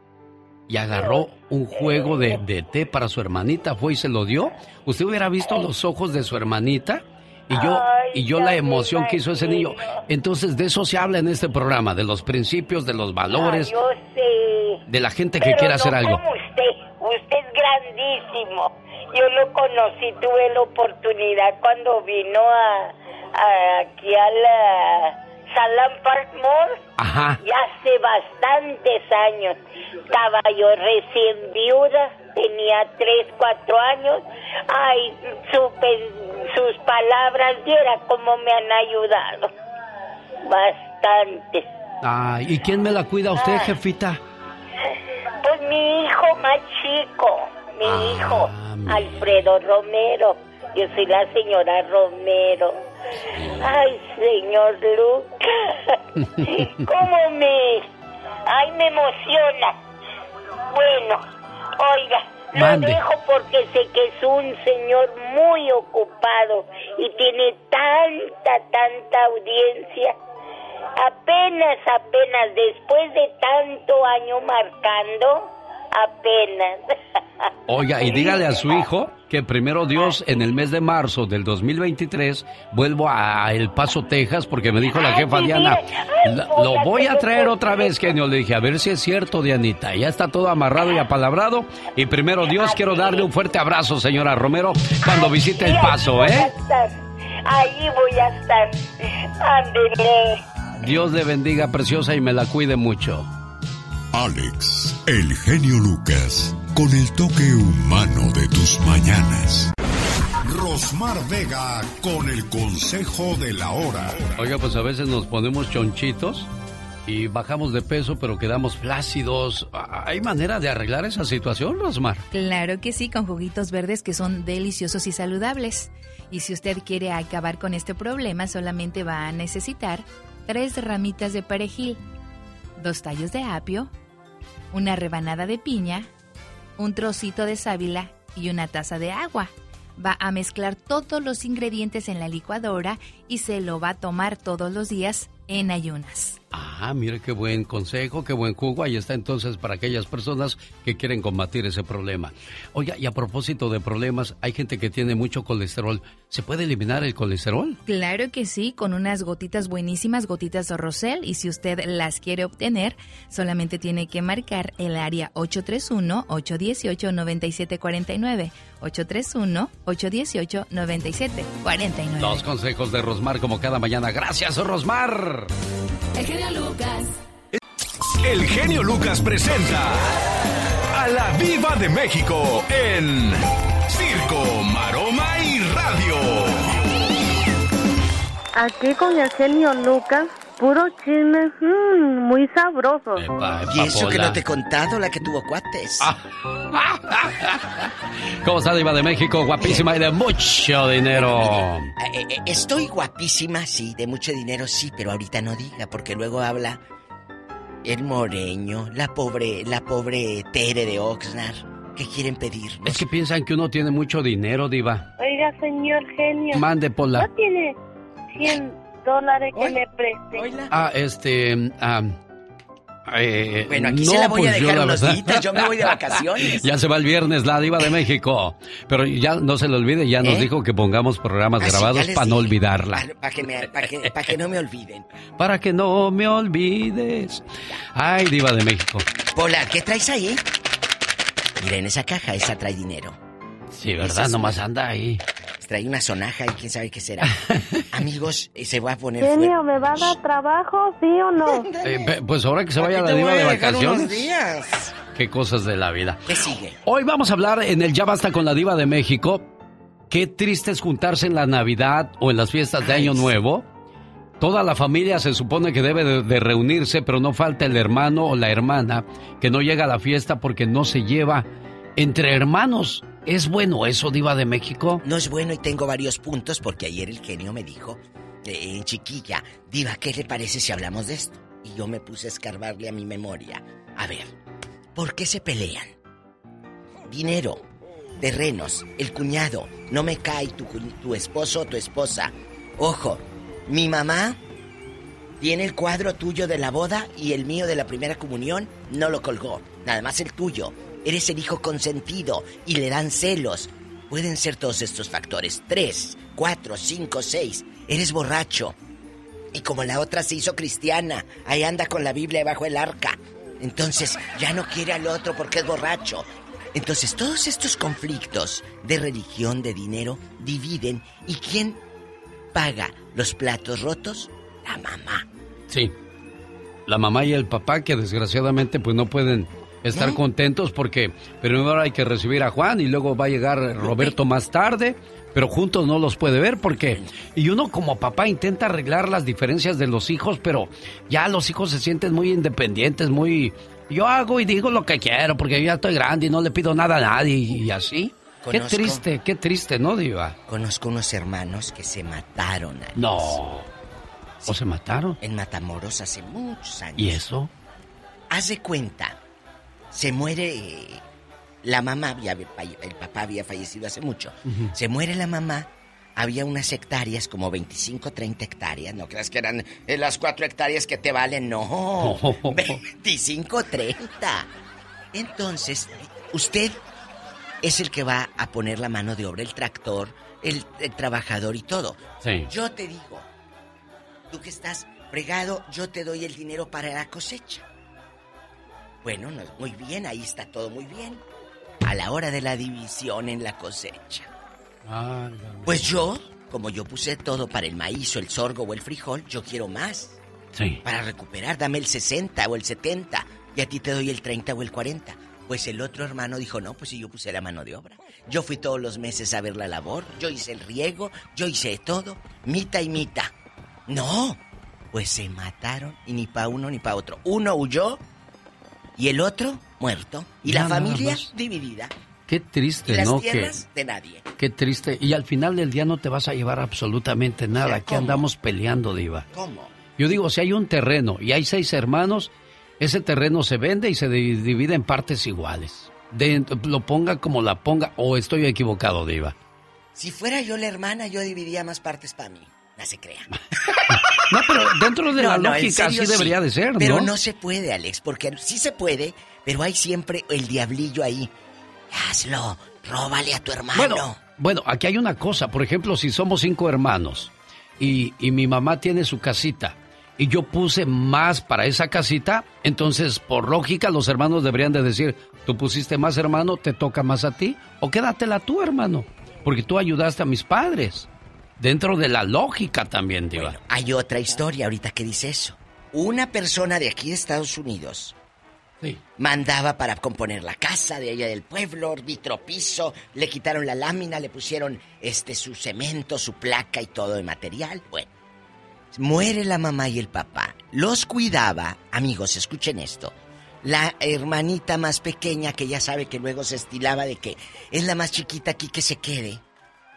Y agarró un juego de, de té para su hermanita, fue y se lo dio. Usted hubiera visto los ojos de su hermanita y yo, y yo la emoción que hizo ese niño. Entonces de eso se habla en este programa, de los principios, de los valores, Yo sé. de la gente que quiere no hacer algo. como usted. Usted es grandísimo. Yo lo conocí, tuve la oportunidad cuando vino a, a- aquí a la Salam Park Mall. Ajá. Ya hace bastantes años. Estaba yo recién viuda, tenía tres, cuatro años. Ay, supe sus palabras, viera cómo me han ayudado. Bastantes. Ay, ¿y quién me la cuida usted, jefita? Pues mi hijo más chico, mi Ah, hijo, Alfredo Romero. Yo soy la señora Romero. Ay, señor Lucas, ¿cómo me... Ay, me emociona. Bueno, oiga, lo Mande. dejo porque sé que es un señor muy ocupado y tiene tanta, tanta audiencia. Apenas, apenas, después de tanto año marcando, apenas. Oiga, y dígale a su hijo que primero Dios en el mes de marzo del 2023 vuelvo a El Paso, Texas, porque me dijo la jefa Diana, "La- lo voy a traer otra vez, genio. Le dije, a ver si es cierto, Dianita. Ya está todo amarrado y apalabrado. Y primero Dios, quiero darle un fuerte abrazo, señora Romero, cuando visite El Paso, Voy a ¿eh? estar. Ahí voy a estar. Ándele. Dios le bendiga, preciosa, y me la cuide mucho. Alex, el genio Lucas, con el toque humano de tus mañanas. Rosmar Vega, con el consejo de la hora. Oiga, pues a veces nos ponemos chonchitos y bajamos de peso, pero quedamos flácidos. ¿Hay manera de arreglar esa situación, Rosmar? Claro que sí, con juguitos verdes que son deliciosos y saludables. Y si usted quiere acabar con este problema, solamente va a necesitar tres ramitas de perejil, dos tallos de apio, una rebanada de piña, un trocito de sábila y una taza de agua. Va a mezclar todos los ingredientes en la licuadora y se lo va a tomar todos los días en ayunas. Ah, mire qué buen consejo, qué buen jugo. Ahí está entonces para aquellas personas que quieren combatir ese problema. Oiga, y a propósito de problemas, hay gente que tiene mucho colesterol. ¿Se puede eliminar el colesterol? Claro que sí, con unas gotitas buenísimas, gotitas de Rosel, y si usted las quiere obtener, solamente tiene que marcar el área 831-818-9749. 831-818-9749. Los consejos de Rosmar como cada mañana. Gracias, Rosmar. El genio Lucas. El genio Lucas presenta a la Viva de México en Circo, Maroma y Radio. Aquí con el genio Lucas, puro chisme, mm, muy sabroso. Y eso que no te he contado, la que tuvo cuates. ¿Cómo está Diva de México? Guapísima y de mucho dinero. Eh, eh, estoy guapísima, sí, de mucho dinero, sí, pero ahorita no diga, porque luego habla el moreño, la pobre, la pobre Tere de Oxnard. ¿Qué quieren pedirnos? Es que piensan que uno tiene mucho dinero, Diva. Oiga, señor genio. Mande, Pola. ¿No tiene 100 dólares que me preste? Ah, este. ah, eh, Bueno, aquí no, se la voy a pues yo dejar unos días, yo me voy de vacaciones. ya se va el viernes la diva de México. Pero ya no se le olvide, ya nos ¿Eh? dijo que pongamos programas Ah, grabados para no olvidarla. Para que, me- pa' que- pa' que no me olviden. Para que no me olvides. Ay, diva de México. Pola, ¿qué traes ahí? Mira, en esa caja, esa trae dinero. Sí, ¿verdad? es Nomás anda ahí. Trae una sonaja y quién sabe qué será. Amigos, eh, se va a poner. Genio, ¿me va a dar trabajo, sí o no? Eh, pues ahora que se vaya la diva de vacaciones. días. Qué cosas de la vida. ¿Qué sigue? Hoy vamos a hablar en el Ya Basta con la Diva de México. Qué triste es juntarse en la Navidad o en las fiestas de Año Nuevo. Toda la familia se supone que debe de, de reunirse, pero no falta el hermano o la hermana que no llega a la fiesta porque no se lleva entre hermanos. ¿Es bueno eso, Diva de México? No es bueno y tengo varios puntos porque ayer el genio me dijo, eh, chiquilla, Diva, ¿qué le parece si hablamos de esto? Y yo me puse a escarbarle a mi memoria. A ver, ¿por qué se pelean? Dinero, terrenos, el cuñado, no me cae tu, tu esposo o tu esposa. Ojo, mi mamá tiene el cuadro tuyo de la boda y el mío de la primera comunión no lo colgó. Nada más el tuyo. Eres el hijo consentido y le dan celos. Pueden ser todos estos factores. Tres, cuatro, cinco, seis. Eres borracho. Y como la otra se hizo cristiana, ahí anda con la Biblia bajo el arca. Entonces ya no quiere al otro porque es borracho. Entonces todos estos conflictos de religión, de dinero, dividen. ¿Y quién paga los platos rotos? La mamá. Sí. La mamá y el papá que desgraciadamente pues no pueden estar contentos porque primero hay que recibir a Juan y luego va a llegar Roberto más tarde, pero juntos no los puede ver porque y uno como papá intenta arreglar las diferencias de los hijos, pero ya los hijos se sienten muy independientes, muy yo hago y digo lo que quiero porque yo ya estoy grande y no le pido nada a nadie y, así. Qué triste, qué triste, ¿no, Diva? Conozco unos hermanos que se mataron. Alex. No. ¿O se mataron? En Matamoros hace muchos años. ¿Y eso? Haz de cuenta, se muere la mamá, había- el papá había fallecido hace mucho. Se muere la mamá, había unas hectáreas, como 25, 30 hectáreas. No creas que eran eh, las cuatro hectáreas que te valen, no. 25, 30. Entonces, usted es el que va a poner la mano de obra, el tractor, el, el trabajador y todo. Sí. Yo te digo, tú que estás fregado, yo te doy el dinero para la cosecha. Bueno, no, muy bien, ahí está todo muy bien. A la hora de la división en la cosecha. Pues yo, como yo puse todo para el maíz o el sorgo o el frijol, yo quiero más. Sí. Para recuperar, dame el 60 o el 70 y a ti te doy el 30 o el 40. Pues el otro hermano dijo, no, pues si yo puse la mano de obra. Yo fui todos los meses a ver la labor, yo hice el riego, yo hice todo, mita y mita. No, pues se mataron y ni para uno ni para otro. Uno huyó y el otro muerto. Y Ya la familia dividida. Qué Y triste, las ¿no? Que, tierras de nadie. qué triste. Y al final del día no te vas a llevar absolutamente nada. Aquí andamos peleando, Diva. ¿Cómo? Yo digo, si hay un terreno y hay seis hermanos, ese terreno se vende y se di- divide en partes iguales. De- lo ponga como la ponga, o estoy equivocado, Diva. Si fuera yo la hermana, yo dividiría más partes para mí. No se crea. No, pero dentro de la lógica serio, así debería de ser, ¿no? Pero no se puede, Alex, porque sí se puede, pero hay siempre el diablillo ahí. Hazlo, róbale a tu hermano. Bueno, bueno, aquí hay una cosa. Por ejemplo, si somos cinco hermanos y, y mi mamá tiene su casita y yo puse más para esa casita, entonces por lógica los hermanos deberían de decir, tú pusiste más hermano, te toca más a ti, o quédatela tú, hermano, porque tú ayudaste a mis padres. Dentro de la lógica también, Diva. Hay otra historia ahorita que dice eso. Una persona de aquí de Estados Unidos mandaba para componer la casa de ella del pueblo, vitropiso, le quitaron la lámina, le pusieron este su cemento, su placa y todo de material. Bueno, muere la mamá y el papá. Los cuidaba, amigos, escuchen esto. La hermanita más pequeña que ya sabe que luego se estilaba de que es la más chiquita aquí que se quede.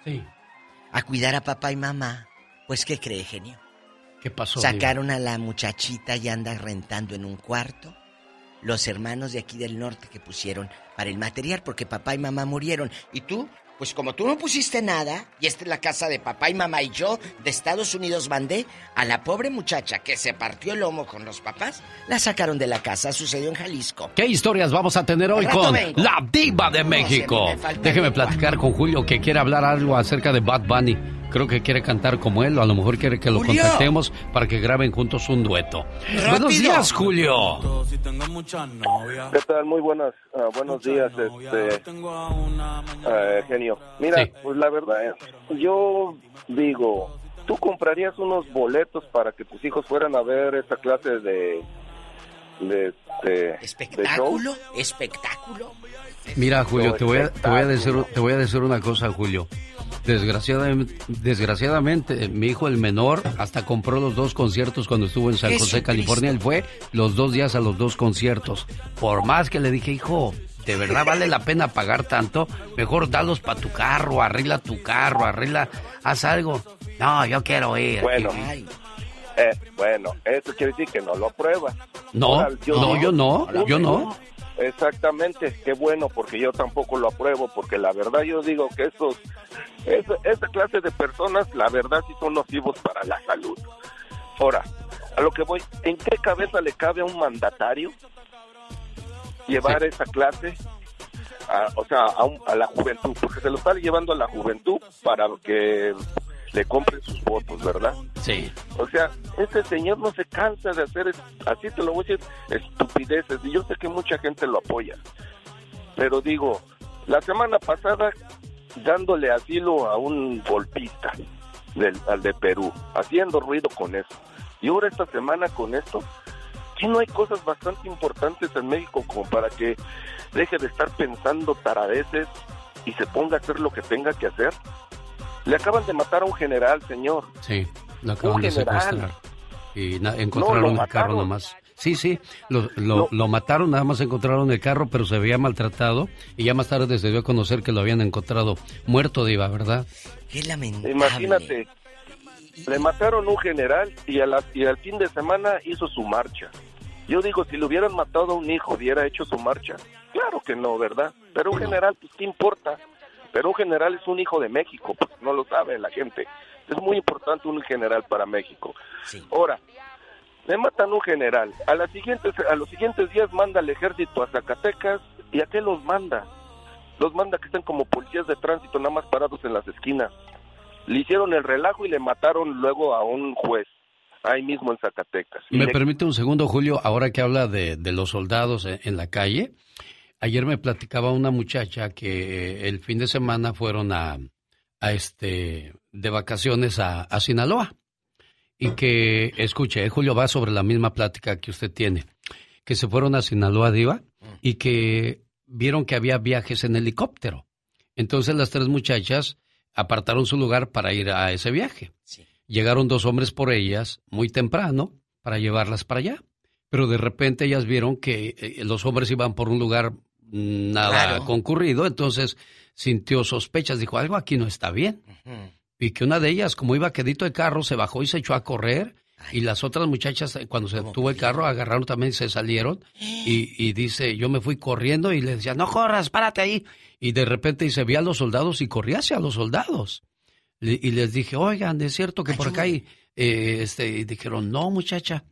Sí. A cuidar a papá y mamá. Pues, ¿qué cree, genio? ¿Qué pasó? Diva? Sacaron a la muchachita y anda rentando en un cuarto. Los hermanos de aquí del norte que pusieron para el material porque papá y mamá murieron. Y tú, pues como tú no pusiste nada, y esta es la casa de papá y mamá y yo de Estados Unidos mandé a la pobre muchacha que se partió el lomo con los papás, la sacaron de la casa, sucedió en Jalisco. ¿Qué historias vamos a tener hoy con vengo. la diva de No, México? Déjeme platicar con Julio que quiere hablar algo acerca de Bad Bunny. Creo que quiere cantar como él o a lo mejor quiere que lo Julio. contactemos para que graben juntos un dueto. Buenos días, Julio. ¿Qué tal? Muy buenas, ah, buenos días, este, ah, genio. Mira, Sí. pues la verdad es, yo digo, ¿tú comprarías unos boletos para que tus hijos fueran a ver esta clase de, de, este, de? ¿Espectáculo? ¿Espectáculo? Mira, Julio, te voy, a, te voy a decir, te voy a decir una cosa, Julio. Desgraciadamente, desgraciadamente, mi hijo el menor hasta compró los dos conciertos cuando estuvo en San José, California. Él fue los dos días a los dos conciertos. Por más que le dije, hijo, ¿de verdad vale la pena pagar tanto? Mejor dalos para tu carro, arregla tu carro, arregla, haz algo. No, yo quiero ir. Bueno, eh, bueno, eso quiere decir que no lo aprueba. No, Ahora, no, yo no, yo no. Exactamente, qué bueno, porque yo tampoco lo apruebo, porque la verdad yo digo que esos, esa, esa clase de personas, la verdad sí son nocivos para la salud. Ahora, a lo que voy, ¿en qué cabeza le cabe a un mandatario llevar esa clase, a- o sea, a, un- a la juventud? Porque se lo está llevando a la juventud para que le compren sus votos, ¿verdad? Sí. O sea, este señor no se cansa de hacer, así te lo voy a decir, estupideces. Y yo sé que mucha gente lo apoya. Pero digo, la semana pasada dándole asilo a un golpista, del, al de Perú, haciendo ruido con eso. Y ahora esta semana con esto, que no hay cosas bastante importantes en México como para que deje de estar pensando taradeces y se ponga a hacer lo que tenga que hacer. Le acaban de matar a un general, señor. Sí, lo acaban Un de general. secuestrar. Y encontraron el carro nomás. Sí, sí, lo, lo, No. lo mataron, nada más encontraron el carro, pero se veía maltratado. Y ya más tarde se dio a conocer que lo habían encontrado muerto, Diva, ¿verdad? Qué lamentable. Imagínate, le mataron un general y, a la- y al fin de semana hizo su marcha. Yo digo, si le hubieran matado a un hijo, hubiera hecho su marcha. Claro que no, ¿verdad? Pero un general, pues, ¿qué importa? Pero un general es un hijo de México, pues, no lo sabe la gente. Es muy importante un general para México. Ahora, le matan un general. A, las siguientes, a los siguientes días manda al ejército a Zacatecas. ¿Y a qué los manda? Los manda que estén como policías de tránsito, nada más parados en las esquinas. Le hicieron el relajo y le mataron luego a un juez, ahí mismo en Zacatecas. ¿Me le- permite un segundo, Julio? Ahora que habla de, de los soldados en, en la calle, ayer me platicaba una muchacha que el fin de semana fueron a, a este de vacaciones a, a Sinaloa y que, escuche, eh, Julio va sobre la misma plática que usted tiene, que se fueron a Sinaloa, Diva, y que vieron que había viajes en helicóptero. Entonces las tres muchachas apartaron su lugar para ir a ese viaje. Llegaron dos hombres por ellas muy temprano para llevarlas para allá. Pero de repente ellas vieron que eh, los hombres iban por un lugar mm, nada Claro. concurrido, entonces sintió sospechas, dijo, algo aquí no está bien. Y que una de ellas, como iba quedito de carro, se bajó y se echó a correr. Y las otras muchachas, eh, cuando se detuvo el carro, agarraron también y se salieron. Y, y dice, yo me fui corriendo y le decía, no corras, párate ahí. Y de repente dice, vi a los soldados y corrí hacia los soldados. Le- y les dije, oigan, ¿es cierto que por acá hay...? eh, este, y dijeron, no, muchacha.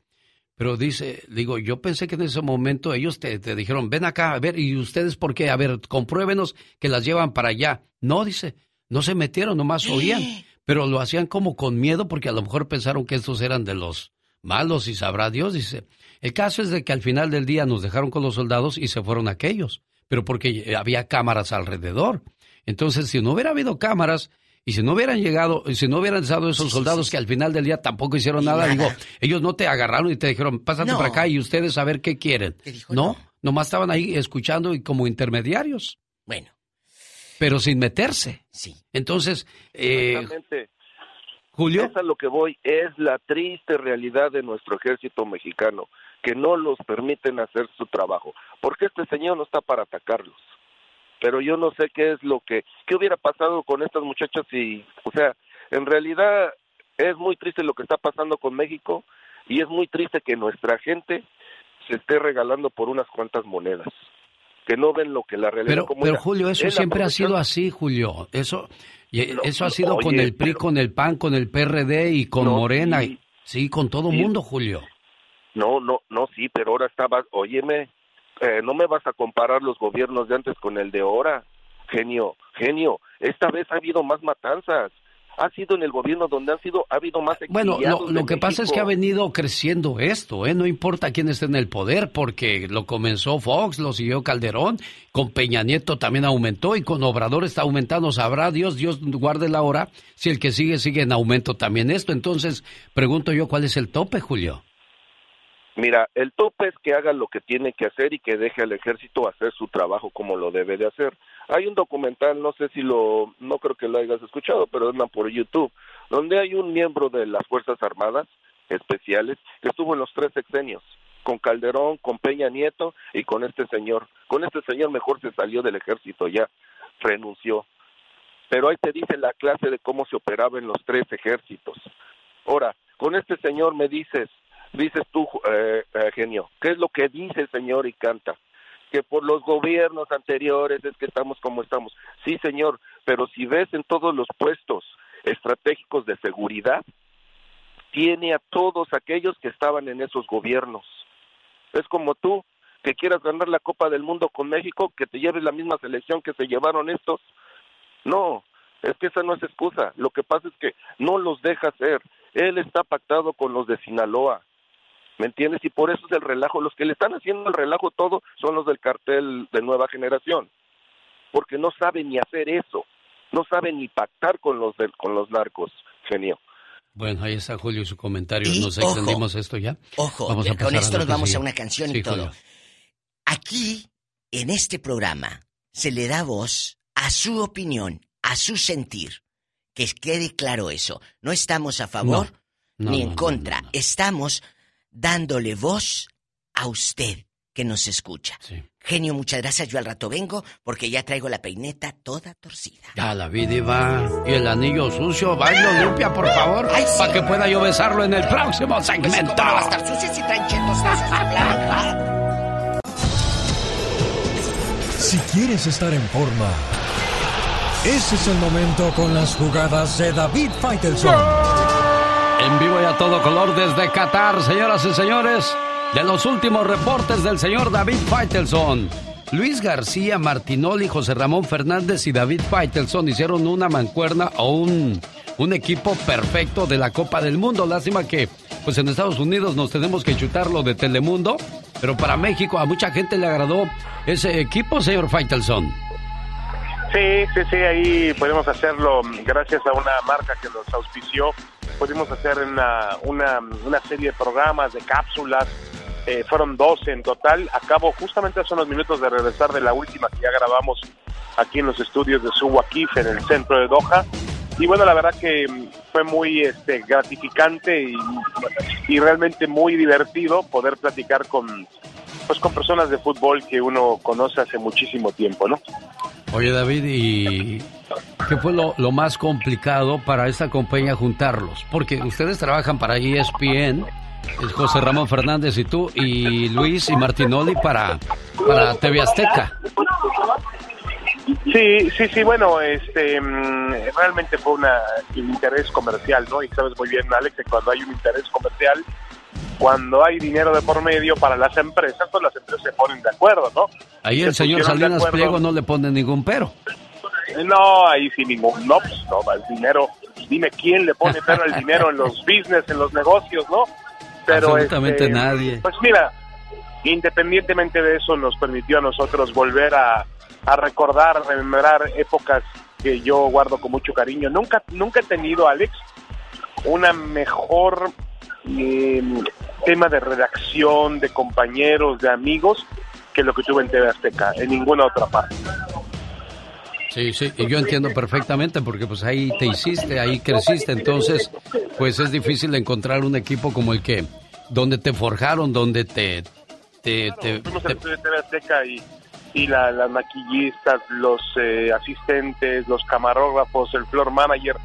Pero dice, digo, yo pensé que en ese momento ellos te, te dijeron, ven acá, a ver, ¿y ustedes por qué? A ver, compruébenos que las llevan para allá. No, dice, no se metieron, nomás oían. Pero lo hacían como con miedo porque a lo mejor pensaron que estos eran de los malos y sabrá Dios, dice. El caso es de que al final del día nos dejaron con los soldados y se fueron aquellos, pero porque había cámaras alrededor. Entonces, si no hubiera habido cámaras y si no hubieran llegado, y si no hubieran estado esos soldados que al final del día tampoco hicieron nada, digo, ellos no te agarraron y te dijeron, pásate No. para acá y ustedes a ver qué quieren. no, nomás estaban ahí escuchando y como intermediarios. Bueno. Pero sin meterse. Sí. Entonces, eh. Julio. Es a lo que voy, es la triste realidad de nuestro ejército mexicano, que no los permiten hacer su trabajo, porque este señor no está para atacarlos. Pero yo no sé qué es lo que, qué hubiera pasado con estas muchachas si, o sea, en realidad es muy triste lo que está pasando con México y es muy triste que nuestra gente se esté regalando por unas cuantas monedas, que no ven lo que la realidad Pero, como pero era. Julio, eso siempre ha sido así, Julio. Eso, y No, eso ha sido con el PRI, con el PAN, con el PRD y con No, Morena. sí. Sí, con todo Sí. mundo, Julio. No, no, no, sí, pero ahora estaba, óyeme, eh, no me vas a comparar los gobiernos de antes con el de ahora, genio, genio, esta vez ha habido más matanzas, ha sido en el gobierno donde han sido, ha habido más Bueno, lo, que pasa es que ha venido creciendo esto, ¿eh? No importa quién esté en el poder, porque lo comenzó Fox, lo siguió Calderón, con Peña Nieto también aumentó y con Obrador está aumentando. Sabrá Dios, Dios guarde la hora, si el que sigue sigue en aumento también esto. Entonces, pregunto yo, ¿cuál es el tope, Julio? Mira, el tope es que haga lo que tiene que hacer y que deje al ejército hacer su trabajo como lo debe de hacer. Hay un documental, no sé si lo, no creo que lo hayas escuchado, pero anda por YouTube, donde hay un miembro de las Fuerzas Armadas especiales que estuvo en los tres sexenios, con Calderón, con Peña Nieto y con este señor. Con este señor mejor se salió del ejército ya, renunció. Pero ahí te dice la clase de cómo se operaba en los tres ejércitos. Ahora, con este señor me dices, dices tú, eh, eh, genio, ¿qué es lo que dice señor y canta? Que por los gobiernos anteriores es que estamos como estamos. Sí, señor, pero si ves en todos los puestos estratégicos de seguridad, tiene a todos aquellos que estaban en esos gobiernos. Es como tú, que quieras ganar la Copa del Mundo con México, que te lleves la misma selección que se llevaron estos. No, es que esa no es excusa. Lo que pasa es que no los deja hacer. Él está pactado con los de Sinaloa. ¿Me entiendes? Y por eso es el relajo. Los que le están haciendo el relajo todo son los del cartel de nueva generación. Porque no saben ni hacer eso. No saben ni pactar con los, del, con los narcos, genio. Bueno, ahí está Julio y su comentario. ¿Nos extendimos esto ya? Ojo, Vamos a con pasar esto a nos vamos sigue. a una canción Sí, y todo. Julio. Aquí, en este programa, se le da voz a su opinión, a su sentir. Que quede claro eso. No estamos a favor No, ni no, en no, contra. Estamos dándole voz a usted que nos escucha. Genio, muchas gracias. Yo al rato vengo porque ya traigo la peineta toda torcida. Ya la vi, diva. Y el anillo sucio, bailo limpia, por favor. Para que pueda yo besarlo en el próximo segmento. ¿Cómo no va a estar sucia si traen chetos de? Si quieres estar en forma, ese es el momento con las jugadas de David Faitelson. En vivo y a todo color desde Qatar, señoras y señores, de los últimos reportes del señor David Faitelson. Luis García Martinoli, José Ramón Fernández y David Faitelson hicieron una mancuerna o un, un equipo perfecto de la Copa del Mundo. Lástima que pues en Estados Unidos nos tenemos que chutarlo de Telemundo, pero para México a mucha gente le agradó ese equipo, señor Faitelson. Sí, sí, sí, ahí podemos hacerlo gracias a una marca que nos auspició. Pudimos hacer una, una, una serie de programas, de cápsulas. eh, fueron 12 en total. Acabo justamente hace unos minutos de regresar de la última que ya grabamos aquí en los estudios de Suwakif en el centro de Doha. Y bueno, la verdad que mm, fue muy este, gratificante y, realmente muy divertido poder platicar con, pues, con personas de fútbol que uno conoce hace muchísimo tiempo, ¿no? Oye David, ¿y qué fue lo, más complicado para esta compañía juntarlos? Porque ustedes trabajan para E ESPN, José Ramón Fernández y tú, y Luis y Martinoli para, para TV Azteca. Sí, sí, sí, bueno, este, mm, realmente fue una, un interés comercial, ¿no? Y sabes muy bien, Alex, que cuando hay un interés comercial, cuando hay dinero de por medio para las empresas, pues las empresas se ponen de acuerdo, ¿no? Ahí el Se señor Salinas. Pliego no le pone ningún pero. Eh, No, ahí sí ningún, no, pues no, el dinero, dime quién le pone pero al dinero en los business, en los negocios, ¿no? Absolutamente este, nadie. Pues mira, independientemente de eso, nos permitió a nosotros volver a, a recordar, a rememorar épocas que yo guardo con mucho cariño. Nunca, nunca he tenido, Alex, una mejor eh, tema de redacción, de compañeros, de amigos, que lo que tuve en TV Azteca, en ninguna otra parte. Sí, sí, y yo entiendo perfectamente porque pues ahí te hiciste, ahí creciste, entonces pues es difícil encontrar un equipo como el que, donde te forjaron, donde te... te, te- estudio de TV Azteca y, y la- las maquillistas, los eh, asistentes, los camarógrafos, el floor manager,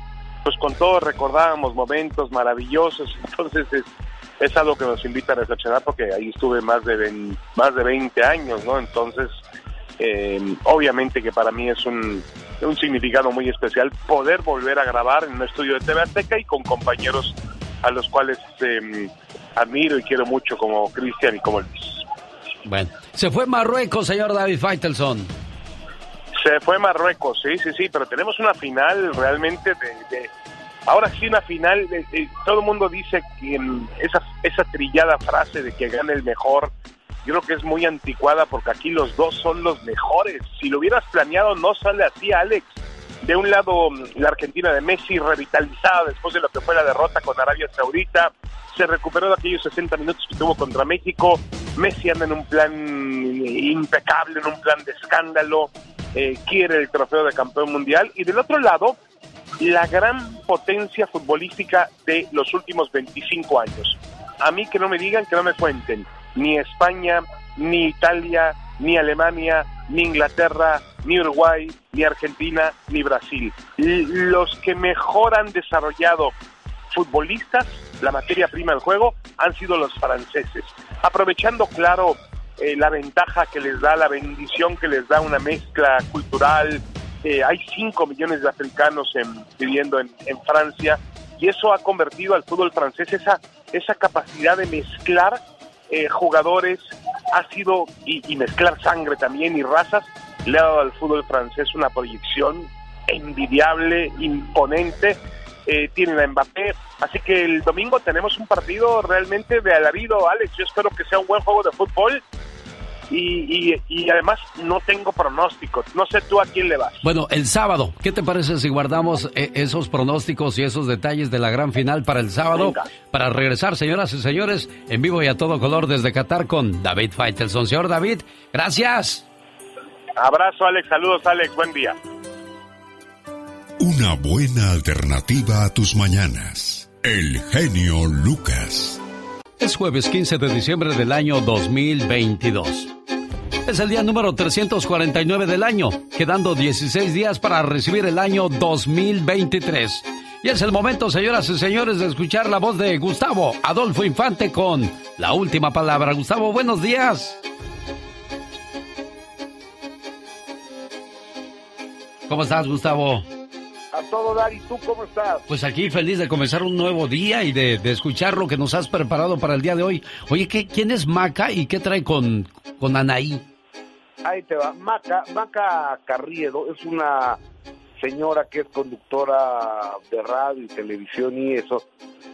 pues con todos recordábamos momentos maravillosos, entonces es, es algo que nos invita a reflexionar porque ahí estuve más de, vein- más de 20 años, ¿no? Entonces, eh, obviamente que para mí es un, un significado muy especial poder volver a grabar en un estudio de TV Azteca y con compañeros a los cuales eh, admiro y quiero mucho como Cristian y como Luis. Bueno, se fue Marruecos, señor David Faitelson. Se fue Marruecos, sí, sí, sí, pero tenemos una final realmente de... de- ahora sí una final, de- de- todo el mundo dice que mm, esa, esa trillada frase de que gane el mejor, yo creo que es muy anticuada porque aquí los dos son los mejores. Si lo hubieras planeado no sale así, Alex. de un lado la Argentina de Messi revitalizada después de lo que fue la derrota con Arabia Saudita, se recuperó de aquellos 60 minutos que tuvo contra México, Messi anda en un plan impecable, en un plan de escándalo, eh, quiere el trofeo de campeón mundial y del otro lado la gran potencia futbolística de los últimos 25 años. A mí que no me digan, que no me cuenten, ni España, ni Italia, ni Alemania, ni Inglaterra, ni Uruguay, ni Argentina, ni Brasil. Los que mejor han desarrollado futbolistas, la materia prima del juego, han sido los franceses. Aprovechando, claro, eh, la ventaja que les da, la bendición que les da una mezcla cultural. Eh, hay 5 millones de africanos viviendo en, Francia y eso ha convertido al fútbol francés esa, esa capacidad de mezclar eh, jugadores, ha sido, y, mezclar sangre también y razas, le ha dado al fútbol francés una proyección envidiable, imponente. Eh, tienen a Mbappé, así que el domingo tenemos un partido realmente de alarido, Alex. Yo espero que sea un buen juego de fútbol y, y, además no tengo pronósticos. No sé tú a quién le vas. Bueno, el sábado, ¿qué te parece si guardamos eh, esos pronósticos y esos detalles de la gran final para el sábado? Para regresar, señoras y señores, en vivo y a todo color desde Qatar con David Faitelson. Señor David, gracias. Abrazo, Alex. Saludos, Alex. Buen día. Una buena alternativa a tus mañanas. El genio Lucas. Es jueves 15 de diciembre del año 2022. Es el día número 349 del año, quedando 16 días para recibir el año 2023. Y es el momento, señoras y señores, de escuchar la voz de Gustavo Adolfo Infante con la última palabra. Gustavo, buenos días. ¿Cómo estás, Gustavo? A todo dar, ¿y tú cómo estás? Pues aquí feliz de comenzar un nuevo día y de, escuchar lo que nos has preparado para el día de hoy. Oye, ¿qué, ¿quién es Maca y qué trae con, con Anaí? Ahí te va. Maca, Maca Carriedo es una señora que es conductora de radio y televisión y eso.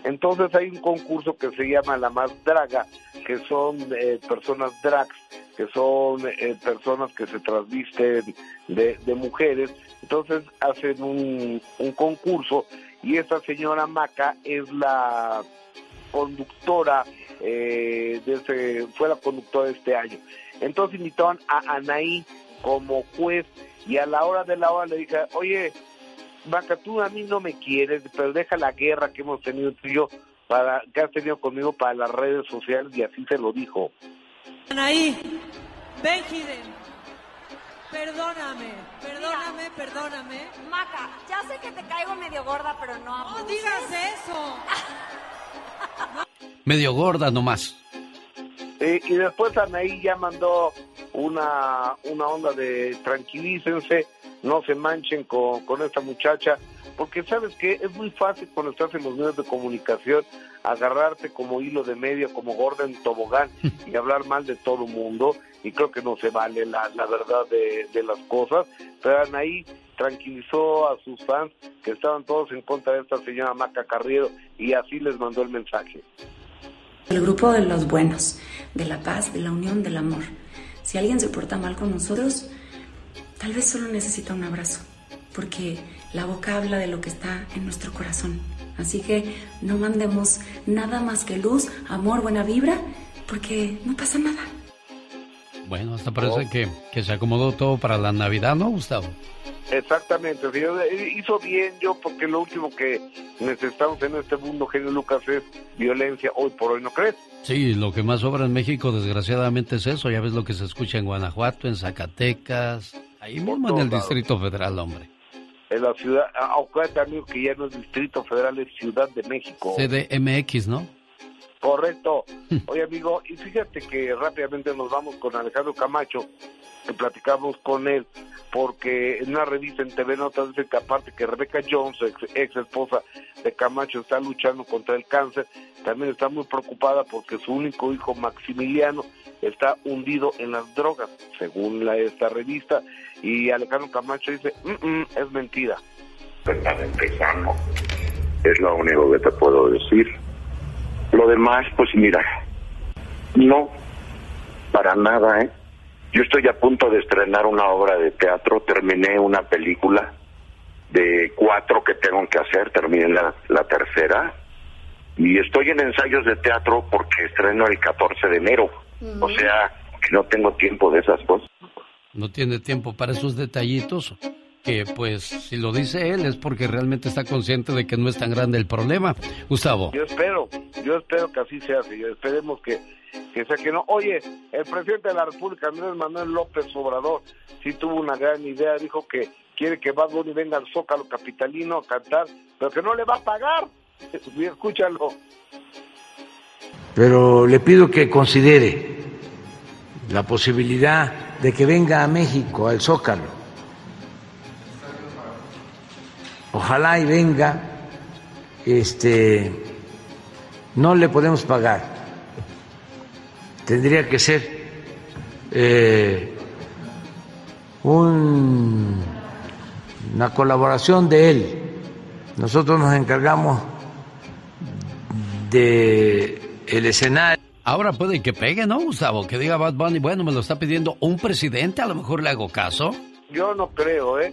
Entonces hay un concurso que se llama La Más Draga, que son eh, personas drags, que son eh, personas que se transvisten de, de, mujeres. Entonces hacen un, concurso y esta señora Maca es la conductora eh, de ese, fue la conductora de este año. Entonces invitaron a Anaí como juez y a la hora de la hora le dije, oye, Vaca, tú a mí no me quieres, pero deja la guerra que hemos tenido tú para, que has tenido conmigo para las redes sociales y así se lo dijo. Anaí, Benjiden, perdóname, perdóname, perdóname. Maca, ya sé que te caigo medio gorda, pero no No digas eso. Medio gorda nomás. y después Anaí ya mandó una, una onda de tranquilícense, no se manchen con, con esta muchacha, porque sabes que es muy fácil cuando estás en los medios de comunicación agarrarte como hilo de medio, como gorda en tobogán y hablar mal de todo mundo, y creo que no se vale la, la verdad de, de las cosas, pero Anaí tranquilizó a sus fans que estaban todos en contra de esta señora Maca Carriero y así les mandó el mensaje. El grupo de los buenos, de la paz, de la unión, del amor. Si alguien se porta mal con nosotros, tal vez solo necesita un abrazo, porque la boca habla de lo que está en nuestro corazón. Así que no mandemos nada más que luz, amor, buena vibra, porque no pasa nada. Bueno, hasta parece que, que se acomodó todo para la Navidad, ¿no, Gustavo? Exactamente, hizo bien yo porque lo último que necesitamos en este mundo, genio Lucas, es violencia hoy por hoy, ¿no crees? Sí, lo que más sobra en México desgraciadamente es eso, ya ves lo que se escucha en Guanajuato, en Zacatecas, ahí mismo en el Distrito Federal, hombre. En la ciudad, acuérdate amigo que ya no es Distrito Federal, es Ciudad de México. CDMX, ¿no? Correcto. Oye amigo, y fíjate que rápidamente nos vamos con Alejandro Camacho, que platicamos con él porque en una revista en TV Notas dice que aparte que Rebecca Jones, ex, esposa de Camacho, está luchando contra el cáncer, también está muy preocupada porque su único hijo Maximiliano está hundido en las drogas, según la, esta revista, y Alejandro Camacho dice, mm, mm, es mentira. es lo único que te puedo decir. Lo demás, pues mira, no, para nada, ¿eh? Yo estoy a punto de estrenar una obra de teatro, terminé una película de cuatro que tengo que hacer, terminé la, la tercera. Y estoy en ensayos de teatro porque estreno el 14 de enero. O sea, que no tengo tiempo de esas cosas. No tiene tiempo para esos detallitos que pues si lo dice él es porque realmente está consciente de que no es tan grande el problema. Gustavo. Yo espero, yo espero que así sea, señor. Esperemos que, que sea que no. Oye, el presidente de la República, Andrés Manuel López Obrador, sí tuvo una gran idea. Dijo que quiere que Bad Bunny venga al Zócalo Capitalino a cantar, pero que no le va a pagar. Escúchalo. Pero le pido que considere la posibilidad de que venga a México, al Zócalo Ojalá y venga, este, no le podemos pagar. Tendría que ser eh, un- una colaboración de él. Nosotros nos encargamos de el escenario. Ahora puede que pegue, ¿no, Gustavo? Que diga Bad Bunny, bueno, me lo está pidiendo un presidente, a lo mejor le hago caso. Yo no creo, ¿eh?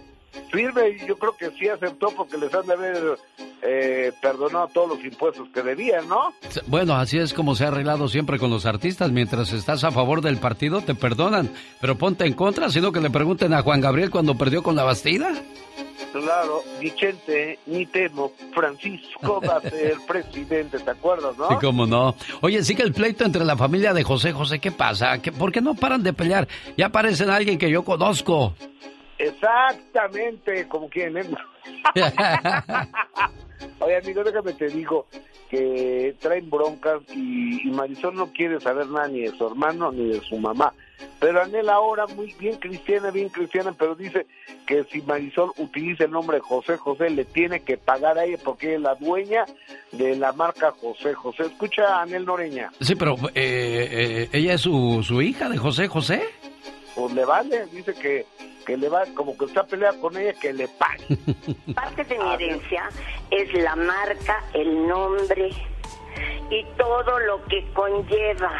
Firme, yo creo que sí aceptó porque les han de haber eh, perdonado todos los impuestos que debían, ¿no? Bueno, así es como se ha arreglado siempre con los artistas. Mientras estás a favor del partido, te perdonan. Pero ponte en contra, sino que le pregunten a Juan Gabriel cuando perdió con la Bastida. Claro, Vicente, ni temo, Francisco va a ser presidente, ¿te acuerdas, no? Sí, cómo no. Oye, sigue el pleito entre la familia de José José. ¿Qué pasa? ¿Qué- ¿Por qué no paran de pelear? Ya aparecen a alguien que yo conozco. Exactamente, como quien, ¿eh? Oye, amigo, déjame te digo que traen broncas y, y Marisol no quiere saber nada ni de su hermano ni de su mamá. Pero Anel ahora, muy bien cristiana, bien cristiana, pero dice que si Marisol utiliza el nombre José José, le tiene que pagar a ella porque ella es la dueña de la marca José José. Escucha a Anel Noreña. Sí, pero eh, eh, ella es su, su hija de José José. Pues le vale, dice que, que le va, como que está peleada con ella, que le pague. Parte de mi herencia es la marca, el nombre y todo lo que conlleva.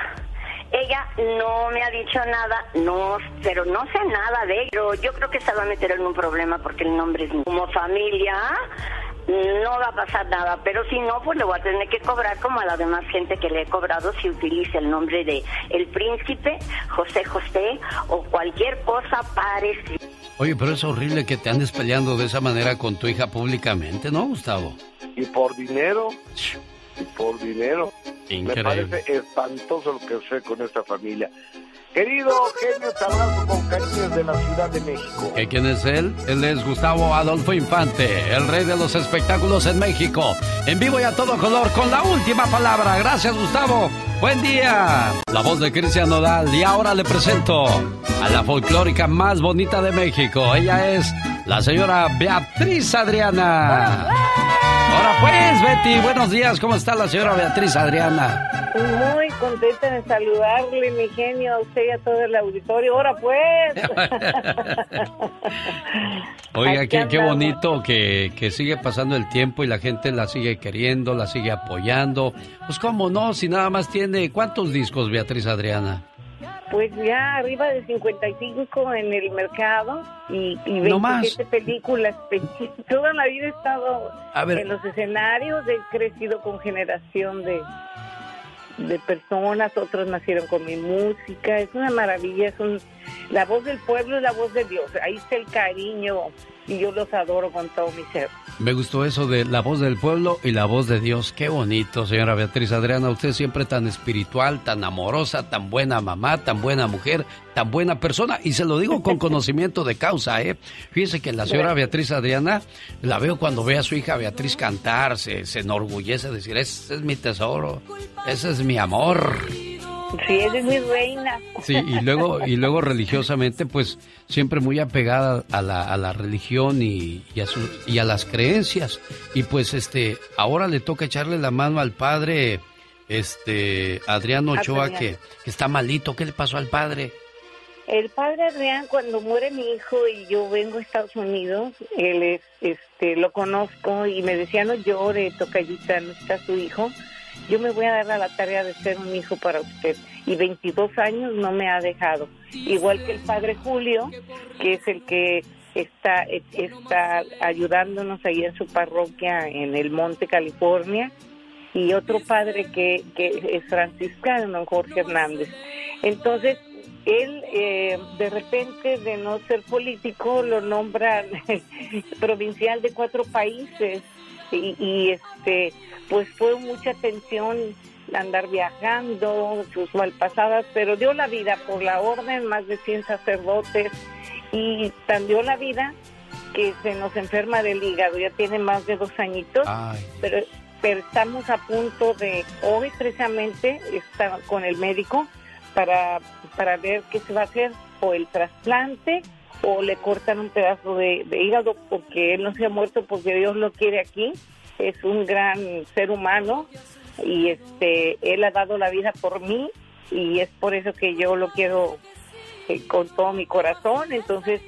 Ella no me ha dicho nada, no, pero no sé nada de ello. Yo creo que se va a meter en un problema porque el nombre es mío. como familia. No va a pasar nada, pero si no, pues le voy a tener que cobrar como a la demás gente que le he cobrado si utiliza el nombre de el príncipe, José José o cualquier cosa parecida. Oye, pero es horrible que te andes peleando de esa manera con tu hija públicamente, ¿no, Gustavo? Y por dinero, por dinero. Increíble. Me parece espantoso lo que sé con esta familia. Querido genio, te abrazo con cariño desde la Ciudad de México. ¿Que ¿Quién es él? Él es Gustavo Adolfo Infante, el rey de los espectáculos en México. En vivo y a todo color con la última palabra. Gracias, Gustavo. Buen día. La voz de Cristian Nodal. Y ahora le presento a la folclórica más bonita de México. Ella es la señora Beatriz Adriana. Ahora pues, Betty, buenos días. ¿Cómo está la señora Beatriz Adriana? Muy contenta de saludarle, mi genio, a usted y a todo el auditorio. Ahora pues. Oiga, qué, qué bonito que, que sigue pasando el tiempo y la gente la sigue queriendo, la sigue apoyando. Pues cómo no, si nada más tiene... ¿Cuántos discos, Beatriz Adriana? Pues ya arriba de 55 en el mercado y, y No 27 más. películas. Toda la vida he estado A ver. en los escenarios, he crecido con generación de, de personas, otros nacieron con mi música. Es una maravilla, es un, la voz del pueblo es la voz de Dios. Ahí está el cariño y yo los adoro con todo mi ser. Me gustó eso de la voz del pueblo y la voz de Dios. Qué bonito, señora Beatriz Adriana. Usted siempre tan espiritual, tan amorosa, tan buena mamá, tan buena mujer, tan buena persona. Y se lo digo con conocimiento de causa, ¿eh? Fíjese que la señora Beatriz Adriana, la veo cuando ve a su hija Beatriz cantar, se, se enorgullece de decir, ese es mi tesoro, ese es mi amor. Sí, esa es mi reina. Sí, y luego, y luego religiosamente, pues siempre muy apegada a la, a la religión y, y a su- y a las creencias. Y pues este, ahora le toca echarle la mano al padre, este, Adrián Ochoa, Adrián. que, que está malito. ¿Qué le pasó al padre? El padre Adrián, cuando muere mi hijo y yo vengo a Estados Unidos, él es, este, lo conozco y me decía, no llore, tocallita, no está su hijo. Yo me voy a dar a la tarea de ser un hijo para usted. Y 22 años no me ha dejado. Igual que el padre Julio, que es el que está, está ayudándonos ahí en su parroquia en el Monte, California, y otro padre que, que es franciscano, Jorge Hernández. Entonces, él eh, de repente de no ser político lo nombra provincial de cuatro países y, y, este pues fue mucha atención andar viajando sus malpasadas pero dio la vida por la orden más de 100 sacerdotes y tan dio la vida que se nos enferma del hígado ya tiene más de dos añitos pero pero estamos a punto de hoy precisamente está con el médico para, para ver qué se va a hacer, o el trasplante, o le cortan un pedazo de, hígado porque él no se ha muerto porque Dios lo quiere aquí. Es un gran ser humano y este él ha dado la vida por mí y es por eso que yo lo quiero eh, con todo mi corazón. Entonces,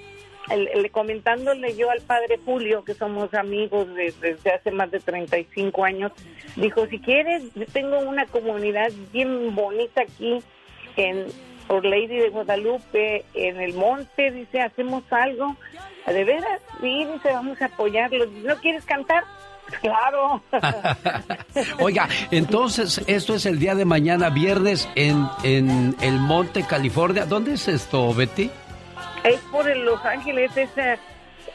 el, comentándole yo al padre Julio, que somos amigos desde hace más de 35 años, dijo, si quieres, tengo una comunidad bien bonita aquí en por Lady de Guadalupe, en el monte, dice, hacemos algo. ¿De veras? Sí, dice, vamos a apoyarlo. ¿No quieres cantar? Claro. Oiga, entonces, esto es el día de mañana, viernes, en, en el Monte, California. ¿Dónde es esto, Betty? Es por Los Ángeles, es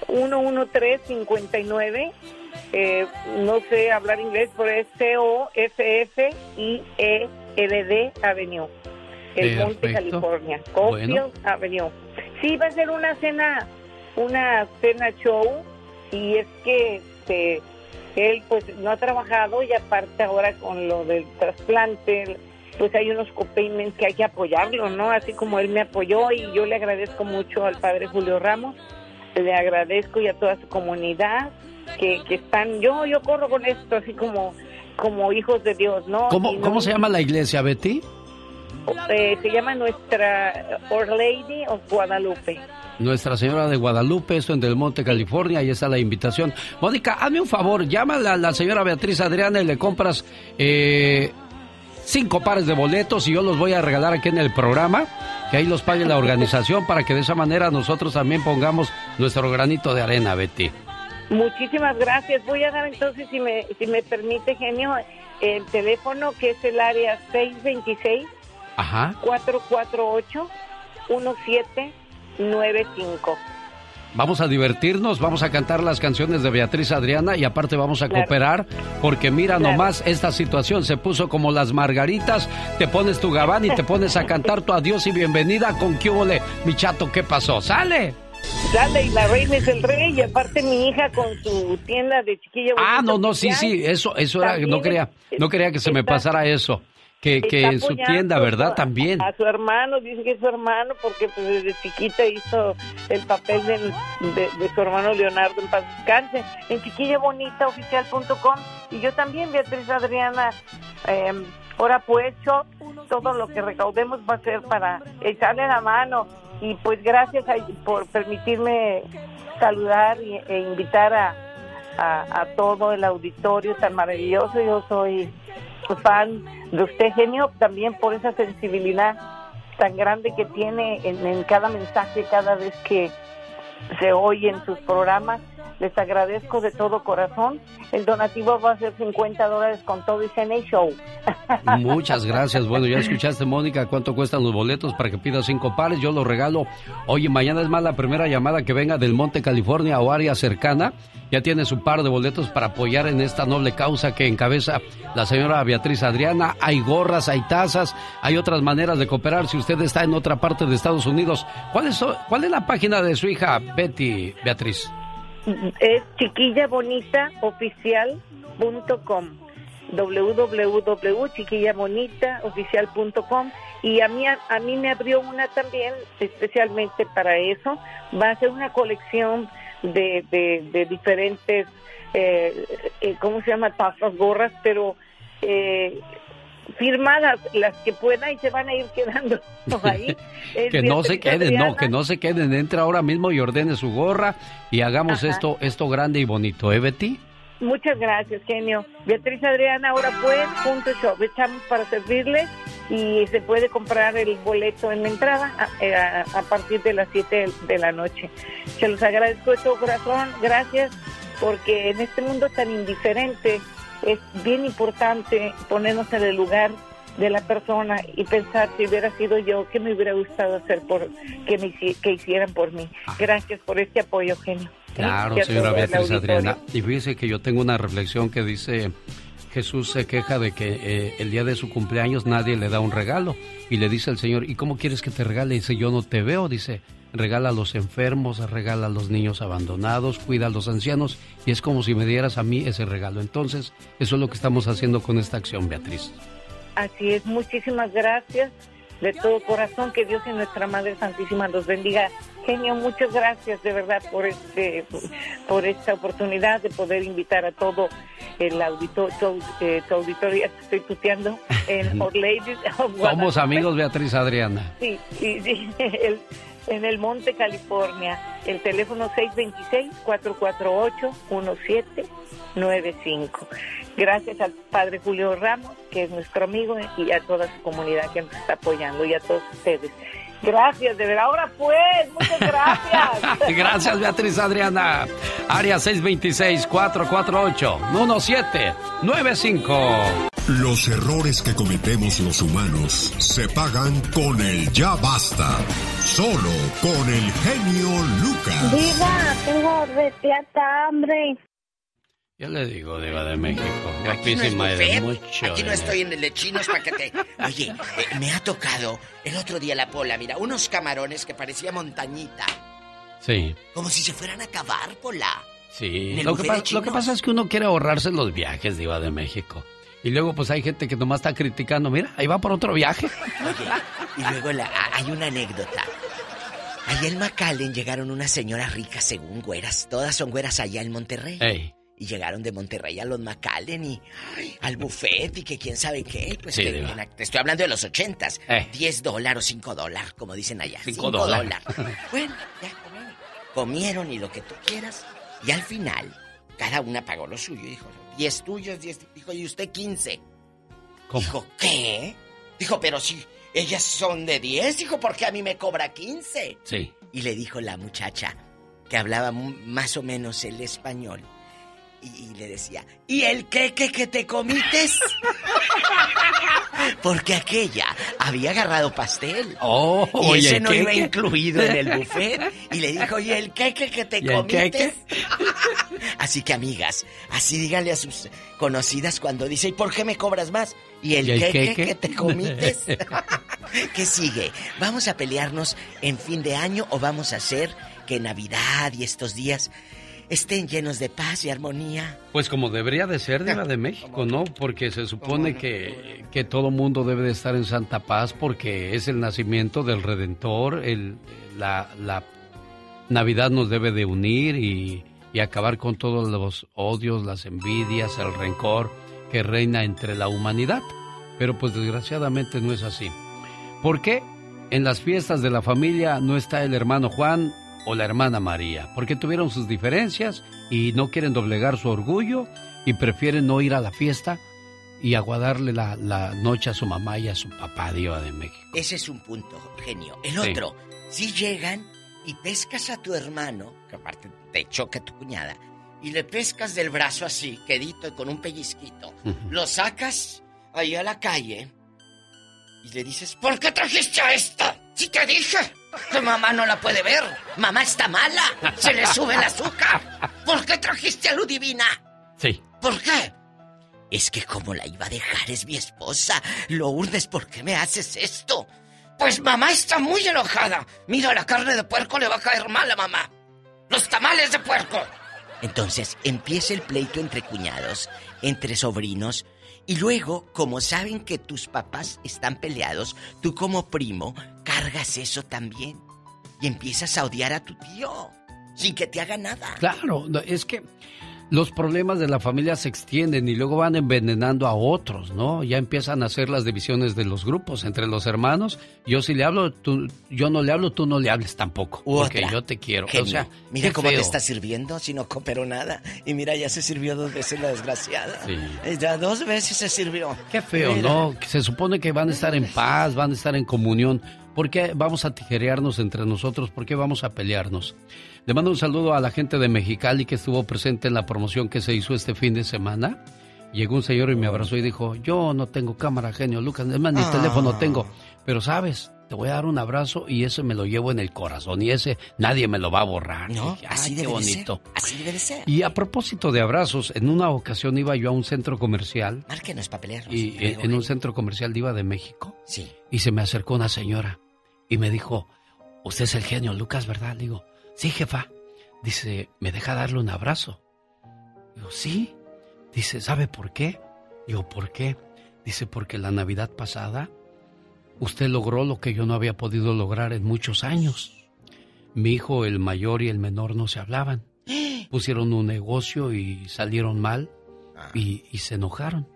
11359. Eh, no sé hablar inglés, pero es C-O-F-F-I-E-L-D Avenue el Monte, California, Cofield Avenue. Sí, va a ser una cena, una cena show y es que este, él pues no ha trabajado y aparte ahora con lo del trasplante, pues hay unos copayments que hay que apoyarlo, ¿no? Así como él me apoyó y yo le agradezco mucho al padre Julio Ramos, le agradezco y a toda su comunidad que, que están, yo yo corro con esto así como como hijos de Dios, ¿no? ¿Cómo, ¿cómo se llama la iglesia, Betty? Eh, se llama Nuestra Our Lady of Guadalupe. Nuestra Señora de Guadalupe, esto en Del Monte, California, ahí está la invitación. Mónica, hazme un favor, llámale a la señora Beatriz Adriana y le compras eh, cinco pares de boletos y yo los voy a regalar aquí en el programa, que ahí los pague la organización para que de esa manera nosotros también pongamos nuestro granito de arena, Betty. Muchísimas gracias. Voy a dar entonces, si me, si me permite, genio, el teléfono que es el área 626 Ajá. 448-1795. Vamos a divertirnos, vamos a cantar las canciones de Beatriz Adriana y aparte vamos a cooperar porque mira nomás esta situación se puso como las margaritas, te pones tu gabán y te pones a cantar tu adiós y bienvenida con qué mi chato, ¿qué pasó? ¡Sale! Sale y la reina es el rey y aparte mi hija con su tienda de chiquillo. Ah, no, no, sí, sí, eso, eso era, no quería, no quería que se me pasara eso que, que en su tienda, ¿verdad? También. A su hermano, dice que es su hermano, porque pues, desde chiquita hizo el papel de, de, su hermano Leonardo en paz descanse. En chiquillabonitaoficial.com y yo también, Beatriz Adriana, eh, ahora pues todo lo que recaudemos va a ser para echarle la mano. Y pues gracias por permitirme saludar e invitar a, a, a todo el auditorio tan maravilloso. Yo soy fan de usted, genio, también por esa sensibilidad tan grande que tiene en, cada mensaje, cada vez que se oye en sus programas. Les agradezco de todo corazón. El donativo va a ser 50 dólares con todo y CNA Show. Muchas gracias. Bueno, ya escuchaste, Mónica, cuánto cuestan los boletos para que pidas cinco pares. Yo los regalo. Oye, mañana es más la primera llamada que venga del Monte, California o área cercana ya tiene su par de boletos para apoyar en esta noble causa que encabeza la señora Beatriz Adriana. Hay gorras, hay tazas, hay otras maneras de cooperar si usted está en otra parte de Estados Unidos. ¿Cuál es, cuál es la página de su hija Betty, Beatriz? Es chiquillabonitaoficial.com www.chiquillabonitaoficial.com y a mí a mí me abrió una también especialmente para eso. Va a ser una colección de, de, diferentes, eh, eh, ¿cómo se llama? Tazas, gorras, pero eh, firmadas las que puedan y se van a ir quedando ahí. que no se queden, no, que no se queden. Entra ahora mismo y ordene su gorra y hagamos esto esto grande y bonito, ¿eh, Betty? Muchas gracias, genio. Beatriz Adriana, ahora pues, punto show. Echamos para servirle y se puede comprar el boleto en la entrada a, eh, a- a partir de las 7 de la noche. Se los agradezco de todo corazón, gracias, porque en este mundo tan indiferente es bien importante ponernos en el lugar de la persona y pensar si hubiera sido yo, qué me hubiera gustado hacer por que me que hicieran por mí. Gracias por este apoyo, genio. Claro, señora Beatriz. Adriana. Y fíjese que yo tengo una reflexión que dice, Jesús se queja de que eh, el día de su cumpleaños nadie le da un regalo. Y le dice al Señor, ¿y cómo quieres que te regale? Dice, yo no te veo. Dice, regala a los enfermos, regala a los niños abandonados, cuida a los ancianos. Y es como si me dieras a mí ese regalo. Entonces, eso es lo que estamos haciendo con esta acción, Beatriz. Así es, muchísimas gracias de todo corazón, que Dios y nuestra Madre Santísima los bendiga. Genio, muchas gracias de verdad por este por esta oportunidad de poder invitar a todo el auditorio, tu, eh, tu auditorio, estoy tuteando, en Hot Ladies of Somos amigos, Beatriz Adriana. Sí, sí, sí, el- en el Monte, California. El teléfono 626-448-1795. Gracias al Padre Julio Ramos, que es nuestro amigo, y a toda su comunidad que nos está apoyando, y a todos ustedes. Gracias, de verdad. Ahora pues, muchas gracias. Gracias, Beatriz Adriana. Área 626-448-1795. Los errores que cometemos los humanos se pagan con el ya basta. Solo con el genio Lucas. Diva, tengo reteata hambre. Ya le digo, Diva de México. No Guapísima eres mucho. Aquí no estoy en el de chinos para que te... Oye, eh, me ha tocado el otro día la pola, mira, unos camarones que parecía montañita. Sí, Como si se fueran a acabar, pola. sí. ¿En el Lo que, lo pasa es que uno quiere ahorrarse los viajes, Diva de México. Y luego, pues hay gente que nomás está criticando. Mira, ahí va por otro viaje. Y luego la- hay una anécdota. Allá en McAllen llegaron unas señoras ricas según güeras. Todas son güeras allá en Monterrey. Ey. Y llegaron de Monterrey a los McAllen y ay, al buffet y que quién sabe qué. Pues Sí, que- en te estoy hablando de los ochentas. Eh. 10 dólares o 5 dólares, como dicen allá. Cinco 5 dólares. Bueno, ya comieron. Comieron y lo que tú quieras. Y al final, cada una pagó lo suyo. Dijo, 10 tuyos, 10. Dijo, y usted 15. Dijo, ¿qué? Dijo, pero si ellas son de 10, dijo, ¿por qué a mí me cobra 15? Sí. Y le dijo la muchacha, que hablaba más o menos el español, y, y le decía, ¿y el queque que te comites? Porque aquella había agarrado pastel. Oh, y ese no ¿qué, iba incluido en el buffet. Y le dijo, ¿y el queque que te ¿Y el comites? queque? Así que, amigas, así díganle a sus conocidas cuando dice, ¿y por qué me cobras más? ¿Y el, ¿Y el queque, queque? que te comites? ¿Qué sigue? ¿Vamos a pelearnos en fin de año o vamos a hacer que Navidad y estos días estén llenos de paz y armonía? Pues como debería de ser Diva de México, ¿no? Porque se supone que, que todo mundo debe de estar en santa paz porque es el nacimiento del Redentor, el, la, la Navidad nos debe de unir y, y acabar con todos los odios, las envidias, el rencor que reina entre la humanidad. Pero pues desgraciadamente no es así. ¿Por qué en las fiestas de la familia no está el hermano Juan o la hermana María? Porque tuvieron sus diferencias y no quieren doblegar su orgullo y prefieren no ir a la fiesta y aguardarle la, la noche a su mamá y a su papá, Diva de México. Ese es un punto, genio. El Sí. otro, si llegan y pescas a tu hermano, que aparte te choca tu cuñada, y le pescas del brazo así, quedito y con un pellizquito, lo sacas ahí a la calle y le dices, ¿por qué trajiste a esta? Si te dije que mamá no la puede ver, mamá está mala, se le sube el azúcar. ¿Por qué trajiste a Ludivina? Sí. ¿Por qué? Es que como la iba a dejar es mi esposa. Lourdes, ¿por qué me haces esto? Pues mamá está muy enojada. Mira, la carne de puerco le va a caer mal a mamá. Los tamales de puerco. Entonces empieza el pleito entre cuñados, entre sobrinos, y luego, como saben que tus papás están peleados, tú como primo cargas eso también. Y empiezas a odiar a tu tío, sin que te haga nada. Claro, es que los problemas de la familia se extienden y luego van envenenando a otros, ¿no? Ya empiezan a hacer las divisiones de los grupos entre los hermanos. Yo si le hablo, tú, yo no le hablo, tú no le hables tampoco, porque yo te quiero. Genio. O sea, mira cómo te está sirviendo si no cooperó nada. Y mira, ya se sirvió dos veces la desgraciada. Sí. Eh, Ya dos veces se sirvió. Qué feo, Mira. ¿no? Se supone que van a estar en paz, van a estar en comunión. ¿Por qué vamos a tijerearnos entre nosotros? ¿Por qué vamos a pelearnos? Le mando un saludo a la gente de Mexicali que estuvo presente en la promoción que se hizo este fin de semana. Llegó un señor y me abrazó y dijo, yo no tengo cámara, genio Lucas, es más, ni Ah. teléfono tengo. Pero sabes, te voy a dar un abrazo y ese me lo llevo en el corazón y ese nadie me lo va a borrar. No, así "Ay, qué debe de bonito. ser. Así debe de ser. Y a propósito de abrazos, en una ocasión iba yo a un centro comercial Márquenos para pelearnos. y eh, en un centro comercial Diva de México. Sí. Y se me acercó una señora y me dijo, usted es el genio Lucas, ¿verdad? Le digo, sí, jefa. Dice, ¿me deja darle un abrazo? Digo, sí. Dice, ¿sabe por qué? Digo, ¿por qué? Dice, porque la Navidad pasada usted logró lo que yo no había podido lograr en muchos años. Mi hijo, el mayor y el menor, no se hablaban. Pusieron un negocio y salieron mal y, y se enojaron.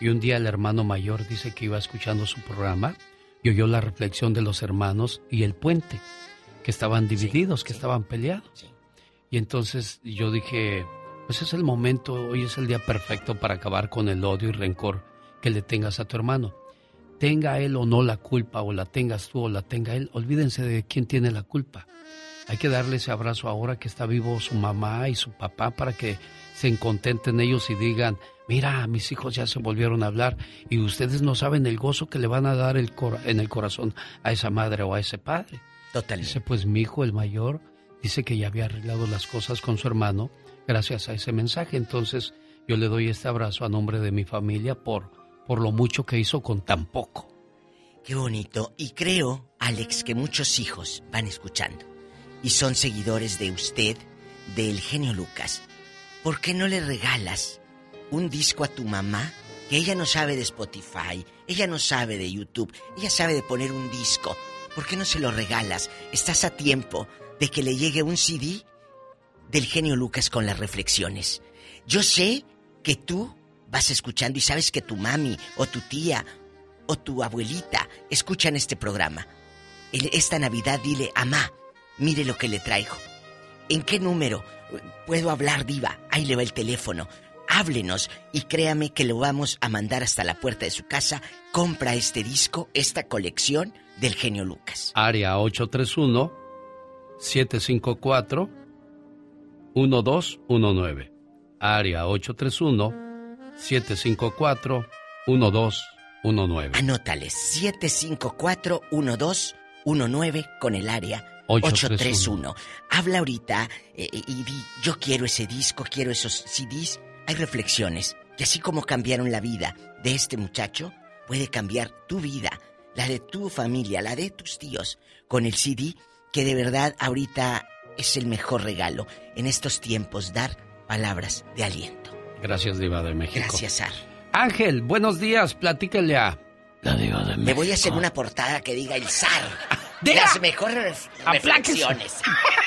Y un día el hermano mayor dice que iba escuchando su programa y oyó la reflexión de los hermanos y el puente, que estaban divididos, que estaban peleados. Y entonces yo dije, pues es el momento, hoy es el día perfecto para acabar con el odio y rencor que le tengas a tu hermano. Tenga él o no la culpa, o la tengas tú o la tenga él, olvídense de quién tiene la culpa. Hay que darle ese abrazo ahora que está vivo su mamá y su papá para que se contenten ellos y digan, mira, mis hijos ya se volvieron a hablar y ustedes no saben el gozo que le van a dar el en el corazón a esa madre o a ese padre. Totalmente. Dice, pues mi hijo, el mayor, dice que ya había arreglado las cosas con su hermano gracias a ese mensaje. Entonces yo le doy este abrazo a nombre de mi familia por, por lo mucho que hizo con tan poco. Qué bonito. Y creo, Alex, que muchos hijos van escuchando y son seguidores de usted, del genio Lucas. ¿Por qué no le regalas un disco a tu mamá? Que ella no sabe de Spotify, ella no sabe de YouTube, ella sabe de poner un disco. ¿Por qué no se lo regalas? Estás a tiempo de que le llegue un CD del genio Lucas con las reflexiones. Yo sé que tú vas escuchando y sabes que tu mami o tu tía o tu abuelita escuchan este programa. Esta Navidad dile, amá, mire lo que le traigo. ¿En qué número puedo hablar, diva? Ahí le va el teléfono. Háblenos y créame que lo vamos a mandar hasta la puerta de su casa. Compra este disco, esta colección del genio Lucas. Área 831-754-1219. Área 831-754-1219. Anótale, 754-1219 con el área 831. 831. Habla ahorita eh, eh, y di, yo quiero ese disco, quiero esos CDs. Hay reflexiones que así como cambiaron la vida de este muchacho, puede cambiar tu vida, la de tu familia, la de tus tíos, con el CD que de verdad ahorita es el mejor regalo en estos tiempos, dar palabras de aliento. Gracias, Diva de México. Gracias, Ar. Ángel, buenos días, platíquele a la Diva de México. Me voy a hacer una portada que diga el zar. Las mejores reflexiones.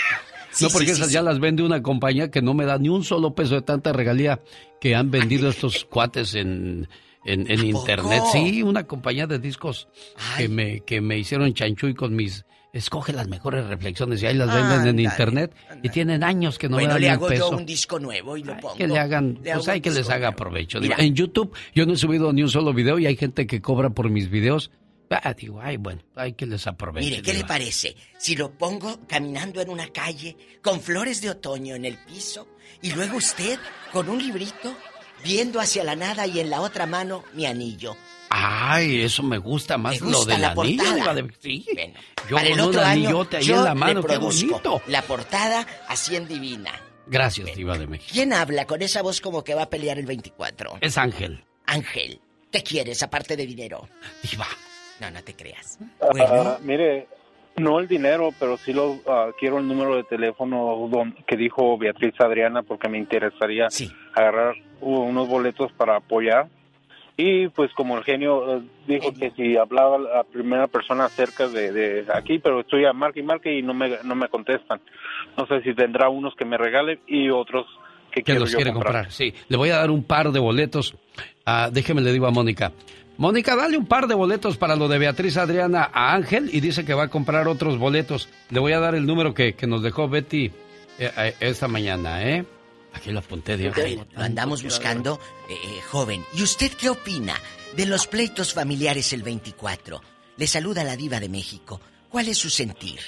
no, porque sí, esas sí, ya sí. las vende una compañía que no me da ni un solo peso de tanta regalía que han vendido estos cuates en, en, en internet. poco? Sí, una compañía de discos que me, que me hicieron chanchuy con mis... Escoge las mejores reflexiones y ahí las venden en internet y tienen años que no bueno, me dan le hago peso. yo un disco nuevo y lo pongo. que le hagan, Le pues hay que les haga nuevo. provecho. Mira. Digo, En YouTube yo no he subido ni un solo video y hay gente que cobra por mis videos. Ah, digo, ay, bueno, hay que les aproveche. Mire, ¿qué le diva. parece si lo pongo caminando en una calle con flores de otoño en el piso y luego usted con un librito viendo hacia la nada y en la otra mano mi anillo? Ay, eso me gusta más ¿Me lo gusta del la anillo. portada? Diva de- Sí. yo Para con el un otro año anillote ahí yo en la mano, le qué bonito. la portada así en divina. Gracias, Diva de México. ¿Quién habla con esa voz como que va a pelear el 24? Es Ángel. Ángel, ¿qué quieres aparte de dinero? Diva. No, no te creas. Ah, mire, no el dinero, pero sí lo ah, quiero el número de teléfono don- que dijo Beatriz Adriana porque me interesaría agarrar u- unos boletos para apoyar. Y pues como el genio eh, dijo que si hablaba la primera persona cerca de, de aquí, pero estoy a marque y marque y no me, no me contestan. No sé si tendrá unos que me regalen y otros que, que los quiere comprar. Sí, le voy a dar un par de boletos. Ah, déjeme le digo a Mónica. Mónica, dale un par de boletos para lo de Beatriz Adriana a Ángel y dice que va a comprar otros boletos. Le voy a dar el número que, nos dejó Betty eh, eh, esta mañana, ¿eh? Aquí lo apunté, Dios. lo andamos buscando, eh, joven. ¿Y usted qué opina de los pleitos familiares el 24? Le saluda la diva de México. ¿Cuál es su sentir?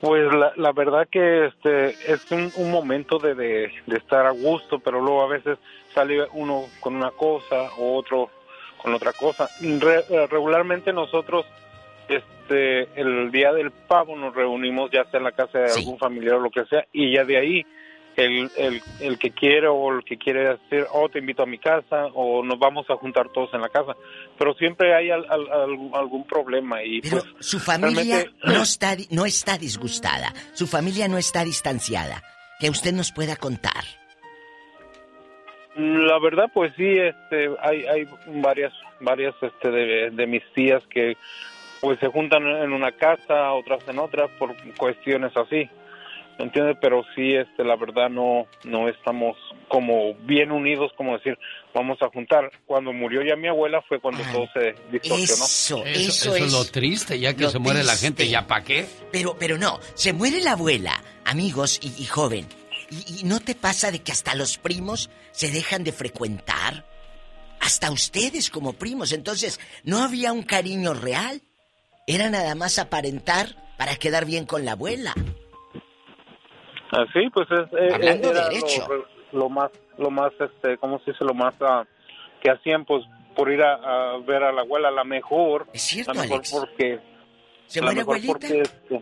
Pues la, verdad que este es un, momento de, de, estar a gusto, pero luego a veces sale uno con una cosa o otro con otra cosa. Eh, regularmente nosotros este el día del pavo nos reunimos ya sea en la casa de algún familiar o lo que sea y ya de ahí el, el, el, que quiere o el que quiere decir, oh, te invito a mi casa o nos vamos a juntar todos en la casa. Pero siempre hay algún problema. y Pero pues, su familia no, está, no está disgustada, su familia no está distanciada. Que usted nos pueda contar. La verdad, pues sí, este, hay, hay varias, varias este, de, de mis tías que pues se juntan en una casa, otras en otra, por cuestiones así. ¿entiendes? Pero sí, este, la verdad no, no estamos como bien unidos, como decir, vamos a juntar. Cuando murió ya mi abuela fue cuando todo se distorsionó. Eso, eso, es, lo triste, ya que se muere la gente, ¿ya para qué? Pero, pero no, se muere la abuela, amigos y, joven. Y, ¿Y no te pasa de que hasta los primos se dejan de frecuentar? Hasta ustedes como primos. Entonces, ¿no había un cariño real? Era nada más aparentar para quedar bien con la abuela. Así, pues es, eh, Lo, más, lo más, este, ¿cómo se dice? Lo más uh, que hacían, pues, por ir a, ver a la abuela, la mejor. Es cierto, la mejor porque... ¿Se muere abuelita? Este,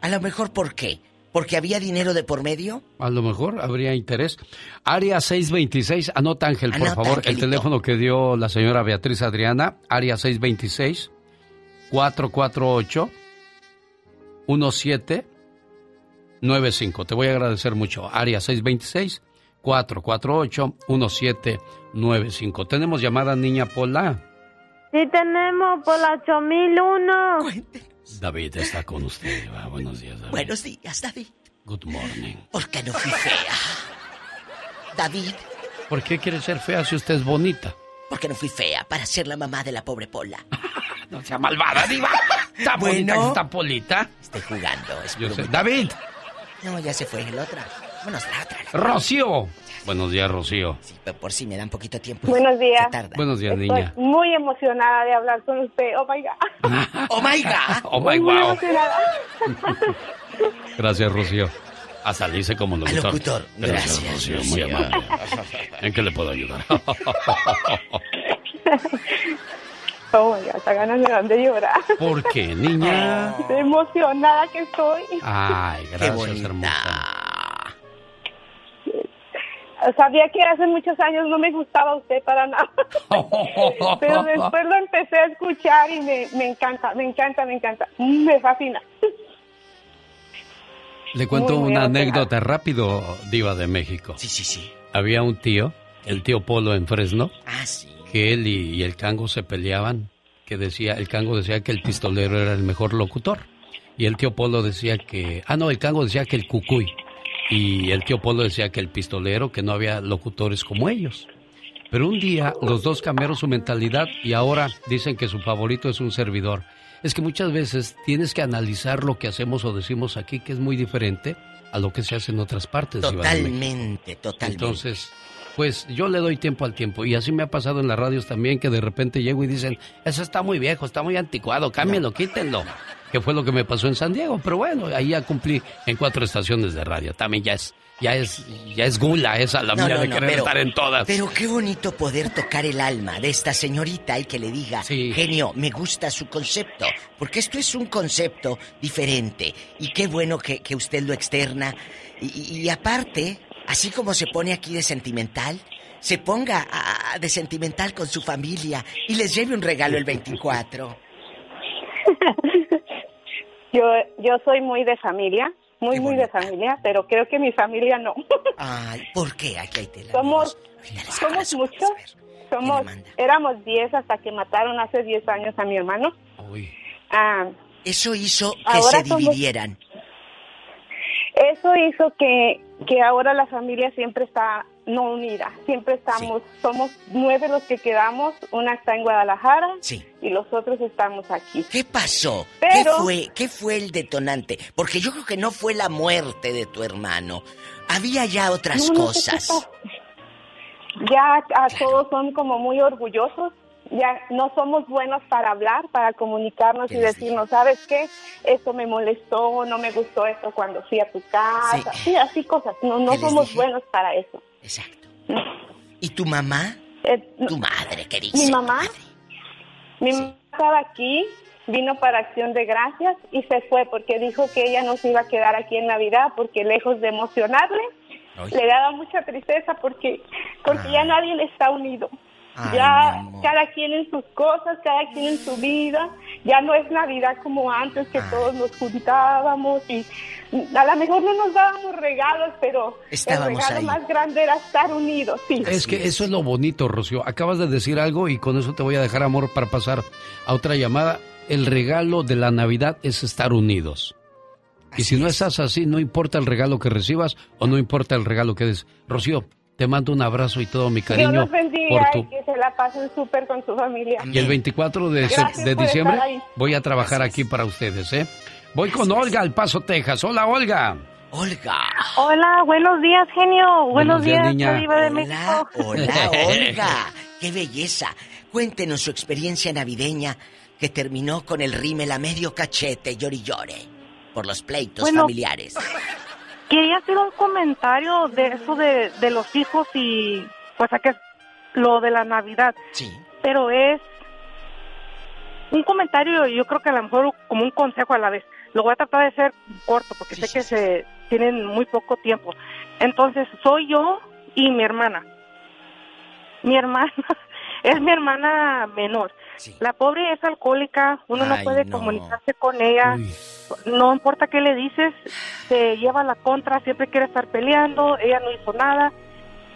a lo mejor, ¿por qué? ¿Porque había dinero de por medio? A lo mejor habría interés. Área 626, anota Ángel, por favor, el teléfono que dio la señora Beatriz Adriana, área 626 448 17 95. Te voy a agradecer mucho. Área 626-448-1795. ¿Tenemos llamada, niña Pola? Sí, tenemos Pola 8001. David está con usted. buenos días, David. Buenos días, David. Good morning. ¿Por qué no fui fea? David. ¿Por qué quiere ser fea si usted es bonita? Porque no fui fea para ser la mamá de la pobre Pola. no sea malvada, diva. ¿Está bonita esta Polita? Estoy jugando. David. No, ya se fue el otra. Vámonos, la otra. Rocío. Buenos días, Rocío. Sí, pero por si me dan poquito tiempo. Buenos días. Buenos días, niña. Muy emocionada de hablar con usted. Oh my God. oh my God. Oh my Muy wow. Gracias, Rocío. Hasta dice como locutor. locutor. Gracias, Rocío. Muy amable. ¿En qué le puedo ayudar? Oh my God, hasta ganas me dan de llorar. ¿Por qué, niña? Estoy emocionada que estoy. Ay, gracias, hermosa. Sabía que hace muchos años no me gustaba usted para nada. Pero después lo empecé a escuchar y me, me encanta, me encanta, me encanta. Me fascina. Le cuento una anécdota rápido, Diva de México. Sí, sí, sí. Había un tío, el tío Polo en Fresno. Ah, sí que él y, el Cango se peleaban, que decía, el Cango decía que el pistolero era el mejor locutor. Y el tío Polo decía que, ah no, el Cango decía que el Cucuy. Y el tío Polo decía que el pistolero, que no había locutores como ellos. Pero un día los dos cambiaron su mentalidad y ahora dicen que su favorito es un servidor. Es que muchas veces tienes que analizar lo que hacemos o decimos aquí, que es muy diferente a lo que se hace en otras partes. Totalmente, totalmente. Entonces, pues yo le doy tiempo al tiempo. Y así me ha pasado en las radios también, que de repente llego y dicen, eso está muy viejo, está muy anticuado, cámbienlo, quítenlo. Que fue lo que me pasó en San Diego. Pero bueno, ahí ya cumplí en cuatro estaciones de radio. También ya es, ya es, ya es gula esa la mía de querer estar en todas. Pero qué bonito poder tocar el alma de esta señorita y que le diga, genio, me gusta su concepto. Porque esto es un concepto diferente. Y qué bueno que, usted lo externa. y aparte, así como se pone aquí de sentimental, se ponga de sentimental con su familia y les lleve un regalo el 24. yo, yo soy muy de familia, muy, muy de familia, pero creo que mi familia no. Ay, ¿por qué? Aquí hay Somos, somos muchos. Somos, éramos 10 hasta que mataron hace 10 años a mi hermano. Uy. Ah, Eso hizo que se dividieran. Eso hizo que, que ahora la familia siempre está no unida, siempre estamos, somos nueve los que quedamos, una está en Guadalajara y los otros estamos aquí. ¿Qué pasó? Pero- ¿Qué fue? ¿Qué fue el detonante? Porque yo creo que no fue la muerte de tu hermano. Había ya otras No, no cosas. Ya a todos son como muy orgullosos, ya no somos buenos para hablar, para comunicarnos y decirnos, ¿sabes qué? Esto me molestó, no me gustó esto cuando fui a tu casa. Sí, así cosas. No, no ¿Qué les somos dije? buenos para eso. ¿Y tu mamá? Eh, Tu madre, ¿qué dice? Mi mamá, mi mamá estaba aquí, vino para Acción de Gracias y se fue porque dijo que ella no se iba a quedar aquí en Navidad porque lejos de emocionarle, le daba mucha tristeza porque, porque ya nadie está unido. Ay, ya cada quien en sus cosas, cada quien en su vida. Ya no es Navidad como antes que todos nos juntábamos y a lo mejor no nos dábamos regalos, pero Estábamos el regalo ahí. más grande era estar unidos. Sí. Es que eso es lo bonito, Rocío. Acabas de decir algo y con eso te voy a dejar amor para pasar a otra llamada. El regalo de la Navidad es estar unidos. y si no estás así, no importa el regalo que recibas o no importa el regalo que des. Rocío, te mando un abrazo y todo mi Dios cariño los bendiga por y tu... que se la pasen súper con su familia. Y el 24 de, se- Gracias de diciembre voy a trabajar aquí para ustedes, ¿eh? Voy con Olga al Paso, Texas. Hola, Olga. Olga. Hola, buenos días, genio. Buenos, Buenos días, niña. De Hola, México. hola, Olga. ¡Qué belleza! Cuéntenos su experiencia navideña que terminó con el rímel a medio cachete, llori llore, por los pleitos Bueno. familiares. Quería hacer un comentario de eso de, de los hijos y pues a que lo de la Navidad. Sí. Pero es un comentario, yo creo que a lo mejor como un consejo a la vez. Lo voy a tratar de ser corto porque sé que se tienen muy poco tiempo. Entonces, soy yo y mi hermana. Mi hermana es mi hermana menor. La pobre es alcohólica, uno no puede no. comunicarse con ella. No importa qué le dices, se lleva la contra, siempre quiere estar peleando, ella no hizo nada.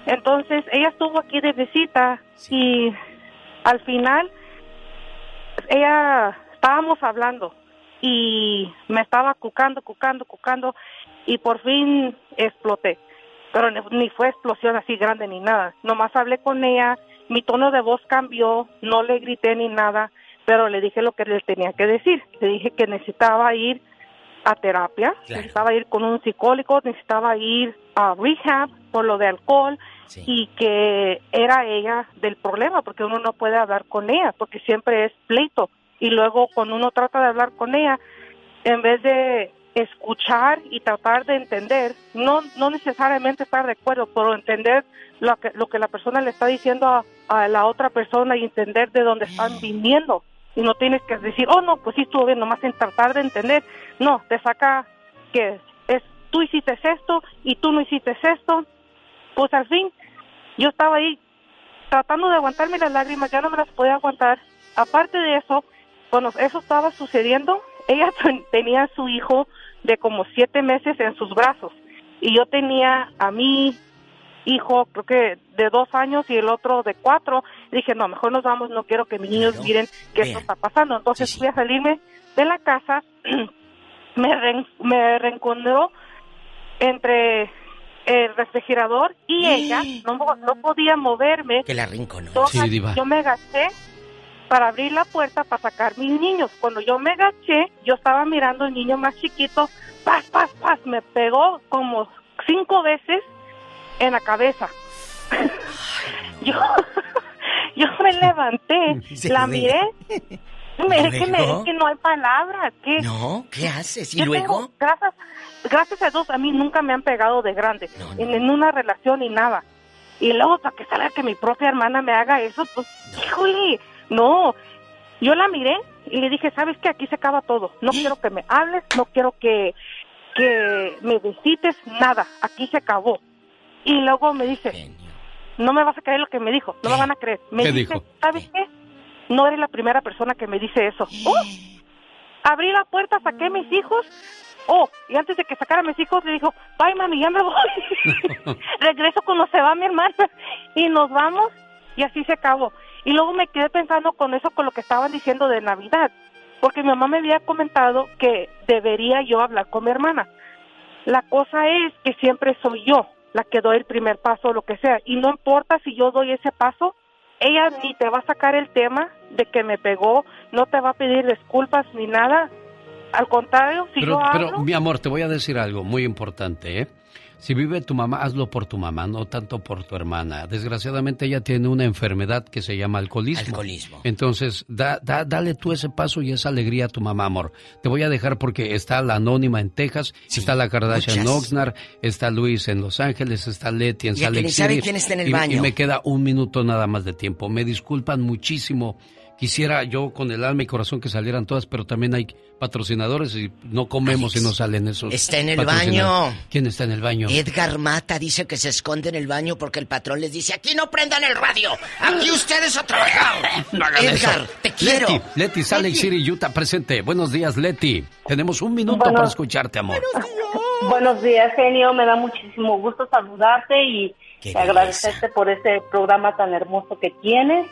Entonces, ella estuvo aquí de visita y al final ella estábamos hablando y me estaba cucando, cucando, cucando y por fin exploté. Pero ni, ni fue explosión así grande ni nada. Nomás hablé con ella, mi tono de voz cambió, no le grité ni nada, pero le dije lo que le tenía que decir. Le dije que necesitaba ir a terapia, necesitaba ir con un psicólogo, necesitaba ir a rehab por lo de alcohol y que era ella del problema porque uno no puede hablar con ella porque siempre es pleito. Y luego cuando uno trata de hablar con ella en vez de escuchar y tratar de entender, no no necesariamente estar de acuerdo, pero entender lo que lo que la persona le está diciendo a, a la otra persona y entender de dónde están viniendo. Y no tienes que decir, oh no, pues sí estuvo bien, nomás en tratar de entender, no, te saca que es tú hiciste esto y tú no hiciste esto, pues al fin yo estaba ahí tratando de aguantarme las lágrimas, ya no me las podía aguantar. Aparte de eso, cuando eso estaba sucediendo, ella ten- tenía a su hijo de como siete meses en sus brazos y yo tenía a mi hijo, creo que de dos años y el otro de cuatro. Dije, no, mejor nos vamos, no quiero que mis niños miren que esto está pasando. Entonces fui a salirme de la casa, me, reen- me reencontró entre el refrigerador y ella, no, no podía moverme. Que la rinconó. Yo me agaché para abrir la puerta para sacar mis niños. Cuando yo me agaché, yo estaba mirando al niño más chiquito, paz, paz, paz, me pegó como cinco veces en la cabeza. yo, yo me levanté, Se la miré, me, es que me- ¿Luego? es que no hay palabras. ¿qué? No, ¿qué haces? ¿Y Yo luego? tengo- gracias, gracias a Dios, a mí nunca me han pegado de grande, En, en una relación ni nada. Y luego para que salga que mi propia hermana me haga eso, pues, híjole, no. Yo la miré y le dije, ¿sabes qué? Aquí se acaba todo. No quiero que me hables, no quiero que, que me visites, nada. Aquí se acabó. Y luego me dice, no me vas a creer lo que me dijo, no me van a creer. Me ¿Qué dice, dijo? ¿sabes qué? No eres la primera persona que me dice eso. ¡Oh! Abrí la puerta, saqué mis hijos. Oh, y antes de que sacara a mis hijos, le dijo, bye mami, ya me voy. Regreso cuando se va mi hermana. Y nos vamos, y así se acabó. Y luego me quedé pensando con eso, con lo que estaban diciendo de Navidad. Porque mi mamá me había comentado que debería yo hablar con mi hermana. La cosa es que siempre soy yo la que doy el primer paso o lo que sea. Y no importa si yo doy ese paso, ella ni te va a sacar el tema de que me pegó, no te va a pedir disculpas ni nada. Al contrario, si pero, yo Pero, mi amor, te voy a decir algo muy importante, ¿eh? Si vive tu mamá, hazlo por tu mamá, no tanto por tu hermana. Desgraciadamente ella tiene una enfermedad que se llama alcoholismo. Alcoholismo. Entonces, da, da, dale tú ese paso y esa alegría a tu mamá, amor. Te voy a dejar porque está la Anónima en Texas, está la Kardashian en Oxnard, está Luis en Los Ángeles, está Leti en Salt Lake City. quién está en el y, baño. Y me queda un minuto nada más de tiempo. Me disculpan muchísimo quisiera yo con el alma y corazón que salieran todas, pero también hay patrocinadores y no comemos y no salen esos. Está en el baño. ¿Quién está en el baño? Edgar Mata dice que se esconde en el baño porque el patrón les dice, aquí no prendan el radio, aquí ustedes a trabajar. Edgar, te quiero. Leti, Leti Salt City, Utah, presente. Buenos días, Leti. Tenemos un minuto para escucharte, amor. Buenos días, genio. Me da muchísimo gusto saludarte y agradecerte por ese programa tan hermoso que tienes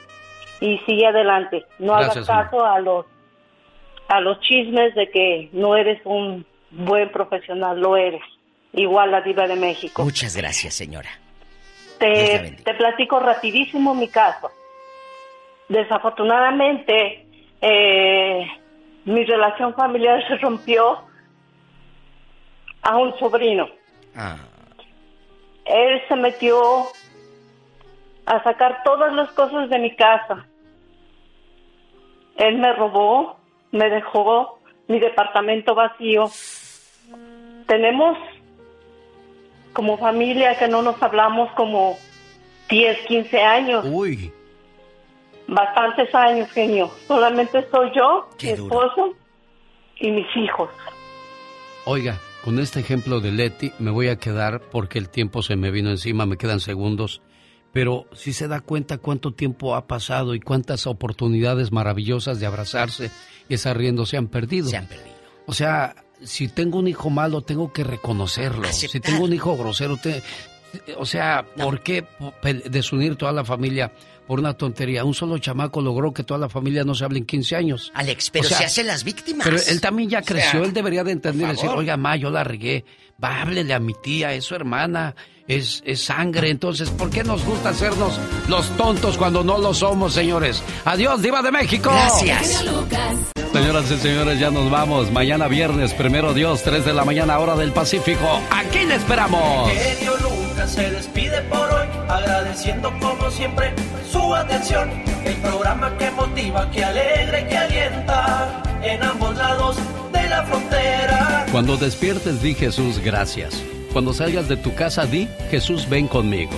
y sigue adelante. No hagas caso a los a los chismes de que no eres un buen profesional, lo eres. Igual la diva de México. Muchas gracias, señora. Te, te platico rapidísimo mi caso. Desafortunadamente, eh, mi relación familiar se rompió a un sobrino. Ah. Él se metió a sacar todas las cosas de mi casa. Él me robó, me dejó mi departamento vacío. Tenemos como familia que no nos hablamos como 10, 15 años. Uy. Bastantes años, genio. Solamente soy yo, mi esposo y mis hijos. Oiga, con este ejemplo de Leti me voy a quedar porque el tiempo se me vino encima, me quedan segundos pero si se da cuenta cuánto tiempo ha pasado y cuántas oportunidades maravillosas de abrazarse y estar riendo se han perdido. Se han perdido. O sea, si tengo un hijo malo, tengo que reconocerlo. Si tengo un hijo grosero, te, o sea, ¿por qué desunir toda la familia por una tontería? Un solo chamaco logró que toda la familia no se hable en 15 años. Alex, pero se hacen las víctimas. Pero él también ya creció, él debería de entender y decir, oiga, ma, yo la regué. Va, háblele a mi tía, es su hermana es, sangre. Entonces, ¿por qué nos gusta hacernos los tontos cuando no lo somos, señores? Adiós, Diva de México. Gracias. Señoras y señores, ya nos vamos. Mañana viernes, primero Dios, 3 de la mañana, hora del Pacífico. Aquí le esperamos. Se despide por hoy, agradeciendo como siempre su atención. El programa que motiva, que alegra que alienta en ambos lados de la frontera. Cuando despiertes, di Jesús, gracias. Cuando salgas de tu casa, di, Jesús, ven conmigo.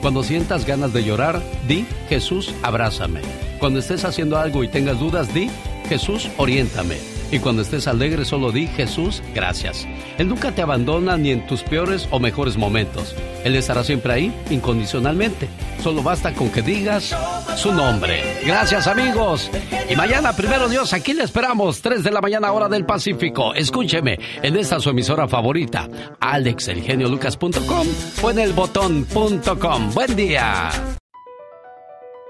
Cuando sientas ganas de llorar, di, Jesús, abrázame. Cuando estés haciendo algo y tengas dudas, di, Jesús, oriéntame. Y cuando estés alegre, solo di, Jesús, gracias. Él nunca te abandona ni en tus peores o mejores momentos. Él estará siempre ahí, incondicionalmente. Solo basta con que digas su nombre. Gracias, amigos. Y mañana, primero Dios, aquí le esperamos, 3 de la mañana, hora del Pacífico. Escúcheme en esta su emisora favorita, alexelgeniolucas.com o en el botón.com. Buen día.